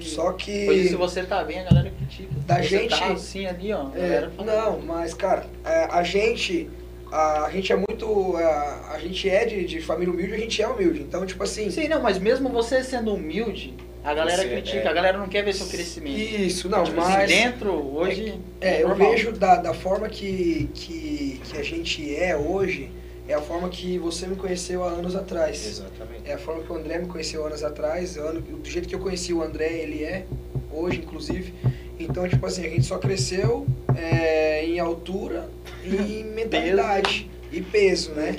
S3: Só que.
S1: Hoje, se você tá bem, a galera critica.
S3: Da
S1: Se você
S3: gente-
S1: tá assim ali, ó. a
S3: É,
S1: galera fala,
S3: não, mas cara, é, a gente a, a gente é muito a, a gente é de, de família humilde, a gente é humilde. Então, tipo assim,
S1: Sim, não, mas mesmo você sendo humilde, a galera
S4: Você
S1: critica,
S4: é-
S1: a galera não quer ver seu crescimento.
S3: isso, não,
S1: Tipo assim,
S3: mas
S1: dentro, hoje.
S3: é, eu
S1: normal.
S3: vejo da, da forma que, que, que a gente é hoje, é a forma que você me conheceu há anos atrás.
S4: Exatamente.
S3: É a forma que o André me conheceu anos atrás, ano- do jeito que eu conheci o André, ele é, hoje inclusive. Então, tipo assim, a gente só cresceu é, em altura e em mentalidade. E peso, né?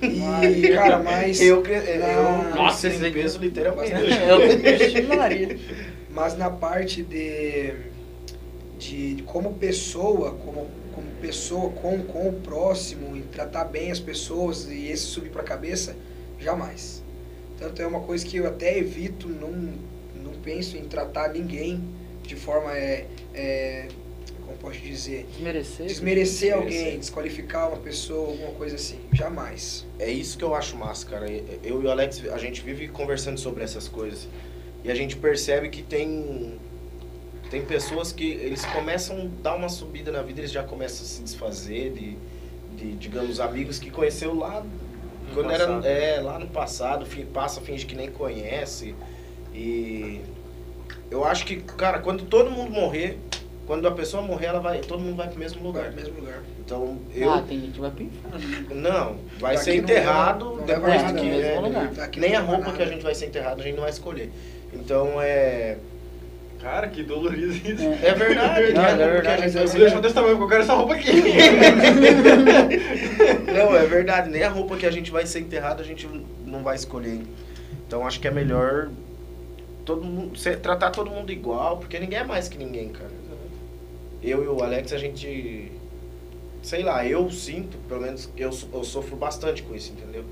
S3: E, cara, mas.
S4: Eu, cre- eu
S3: na-
S1: Nossa,
S4: cresci
S1: esse
S4: em peso literalmente.
S1: Eu.
S3: Mas na parte de, de, de como pessoa, como, como pessoa com, com o próximo, e tratar bem as pessoas e esse subir para a cabeça, jamais. Tanto é uma coisa que eu até evito, não, não penso em tratar ninguém de forma é, é, como posso dizer,
S1: Desmerecer.
S3: desmerecer alguém,
S4: Desmerecer.
S3: desqualificar uma pessoa, alguma coisa assim. Jamais.
S4: É isso que eu acho massa, cara. Eu e o Alex, a gente vive conversando sobre essas coisas. E a gente percebe que tem tem pessoas que eles começam a dar uma subida na vida, eles já começam a se desfazer de, de digamos, amigos que conheceu lá
S6: No
S4: quando era
S6: passado.
S4: é, lá no passado, passa, finge que nem conhece. E eu acho que, cara, quando todo mundo morrer, quando a pessoa morrer, ela vai, todo mundo vai pro mesmo
S3: Lugar,
S4: lugar.
S3: mesmo lugar.
S4: Então, eu
S1: Ah, tem gente que vai pro inferno.
S4: não, vai
S3: Daqui
S4: ser
S3: não
S4: enterrado
S3: não
S4: depois que
S3: nada,
S1: no
S4: é,
S1: mesmo lugar.
S3: Daqui
S4: nem
S3: não
S4: a roupa
S3: nada.
S4: que a gente vai ser enterrado a gente não vai escolher. Então é
S6: Cara, que dolorido isso.
S4: é verdade,
S1: Não, é verdade.
S6: Eu desse tamanho, eu quero essa roupa aqui.
S4: Não, é verdade, nem a roupa que a gente vai ser enterrado a gente não vai escolher. Então acho que é melhor todo mundo tratar todo mundo igual, porque ninguém é mais que ninguém, cara. Eu e o Alex a gente sei lá, eu sinto, pelo menos eu, eu sofro bastante com isso, entendeu?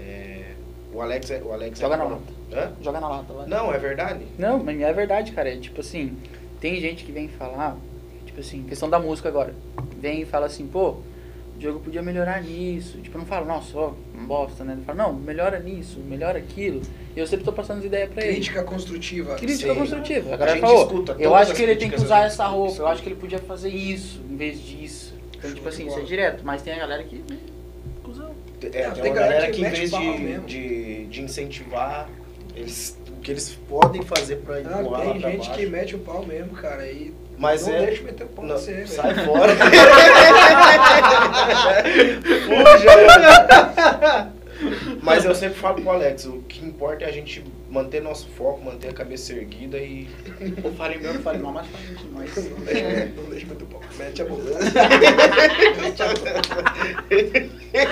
S4: É, o Alex é o Alex
S1: Joga
S4: é
S1: na
S4: Hã?
S1: lata. Joga na lata, vai.
S4: Não, é verdade.
S1: Não, mas é verdade, cara. É tipo assim, tem gente que vem falar, tipo assim, questão da música agora. Vem e fala assim, pô, o Diogo podia melhorar nisso. Tipo, eu não falo, nossa, ó, bosta, né? Ele fala, não, melhora nisso, melhora aquilo. E eu sempre tô passando as ideias pra ele.
S3: Crítica construtiva.
S1: Crítica
S4: Sim.
S1: construtiva.
S4: A
S1: Agora ele
S4: gente
S1: falou,
S4: escuta
S1: eu acho que ele tem que usar essa roupa, eu acho que ele podia fazer isso em vez disso. Então, tipo
S3: Show
S1: assim,
S3: de
S1: isso é direto. Mas tem a galera que.
S4: É,
S3: Não,
S4: tem
S3: tem galera que
S4: que, em vez de, de, de incentivar eles, o que eles podem fazer pra
S3: Ah,
S4: empurrar lá
S3: tem gente que mete o pau mesmo, cara. E
S4: Mas
S3: não
S4: é.
S3: deixa meter o pau
S4: Não,
S3: você, velho.
S4: sai fora. Fuja. Mas eu sempre falo pro Alex, o que importa é a gente manter nosso foco, manter a cabeça erguida e.
S1: Ou falei meu, falei mal, mas falei demais.
S3: Não deixa, não deixa meter o pau. Mete a boca.
S4: É,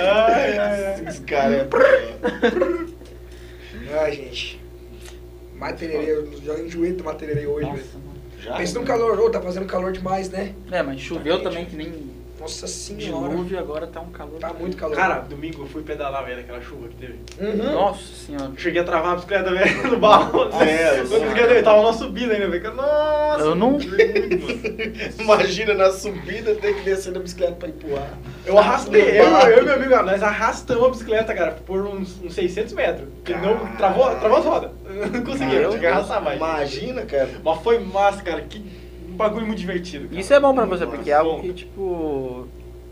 S6: Ai, ai, ai.
S4: Esse cara é.
S3: Ai, gente. Matererê, eu já enjoei do matererê hoje, velho. Pensa no calor, ô, tá fazendo calor demais, né?
S1: É, mas choveu
S3: Tá
S1: também que nem
S3: Nossa senhora.
S1: dilúvio, agora tá um calor.
S3: Tá muito calor.
S6: Cara, domingo eu fui pedalar, velho, naquela chuva que teve.
S3: Uhum.
S1: Nossa senhora.
S6: Cheguei a travar a bicicleta, velho, no barro.
S4: Ah, é, eu
S6: tava numa subida ainda, velho. Nossa!
S1: Eu não-.
S4: Imagina na subida ter que descer da bicicleta pra empurrar.
S6: Eu arrastei, eu, eu e meu amigo, nós arrastamos a bicicleta, cara, por uns, uns 600 metros. Porque não, travou, travou as rodas. Não conseguia, eu tinha que arrastar mais.
S4: Imagina, cara.
S6: Mas foi massa, cara. Que bagulho muito divertido. Cara.
S1: Isso é bom pra você, porque é algo
S6: Bom.
S1: que, tipo.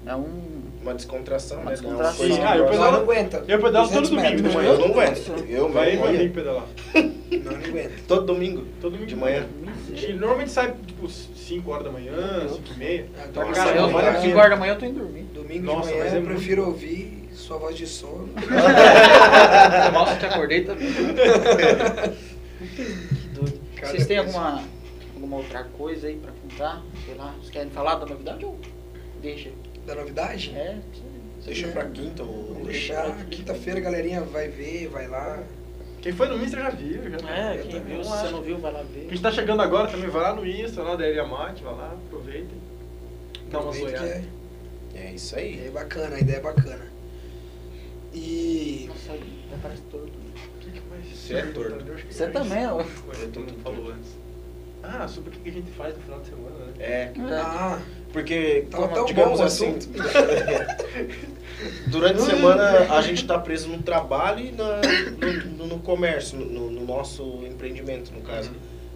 S1: É um.
S4: Uma descontração,
S1: Uma
S4: né?
S1: descontração.
S4: Não,
S6: Sim, ah, eu
S3: Não,
S6: pedalo-
S3: não aguenta.
S6: eu pedalo todo
S3: 200
S6: domingo de manhã.
S4: eu não aguento. Eu
S6: Vai
S4: ia.
S6: amigo pedalar.
S3: Não, não aguenta.
S4: Todo domingo.
S6: Todo domingo
S4: De manhã.
S6: Gente normalmente sai, tipo, 5 horas da manhã, 5 e meia.
S3: Ah, então,
S4: Nossa,
S3: cara,
S1: eu,
S4: não, vale a
S1: às
S4: pena.
S1: 5 horas da manhã eu tô indo dormir.
S3: Domingo
S6: Nossa,
S3: de manhã
S6: mas é
S3: eu prefiro
S6: bom.
S3: ouvir sua voz de sono.
S1: Mal se te acordei também.
S3: Cada
S1: Vocês têm alguma, alguma outra coisa aí pra contar? Sei lá, vocês querem falar da novidade ou deixa?
S3: Da novidade?
S1: É,
S4: Deixa pra quinta ou.
S3: Vamos deixar. Quinta-feira a galerinha vai ver, vai lá.
S6: Quem foi no Insta já viu. Já
S1: é quem
S6: também
S1: viu, se
S6: não
S1: você não viu, vai lá ver.
S6: Quem tá chegando agora também vai lá no Insta, lá da Elia Mate, vai lá, aproveitem. Dá uma
S3: Aproveita
S6: zoiada.
S3: é,
S4: É isso aí.
S3: é bacana, a ideia é bacana. E.
S1: Nossa, até parece torto.
S6: O que que mais?
S4: Você é torto.
S1: Você também, ó.
S6: Não falou antes. Ah, sobre o que a gente faz no final de semana, né?
S4: É.
S3: Ah,
S4: Porque,
S3: Tava tão
S4: digamos assim, durante a semana a gente tá preso no trabalho e na- no, no- no comércio, no, no nosso empreendimento, no caso.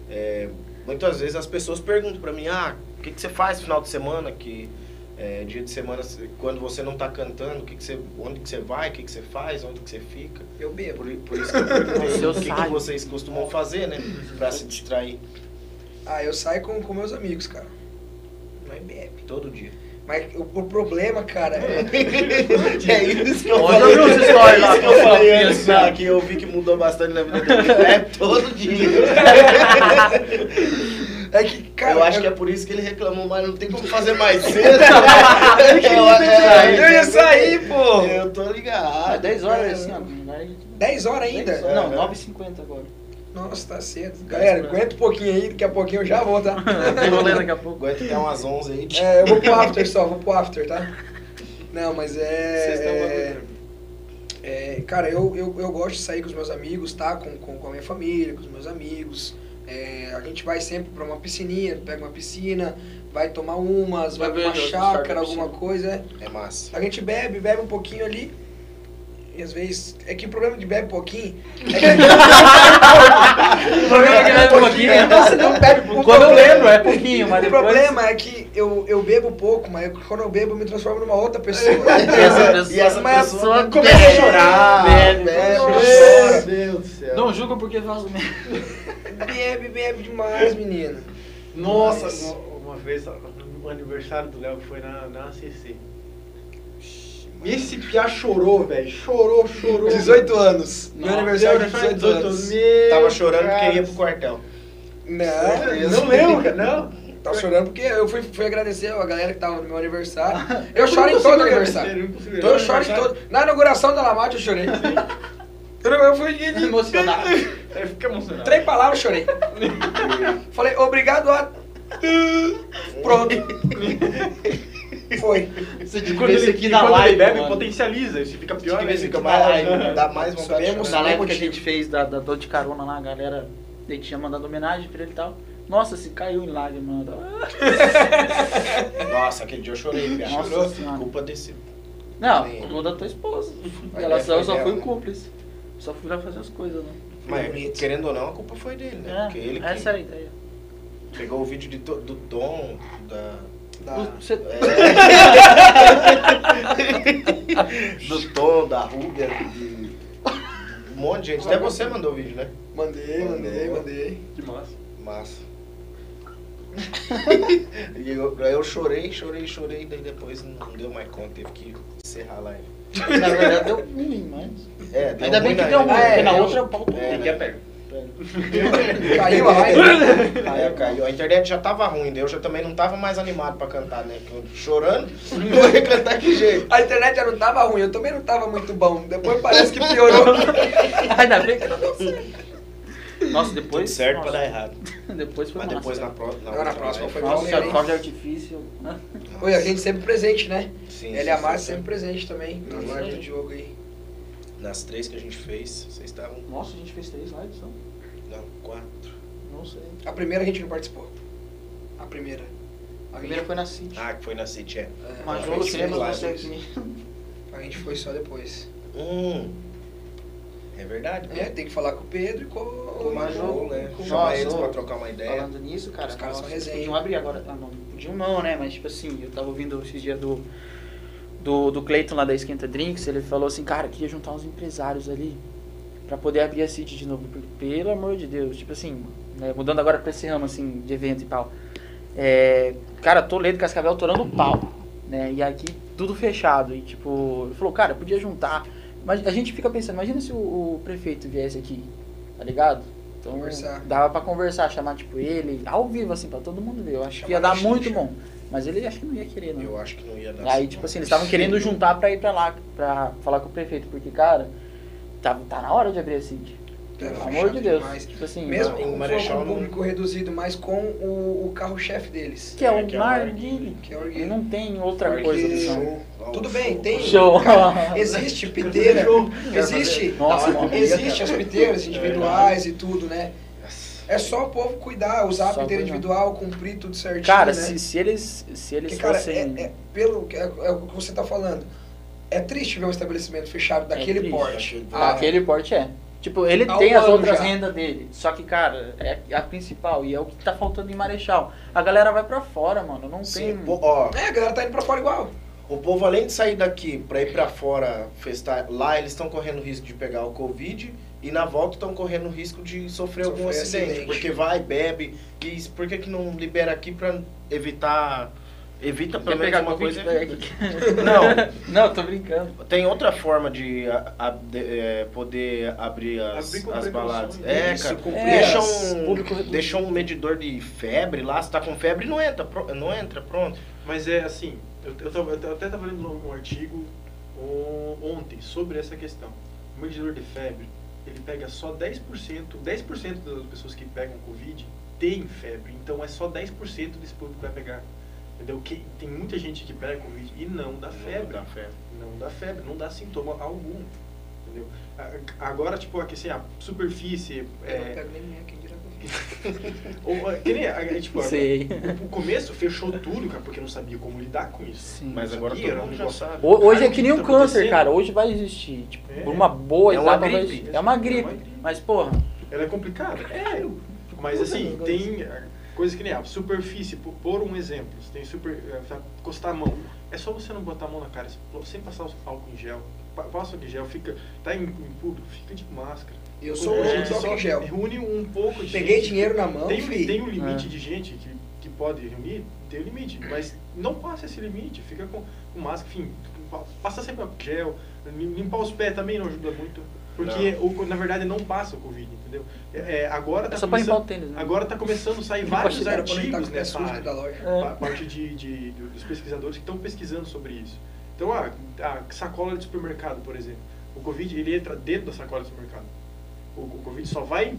S4: É, muitas vezes as pessoas perguntam pra mim, ah, o que, que você faz no final de semana? Que é, dia de semana, quando você não tá cantando, o que que você, onde que você vai, o que, que você faz, onde que você fica?
S3: eu bebo.
S4: Por, por isso que eu perguntei o que, que vocês costumam fazer, né? Pra se distrair
S3: Ah, eu saio com, com meus amigos, cara. Não é bebe.
S4: todo dia.
S3: Mas o, o problema, cara, é.
S4: É isso que eu falei.
S1: essa história lá
S4: É isso que eu falei antes,
S1: ó?
S4: né, que eu vi que mudou bastante na vida dele. É todo dia.
S3: É que, cara.
S4: eu acho que é por isso que ele reclamou, mas não tem como fazer mais cedo. eu,
S3: Eu ia sair, pô.
S4: Eu tô ligado.
S1: Ah, 10 horas assim, ó. lugar aí.
S3: 10 horas ainda?
S1: 10 horas. Não,
S4: É.
S1: 9h50 agora.
S3: Nossa, tá cedo. Galera, aguenta um pouquinho aí, daqui a pouquinho eu já vou, tá?
S1: Tem rolê daqui a pouco.
S4: Aguenta até umas 11 aí.
S3: É, eu vou pro after só, vou pro after, tá? Não, mas é.
S6: bagulho.
S3: é cara, eu, eu, eu gosto de sair com os meus amigos, tá? Com, com, com a minha família, com os meus amigos. É, a gente vai sempre pra uma piscininha, pega uma piscina, vai tomar umas, vai,
S1: Vai
S3: pra uma chácara, alguma coisa.
S4: É massa.
S3: A gente bebe, bebe um pouquinho ali. Às vezes. É que o problema de bebe pouquinho. É que
S1: O problema é que bebe pouquinho.
S3: É, você não bebe pouco.
S1: Quando eu lembro, é pouquinho, mas
S3: O
S1: depois...
S3: problema é que eu, eu bebo pouco, mas quando eu bebo eu me transformo numa outra pessoa.
S1: E essa pessoa,
S4: E essa
S3: Mas
S1: pessoa
S4: começa a
S1: bebe,
S4: chorar,
S1: bebe,
S4: bebe,
S3: chora.
S6: Meu Deus do céu.
S1: Não julga porque faz o mesmo.
S3: bebe, bebe demais, menina.
S7: Nossa,
S3: Mas-
S7: uma- uma vez no aniversário do Léo que foi na, na ACC. Esse piá chorou, velho. Chorou, chorou.
S3: 18 anos. Meu
S1: Nossa,
S3: aniversário de 18 anos.
S7: Meu
S4: Tava chorando porque
S7: cara.
S4: ia pro quartel.
S3: Não,
S7: Não lembro, cara, não.
S3: Tava chorando porque eu fui, fui agradecer a galera que tava no meu aniversário. Eu choro em todo aniversário. Então eu choro em todo. Na inauguração da Lamate eu chorei. Eu, eu fui de
S1: Emocionado.
S7: É, fica emocionado.
S3: três palavras eu chorei. Falei, obrigado a. Pronto. Foi.
S1: Você
S7: E
S1: devia
S7: quando
S1: ver
S7: ele,
S1: isso aqui
S7: e
S1: na
S7: quando
S1: live,
S7: ele bebe,
S1: mano.
S7: potencializa. Isso fica pior,
S4: Fica,
S7: né?
S4: fica mais,
S7: mais-
S4: dá mais vontade.
S1: Na live que a gente fez da, da dor de carona lá, a galera ele tinha mandado homenagem pra ele e tal. Nossa, se caiu em lágrimas. mano.
S4: Nossa, aquele dia eu chorei, viado.
S1: Nossa
S4: Chorou.
S1: Senhora.
S4: Culpa desse.
S1: Não,
S4: Sim.
S1: culpa da tua esposa.
S4: Mas
S1: Ela
S4: é,
S1: só, eu
S4: foi
S1: só
S4: dela,
S1: fui
S4: né?
S1: cúmplice. Só fui lá fazer as coisas, né?
S4: Mas, querendo ou não, a culpa foi dele, né?
S1: É,
S4: Porque ele que
S1: essa era a ideia.
S4: pegou o vídeo de to- do Tom, da...
S3: Da-
S1: Você-
S4: do Tom, da Rúbia, de... Um monte de gente. Até você mandou o vídeo, né?
S3: Mandei, mandei, mandei.
S7: Que massa.
S4: Massa. e eu, aí eu chorei, chorei, chorei, daí depois não deu mais conta, teve que encerrar a live.
S1: Na verdade deu ruim, mas.
S4: É, deu
S1: Ainda bem que deu ruim,
S3: É,
S1: porque na
S3: eu-
S1: outra eu pauto.
S4: É,
S1: Tem que
S4: né?
S3: Caiu a live.
S4: Aí caiu. A internet já tava ruim, eu já também não tava mais animado pra cantar, né? Chorando, não ia cantar que jeito.
S3: A internet já não tava ruim, eu também não tava muito bom. Depois parece que piorou.
S1: Ainda bem que não deu certo. Nossa, depois.
S4: Tudo certo
S1: nossa,
S4: pra dar errado.
S1: Depois foi
S4: Mas
S1: massa.
S4: depois na, pró na,
S3: Não, na próxima foi
S1: Nossa, fogo de artifício.
S3: Oi, a gente sempre presente, né?
S4: Sim,
S3: Ele
S4: sim,
S3: e a Márcia sempre presente também. Live
S1: aí.
S3: do jogo aí.
S4: Nas três que a gente fez, vocês estavam.
S1: Nossa, a gente fez três lives, não?
S4: Não, quatro.
S1: Não sei.
S3: A primeira a gente não participou. A primeira.
S1: A primeira foi na City.
S4: Ah, que foi na City, é.
S3: É,
S1: Mas
S4: seis
S1: temos
S4: lives.
S1: você aqui.
S3: A gente foi só depois.
S4: Hum. É verdade,
S3: É, tem que falar com o Pedro e com,
S4: Com o Major, né?
S3: com-
S4: Chamar
S1: Nossa,
S4: eles pra trocar uma ideia.
S1: Falando nisso, cara,
S3: Os caras são resenha.
S1: podiam abrir agora. Ah, não, podiam não, né? Mas tipo assim, eu tava ouvindo esses dias do, do, do Cleiton lá da Esquenta Drinks, ele falou assim, cara, queria juntar uns empresários ali pra poder abrir a City de novo. Pelo amor de Deus, tipo assim, né, mudando agora pra esse ramo assim, de evento e tal. É, cara, Toledo, Cascavel torando pau, né? E aqui tudo fechado. E tipo, ele falou, cara, podia juntar. Mas a gente fica pensando, imagina se o, o prefeito viesse aqui, tá ligado? Então,
S3: Conversar.
S1: dava pra conversar, chamar tipo ele, ao vivo, assim, pra todo mundo ver. Eu acho que
S3: Chamar
S1: ia
S3: na
S1: dar muito bom. Mas ele acho que não ia querer, não.
S4: Eu acho que não ia dar
S1: Aí, tipo
S4: não.
S1: assim, eles estavam querendo juntar pra ir pra lá, pra falar com o prefeito, porque, cara, tá, tá na hora de abrir a City. Pelo
S3: Tá
S1: amor de Deus.
S3: demais.
S1: Tipo assim,
S3: Mesmo com
S4: Marechal
S3: um
S4: não-
S3: público reduzido, mas com o, o carro-chefe deles.
S1: que é
S4: É,
S1: o
S4: é o
S1: narguile.
S3: Que é
S1: E não tem outra coisa opção.
S4: Show.
S3: Tudo bem, tem.
S1: Show.
S3: Cara, existe piteira. Existe.
S1: Nossa,
S3: Não,
S1: mano.
S3: existe as piteiras individuais e tudo, né? É só o povo cuidar, usar a
S1: Só
S3: piteira
S1: cuidar.
S3: individual, cumprir tudo certinho.
S1: Cara,
S3: né?
S1: se, se eles, se eles
S3: Porque, cara,
S1: fossem...
S3: é, é pelo que é, é o que você tá falando. É triste ver um estabelecimento fechado daquele
S1: triste.
S3: porte.
S1: Ah, Aquele porte é. Tipo, ele
S3: Há
S1: tem
S3: um
S1: as outras
S3: já.
S1: rendas dele. Só que, cara, é a principal. E é o que tá faltando em Marechal. A galera vai pra fora, mano. Não
S4: Sim,
S1: tem.
S4: pô, ó,
S3: É, a galera tá indo pra fora igual.
S4: o povo além de sair daqui pra ir pra fora festar, lá eles estão correndo risco de pegar o Covid e na volta estão correndo risco de sofrer, algum
S3: Sofrer
S4: acidente,
S3: acidente.
S4: Porque vai, bebe. E por que, que não libera aqui pra evitar. Evita pelo menos
S1: pegar
S4: uma coisa.
S1: Aqui.
S4: Não,
S1: Não, tô brincando.
S4: tem outra forma de, a- a- de, é, poder abrir as,
S7: Abrir
S4: as baladas.
S7: né?
S4: É,
S3: Isso,
S4: cara.
S3: cumprir
S4: Deixa um, deixa um medidor de febre lá, se tá com febre, não entra, pro- não entra, pronto.
S7: Mas é assim, eu, eu, tava- eu até estava lendo um artigo ontem sobre essa questão. O medidor de febre, ele pega só 10%, 10% das pessoas que pegam Covid tem febre, então é só 10% desse público que vai pegar. Entendeu? Que, tem muita gente que pega Covid e não dá febre.
S4: Não dá febre.
S7: Não dá febre, não dá sintoma algum. Entendeu? Agora, tipo, aqui, assim, a superfície.
S3: Eu não
S7: É,
S3: pego nem Covid.
S6: Ou, que nem, a- tipo,
S1: Sei.
S6: o começo fechou tudo, cara, porque não sabia como lidar com isso.
S1: Sim.
S4: Mas agora
S6: Sabia,
S4: todo mundo já sabe.
S1: Ho- Hoje
S6: Cara,
S1: é
S6: o
S1: que nem
S6: tá
S1: um câncer,
S6: acontecendo?
S1: cara. Hoje vai existir. Tipo,
S6: É.
S1: por uma boa
S4: É uma
S1: etapa vai
S4: gripe.
S1: existir. É uma
S6: É
S1: gripe.
S6: uma gripe.
S1: Mas, porra,
S6: Ela é complicada. É, mas assim, tem eh, coisas que nem a superfície, por, por um exemplo, você tem super. pra encostar a mão. É só você não botar a mão na cara, sem passar o álcool em gel. Pa- Passa o álcool em gel, fica. Tá em, em público, fica de máscara.
S3: Eu sou
S6: a
S3: o álcool
S6: só reúne um pouco de
S3: Peguei
S6: gente.
S3: dinheiro na mão,
S6: Tem, tem um limite
S1: É.
S6: de gente que, que pode reunir, tem um limite, mas não passa esse limite, fica com, com máscara, enfim, pa- passa sempre gel, lim- limpar os pés também não ajuda muito, porque o, na verdade não passa o Covid, entendeu? É, é, agora tá
S1: É só pra limpar
S6: começando,
S1: o tênis, né?
S6: agora tá começando a sair
S1: o
S6: vários artigos
S3: o
S6: nessa área,
S3: da loja.
S1: É.
S6: a parte de, de- dos pesquisadores que estão pesquisando sobre isso. Então, a, a sacola de supermercado, por exemplo, o Covid ele entra dentro da sacola de supermercado. O, o Covid só vai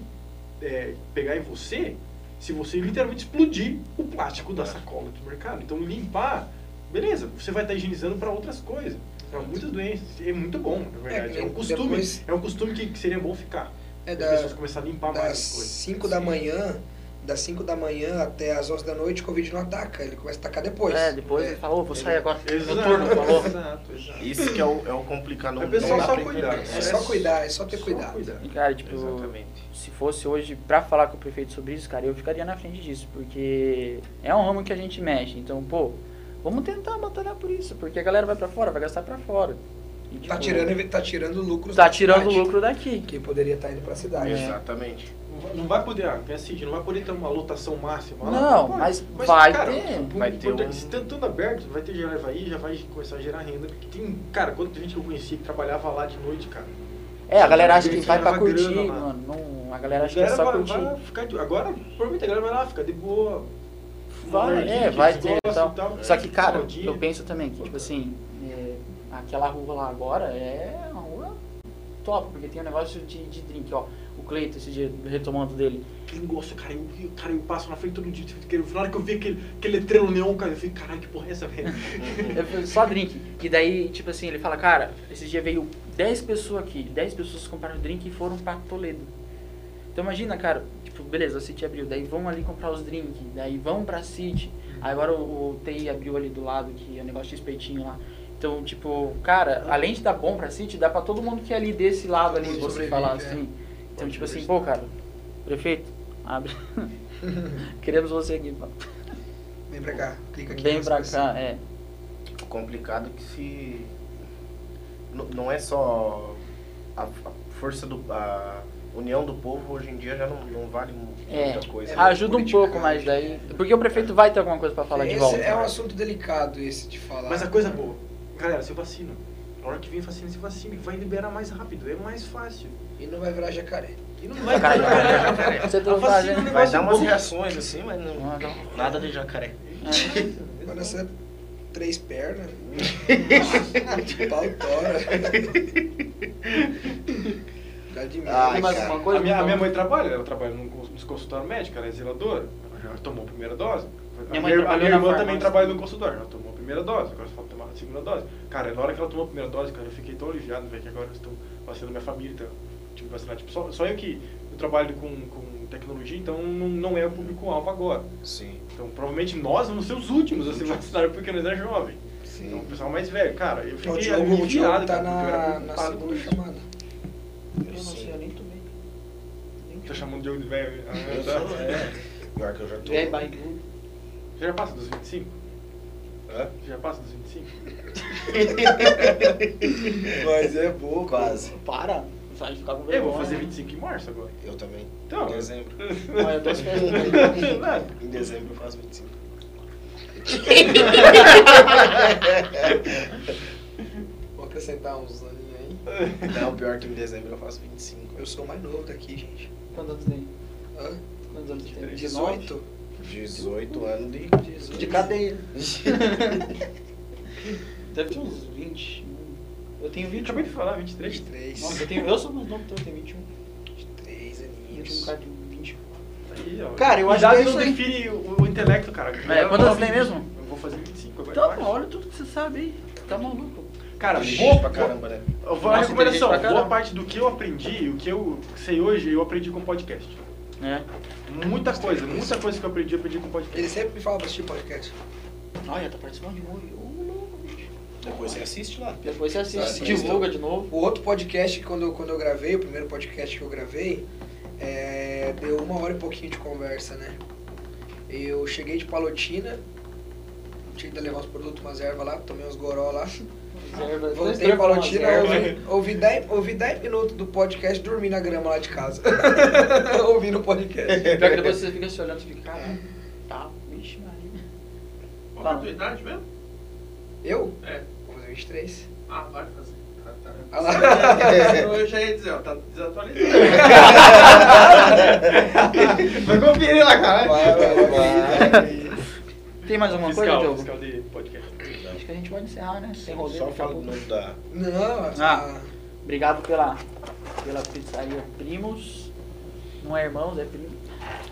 S6: é, pegar em você se você literalmente explodir o plástico da sacola do mercado. Então, limpar, beleza, você vai estar higienizando para outras coisas, para muitas doenças. É muito bom, na verdade.
S3: que
S6: É, um costume,
S3: depois-
S6: é um costume que, que seria bom ficar.
S3: É
S6: As
S3: da-
S6: pessoas começarem a limpar mais
S3: Das
S6: as coisas.
S3: 5 da manhã, das 5 da manhã até as 11 da noite, o Covid não ataca. Ele começa a atacar depois.
S1: é, depois ele fala, ô, vou sair agora.
S6: Exato,
S1: Noturno, falou.
S6: exato, exato.
S4: Isso que é o, é o complicado. Não,
S6: É pessoal só cuidar.
S3: É só cuidar, é só ter
S6: Só
S3: cuidado.
S6: cuidar.
S1: E, cara, tipo,
S4: Exatamente.
S1: se fosse hoje pra falar com o prefeito sobre isso, cara, eu ficaria na frente disso, porque é um ramo que a gente mexe. Então, pô, vamos tentar batalhar por isso, porque a galera vai pra fora, vai gastar pra fora. E,
S3: Tá
S1: tipo,
S3: tirando, tá tirando lucros
S1: Tá
S3: da
S1: tirando
S3: cidade,
S1: lucro daqui.
S3: Que poderia estar indo pra cidade.
S1: É.
S4: Exatamente.
S6: Não vai- Não poder, ah, assim, não vai poder ter uma lotação máxima. lá,
S1: Não,
S6: pode.
S1: mas vai ter.
S6: o-
S4: Vai ter um-
S6: Se tudo aberto, vai ter gerar aí, já vai começar a gerar renda. Porque tem, cara, quanta gente que eu conheci que trabalhava lá de noite, cara.
S1: É, a galera acha que vai pra curtir,
S6: grana
S1: mano. Não, a galera acha
S6: A
S1: que é só
S6: vai,
S1: curtir.
S6: vai ficar de, agora, provavelmente a galera vai lá, fica de boa.
S1: Vai, é, vai ter e
S6: gostam
S1: tal. Só que, cara, eu penso também que, tipo assim, é, aquela rua lá agora é uma rua top, porque tem um negócio de, de drink, ó. O Cleiton, esse dia, retomando dele.
S6: Aquele negócio, cara, eu, cara, eu passo na frente todo dia. que- Na hora que eu vi aquele, aquele letreiro neon, cara, eu falei, caralho, que porra é essa, velho?
S1: Só drink. E daí, tipo assim, ele fala, cara, esse dia veio 10 pessoas aqui, 10 pessoas compraram drink e foram pra Toledo. Então imagina, cara, tipo, beleza, a City abriu, daí vão ali comprar os drinks, daí vão pra City. Aí agora o, o TI abriu ali do lado, que é o negócio de espetinho lá. Então, tipo, cara, além de dar bom pra City, dá pra todo mundo que é ali desse lado ali, você falar
S3: é.
S1: assim. Então, tipo assim, pô, cara, prefeito, abre. Queremos você aqui, pô.
S3: Vem pra cá, clica aqui.
S1: Vem pra cá, é.
S4: O complicado é que se. N- Não é só a, a força do. A união do povo hoje em dia já não, não vale
S1: É,
S4: muita coisa.
S3: É,
S4: né?
S1: ajuda um pouco, mas daí. Porque o prefeito vai ter alguma coisa pra falar de
S3: esse
S1: volta.
S3: é um assunto delicado esse de falar.
S6: Mas a coisa boa, galera, se vacina. Na hora que vem vacina, se vacina. Vai liberar mais rápido, é mais fácil.
S3: E não vai virar jacaré.
S6: E não vai ter
S4: jacaré.
S1: Você
S6: A
S1: não
S6: vacina
S1: faz,
S6: é um?
S4: Vai dar umas
S6: bom.
S4: reações assim, mas não,
S1: Ah, não.
S4: nada de jacaré.
S3: Quando essa três pernas, pau tora.
S4: Ai, cara.
S1: uma coisa?
S6: a, minha, a
S1: Não.
S6: minha mãe trabalha, ela trabalha no, cons- no consultório médico, ela é zeladora, ela já tomou a primeira dose.
S1: Minha
S6: a
S1: mãe
S6: minha, a minha irmã também trabalha no consultório, ela tomou primeira dose, agora só falta tomar a segunda dose. Cara, na hora que ela tomou a primeira dose, cara, eu fiquei tão aliviado, velho, que agora eu estou vacinando minha família, então, tive que vacinar. Tipo, só, só eu que eu trabalho com, com tecnologia, então não, não é o público-alvo agora.
S4: Sim,
S6: Então, provavelmente nós vamos ser os últimos a se vacinar porque nós é jovem. Então, o
S4: sim.
S6: pessoal mais velho. Cara, eu
S3: O
S6: fiquei
S3: Diogo, o Diogo
S6: aliviado,
S3: tá
S6: cara, porque eu era
S3: na, na segunda chamada.
S1: Eu não sei, eu nem tomei.
S6: Tá chamando o Diogo de velho? Ah,
S4: Eu sou, é. Pior que eu já tô.
S1: É.
S6: Você já passa dos 25?
S4: Hã?
S6: Já passa dos 25?
S4: Mas é pouco. Quase.
S1: Para, vai ficar com
S6: Eu
S1: vergonha.
S6: vou fazer 25 em março agora.
S4: Eu também.
S6: Então.
S4: Em dezembro.
S1: Olha, eu tô esperando.
S4: Em dezembro eu faço 25.
S3: Vou acrescentar uns aninhos aí.
S4: Não, pior que em dezembro eu faço 25.
S3: Eu sou o mais novo daqui, gente.
S1: Quantos anos tem?
S3: Hã?
S1: Quantos anos tem?
S3: 18?
S4: 18 anos de.
S3: 18.
S1: De cadeia. Deve ter uns 20. Eu tenho 20.
S6: Acabei de falar, 23.
S3: 23.
S1: Nossa, eu, tenho, eu sou mais novo, então eu tenho 21.
S3: 23
S1: 21
S3: aninhos.
S1: cara de 20.
S6: Aí, ó.
S1: Cara, eu acho que é
S6: não
S1: isso
S6: define o, o intelecto, cara.
S1: É, quantos anos tem mesmo?
S6: Eu vou fazer 25 agora.
S1: Então,
S6: eu acho.
S1: olha tudo que você sabe aí. Tá maluco.
S6: Cara, boa
S4: pra caramba, né?
S6: Eu vou
S1: Nossa,
S6: recomendação, boa parte do que eu aprendi, o que eu sei hoje, eu aprendi com podcast.
S1: É.
S6: Muita coisa, muita coisa que eu aprendi, eu aprendi com podcast.
S3: Ele sempre me fala pra assistir podcast.
S1: Olha, tá participando de novo.
S4: Depois você assiste lá.
S1: Depois você assiste, divulga de novo.
S3: O outro podcast, que quando, eu- quando eu gravei, o primeiro podcast que eu gravei, é, deu uma hora e pouquinho de conversa, né? Eu cheguei de Palotina, tinha que levar uns produtos, umas ervas lá, tomei uns goró lá. Voltei em Palotina, ouvi, ouvi, 10, ouvi 10 minutos do podcast e dormi na grama lá de casa. Ouvindo o podcast.
S1: Pior que depois você fica se olhando e fica, caralho, tá, vixe, Maria.
S5: Qual a tua idade mesmo?
S3: Eu?
S5: É.
S3: Vou fazer 23.
S5: Ah, vai fazer. Ah, tá.
S3: Ah lá.
S5: Eu já ia dizer, ó, tá desatualizado.
S6: Vai conferir lá, cara.
S3: Vai, vai, vai.
S1: Tem mais alguma coisa,
S6: Fiscal,
S1: Diogo?
S6: fiscal de podcast.
S1: Que a gente pode encerrar, né? Sem rolê.
S4: Só fala o
S1: pouco.
S4: nome da.
S3: Não,
S1: Ah. Obrigado pela, pela pizzaria Primos. Não é irmãos, é primo.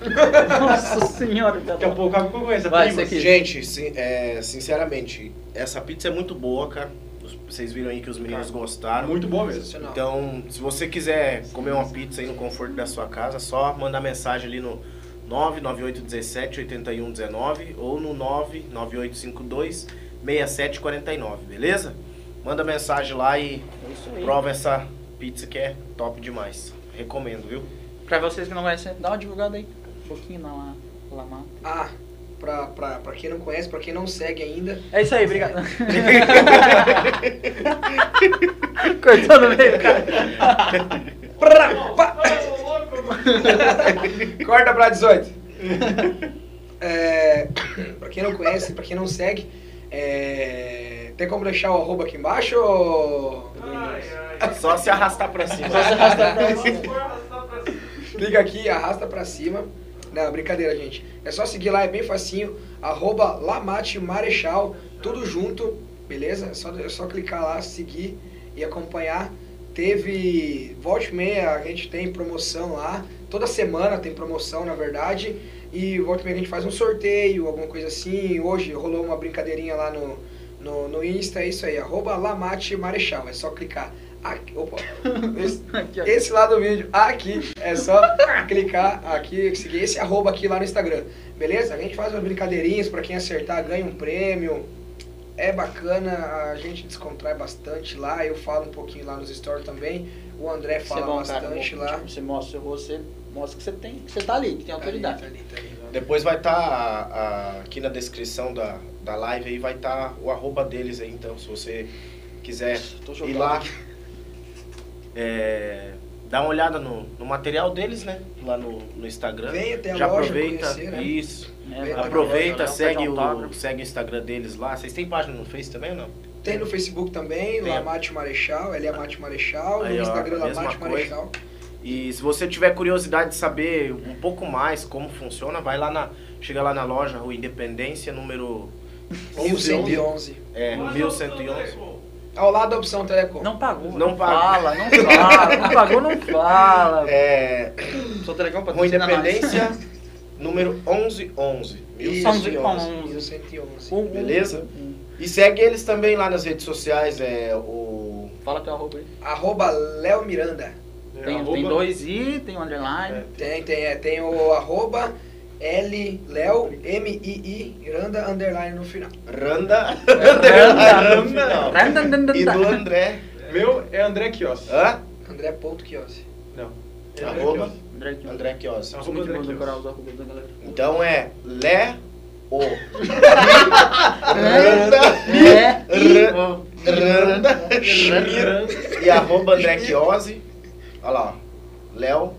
S1: Nossa senhora,
S6: Daqui a pouco eu conheço a
S1: aqui.
S4: Gente, sin- é, sinceramente, essa pizza é muito boa, cara. Vocês viram aí que os meninos
S6: Cara,
S4: gostaram.
S6: Muito bom mesmo.
S4: Então, se você quiser comer uma pizza aí no conforto da sua casa, só mandar mensagem ali no 99817 8119 ou no 99852 6749, beleza? Manda mensagem lá e
S1: É isso aí.
S4: prova essa pizza que é top demais. Recomendo, viu?
S1: Pra vocês que não conhecem, dá uma divulgada aí. Um pouquinho na Lamata.
S3: Ah, pra, pra, pra quem não conhece, pra quem não segue ainda,
S1: É isso aí, obrigado. Cortou no meio, cara.
S3: Corta pra 18. É, pra quem não conhece, pra quem não segue, é, tem como deixar o arroba aqui embaixo? ou-
S5: Ai, ai.
S4: Só se arrastar pra cima.
S1: Só se arrastar pra cima.
S3: Clica aqui, arrasta pra cima. Não, brincadeira, gente. É só seguir lá, é bem facinho. Arroba Lamate Marechal, tudo junto, beleza? É só, é só clicar lá, seguir e acompanhar. Teve, volte e meia, a gente tem promoção lá. Toda semana tem promoção, na verdade. E volte e meia a gente faz um sorteio, alguma coisa assim. Hoje rolou uma brincadeirinha lá no, no, no Insta, é isso aí. Arroba Lamate Marechal, é só clicar. Aqui, opa, esse, esse lá do vídeo aqui, é só clicar aqui, seguir esse arroba aqui lá no Instagram, beleza? A gente faz umas brincadeirinhas pra quem acertar ganha um prêmio. É bacana, a gente descontrai bastante lá, eu falo um pouquinho lá nos stories também. O André
S1: Você é
S3: fala
S1: bom, cara.
S3: bastante
S1: bom.
S3: lá.
S1: Você mostra o seu rosto, você mostra que você tem, que você tá ali, que tem
S3: Tá ali,
S1: autoridade.
S3: tá ali, tá ali.
S4: Depois vai estar aqui na descrição da, da live aí vai estar o arroba deles aí, então se você quiser
S1: Tô
S4: ir lá, é, dá uma olhada no, no material deles, né? Lá no, no Instagram.
S3: Vem até a
S4: Já
S3: loja
S4: aproveita,
S3: conhecer, né?
S4: isso.
S1: É,
S4: Aproveita, segue o, segue o Instagram deles lá. Vocês têm página no Face também ou não?
S3: Tem no Facebook também,
S4: Tem.
S3: Lamate Marechal, ele é Mate Marechal,
S4: Aí,
S3: no Instagram Lamate
S4: coisa. E se você tiver curiosidade de saber um pouco mais como funciona, vai lá na. Chega lá na loja Rua Independência, número
S3: 1111.
S4: é, 1111.
S3: Ao lado da opção Telecom.
S1: Não pagou.
S4: Não paga.
S1: fala, não fala. Não pagou, não fala.
S4: É,
S1: Sou telecom pra
S4: Rua Independência, número 1111.
S3: Isso,
S1: 1111.
S3: 1111.
S1: Um,
S4: Beleza? E segue eles também lá nas redes sociais, é o
S1: Fala teu arroba aí.
S3: Arroba Léo Miranda.
S6: É,
S1: Tem,
S6: arroba-
S1: tem dois i, tem um underline.
S6: É.
S3: Tem, tem, é, tem o arroba L, Léo, M-I-I, Miranda, underline no final.
S4: Randa.
S1: Randa.
S4: Não.
S1: Randa, randa,
S4: E do
S1: randa.
S4: André.
S6: Meu é André Kios.
S4: Hã?
S3: André ponto Quiose.
S6: Não. É André
S4: Arroba?
S6: Kios.
S1: André ó.
S4: André Kios.
S1: Bom
S6: André
S1: de decorar
S6: Quios.
S1: os arrobas da galera.
S4: Então é Lé O.
S1: É.
S4: Randa. Randa. Shmir. E arroba André Chiose. Olha lá, ó. Léo.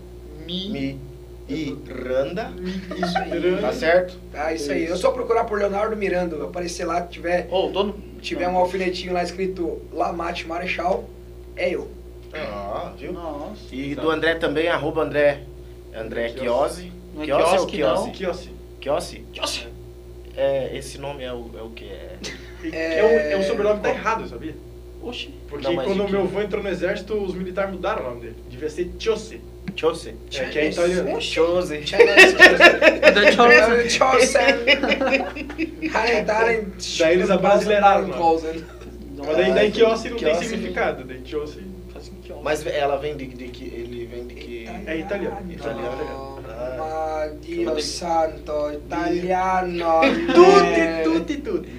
S4: Mi. I. Randa.
S3: Isso aí.
S4: Tá certo?
S3: Ah, isso aí. Eu só procurar por Leonardo Miranda, aparecer lá, tiver,
S1: Ô, todo.
S3: tiver um alfinetinho lá escrito Lamate Marechal, é eu.
S4: Ah, viu?
S1: Nossa.
S4: E do André também, arroba André. André Chiose.
S1: Não é
S4: ou
S1: quiosque, não.
S4: Chiose?
S6: Kios.
S4: Chiose?
S1: Nossa.
S4: É, esse nome é o, é o que? É...
S6: É, é, o, é o sobrenome tá errado, sabia?
S1: Oxi.
S6: Porque
S4: Não,
S6: quando
S4: que-
S6: meu avô entrou no exército, os militares mudaram o nome dele. Devia ser Chose.
S4: Chose?
S6: É, que é italiano.
S4: Chose.
S6: Daí eles abrasileiraram, mano. Mas daí, daí
S4: Ah,
S6: Kiossi não tem significado. Daí Chose.
S4: Mas ela vem de, de que. Ele vem de que.
S6: é italiano.
S4: Italiano.
S3: Ma Dio santo, italiano.
S6: Tutti, tutti, tutti.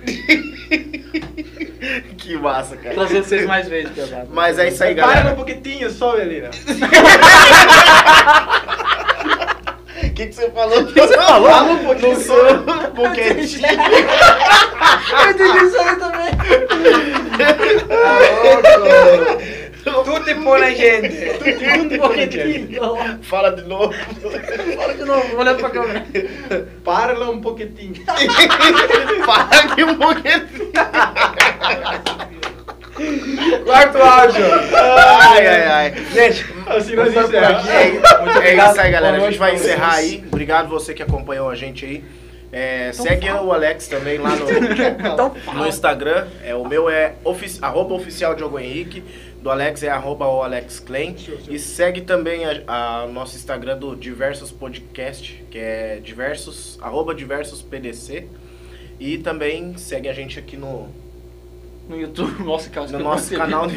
S4: Que massa, cara.
S1: Trazer vocês mais vezes, pesado.
S4: Mas é isso aí,
S6: Para um
S4: galera.
S6: pouquinho só, Belina.
S4: O que, que você falou? O que
S1: você falou?
S4: Fala um pouquinho só. Um pouquinho.
S1: Eu entendi isso aí também.
S3: Tutti por la gente.
S1: Tudo pouquinho.
S4: Fala de novo.
S1: Fala de novo, olhando pra câmera.
S6: Para um pouquinho.
S4: Para aqui um pouquinho.
S3: Quarto áudio.
S4: Ai, ai, ai.
S3: Gente,
S6: Assim nós encerramos.
S4: É, é isso aí, galera. A gente vai encerrar aí. Obrigado você que acompanhou a gente aí. É, segue o Alex também lá no,
S1: Então
S4: no Instagram. É, o meu é ofici arroba oficial Diogo Henrique. Do Alex é arroba o Alex Klein. E segue também a, a nosso Instagram do Diversos Podcast, que é diversos, arroba diversos PDC. E também segue a gente aqui no,
S1: No YouTube, nossa, cara,
S4: no nosso canal, do-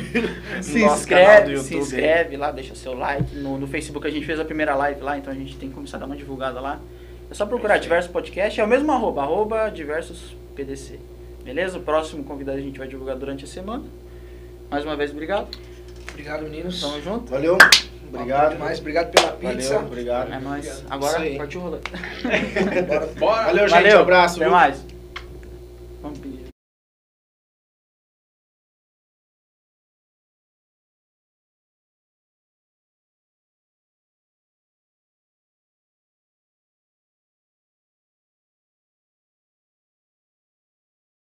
S1: Se
S4: no nosso canal do
S1: inscreve, se
S4: YouTube.
S1: inscreve lá, deixa seu like. No, no Facebook a gente fez a primeira live lá, então a gente tem que começar a dar uma divulgada lá. É só procurar
S4: É.
S1: Diversos Podcast, é o mesmo arroba, arroba Diversos PDC. Beleza? O próximo convidado a gente vai divulgar durante a semana. Mais uma vez, obrigado.
S3: Obrigado, meninos.
S1: Tamo junto.
S4: Valeu. Obrigado.
S3: Mais Obrigado pela pizza.
S4: Valeu, obrigado.
S1: É nóis. Agora partiu rolar.
S3: Bora.
S6: Bora.
S4: Valeu, gente.
S1: Valeu.
S4: Um abraço.
S1: Até
S4: viu?
S1: mais. Vamos pedir.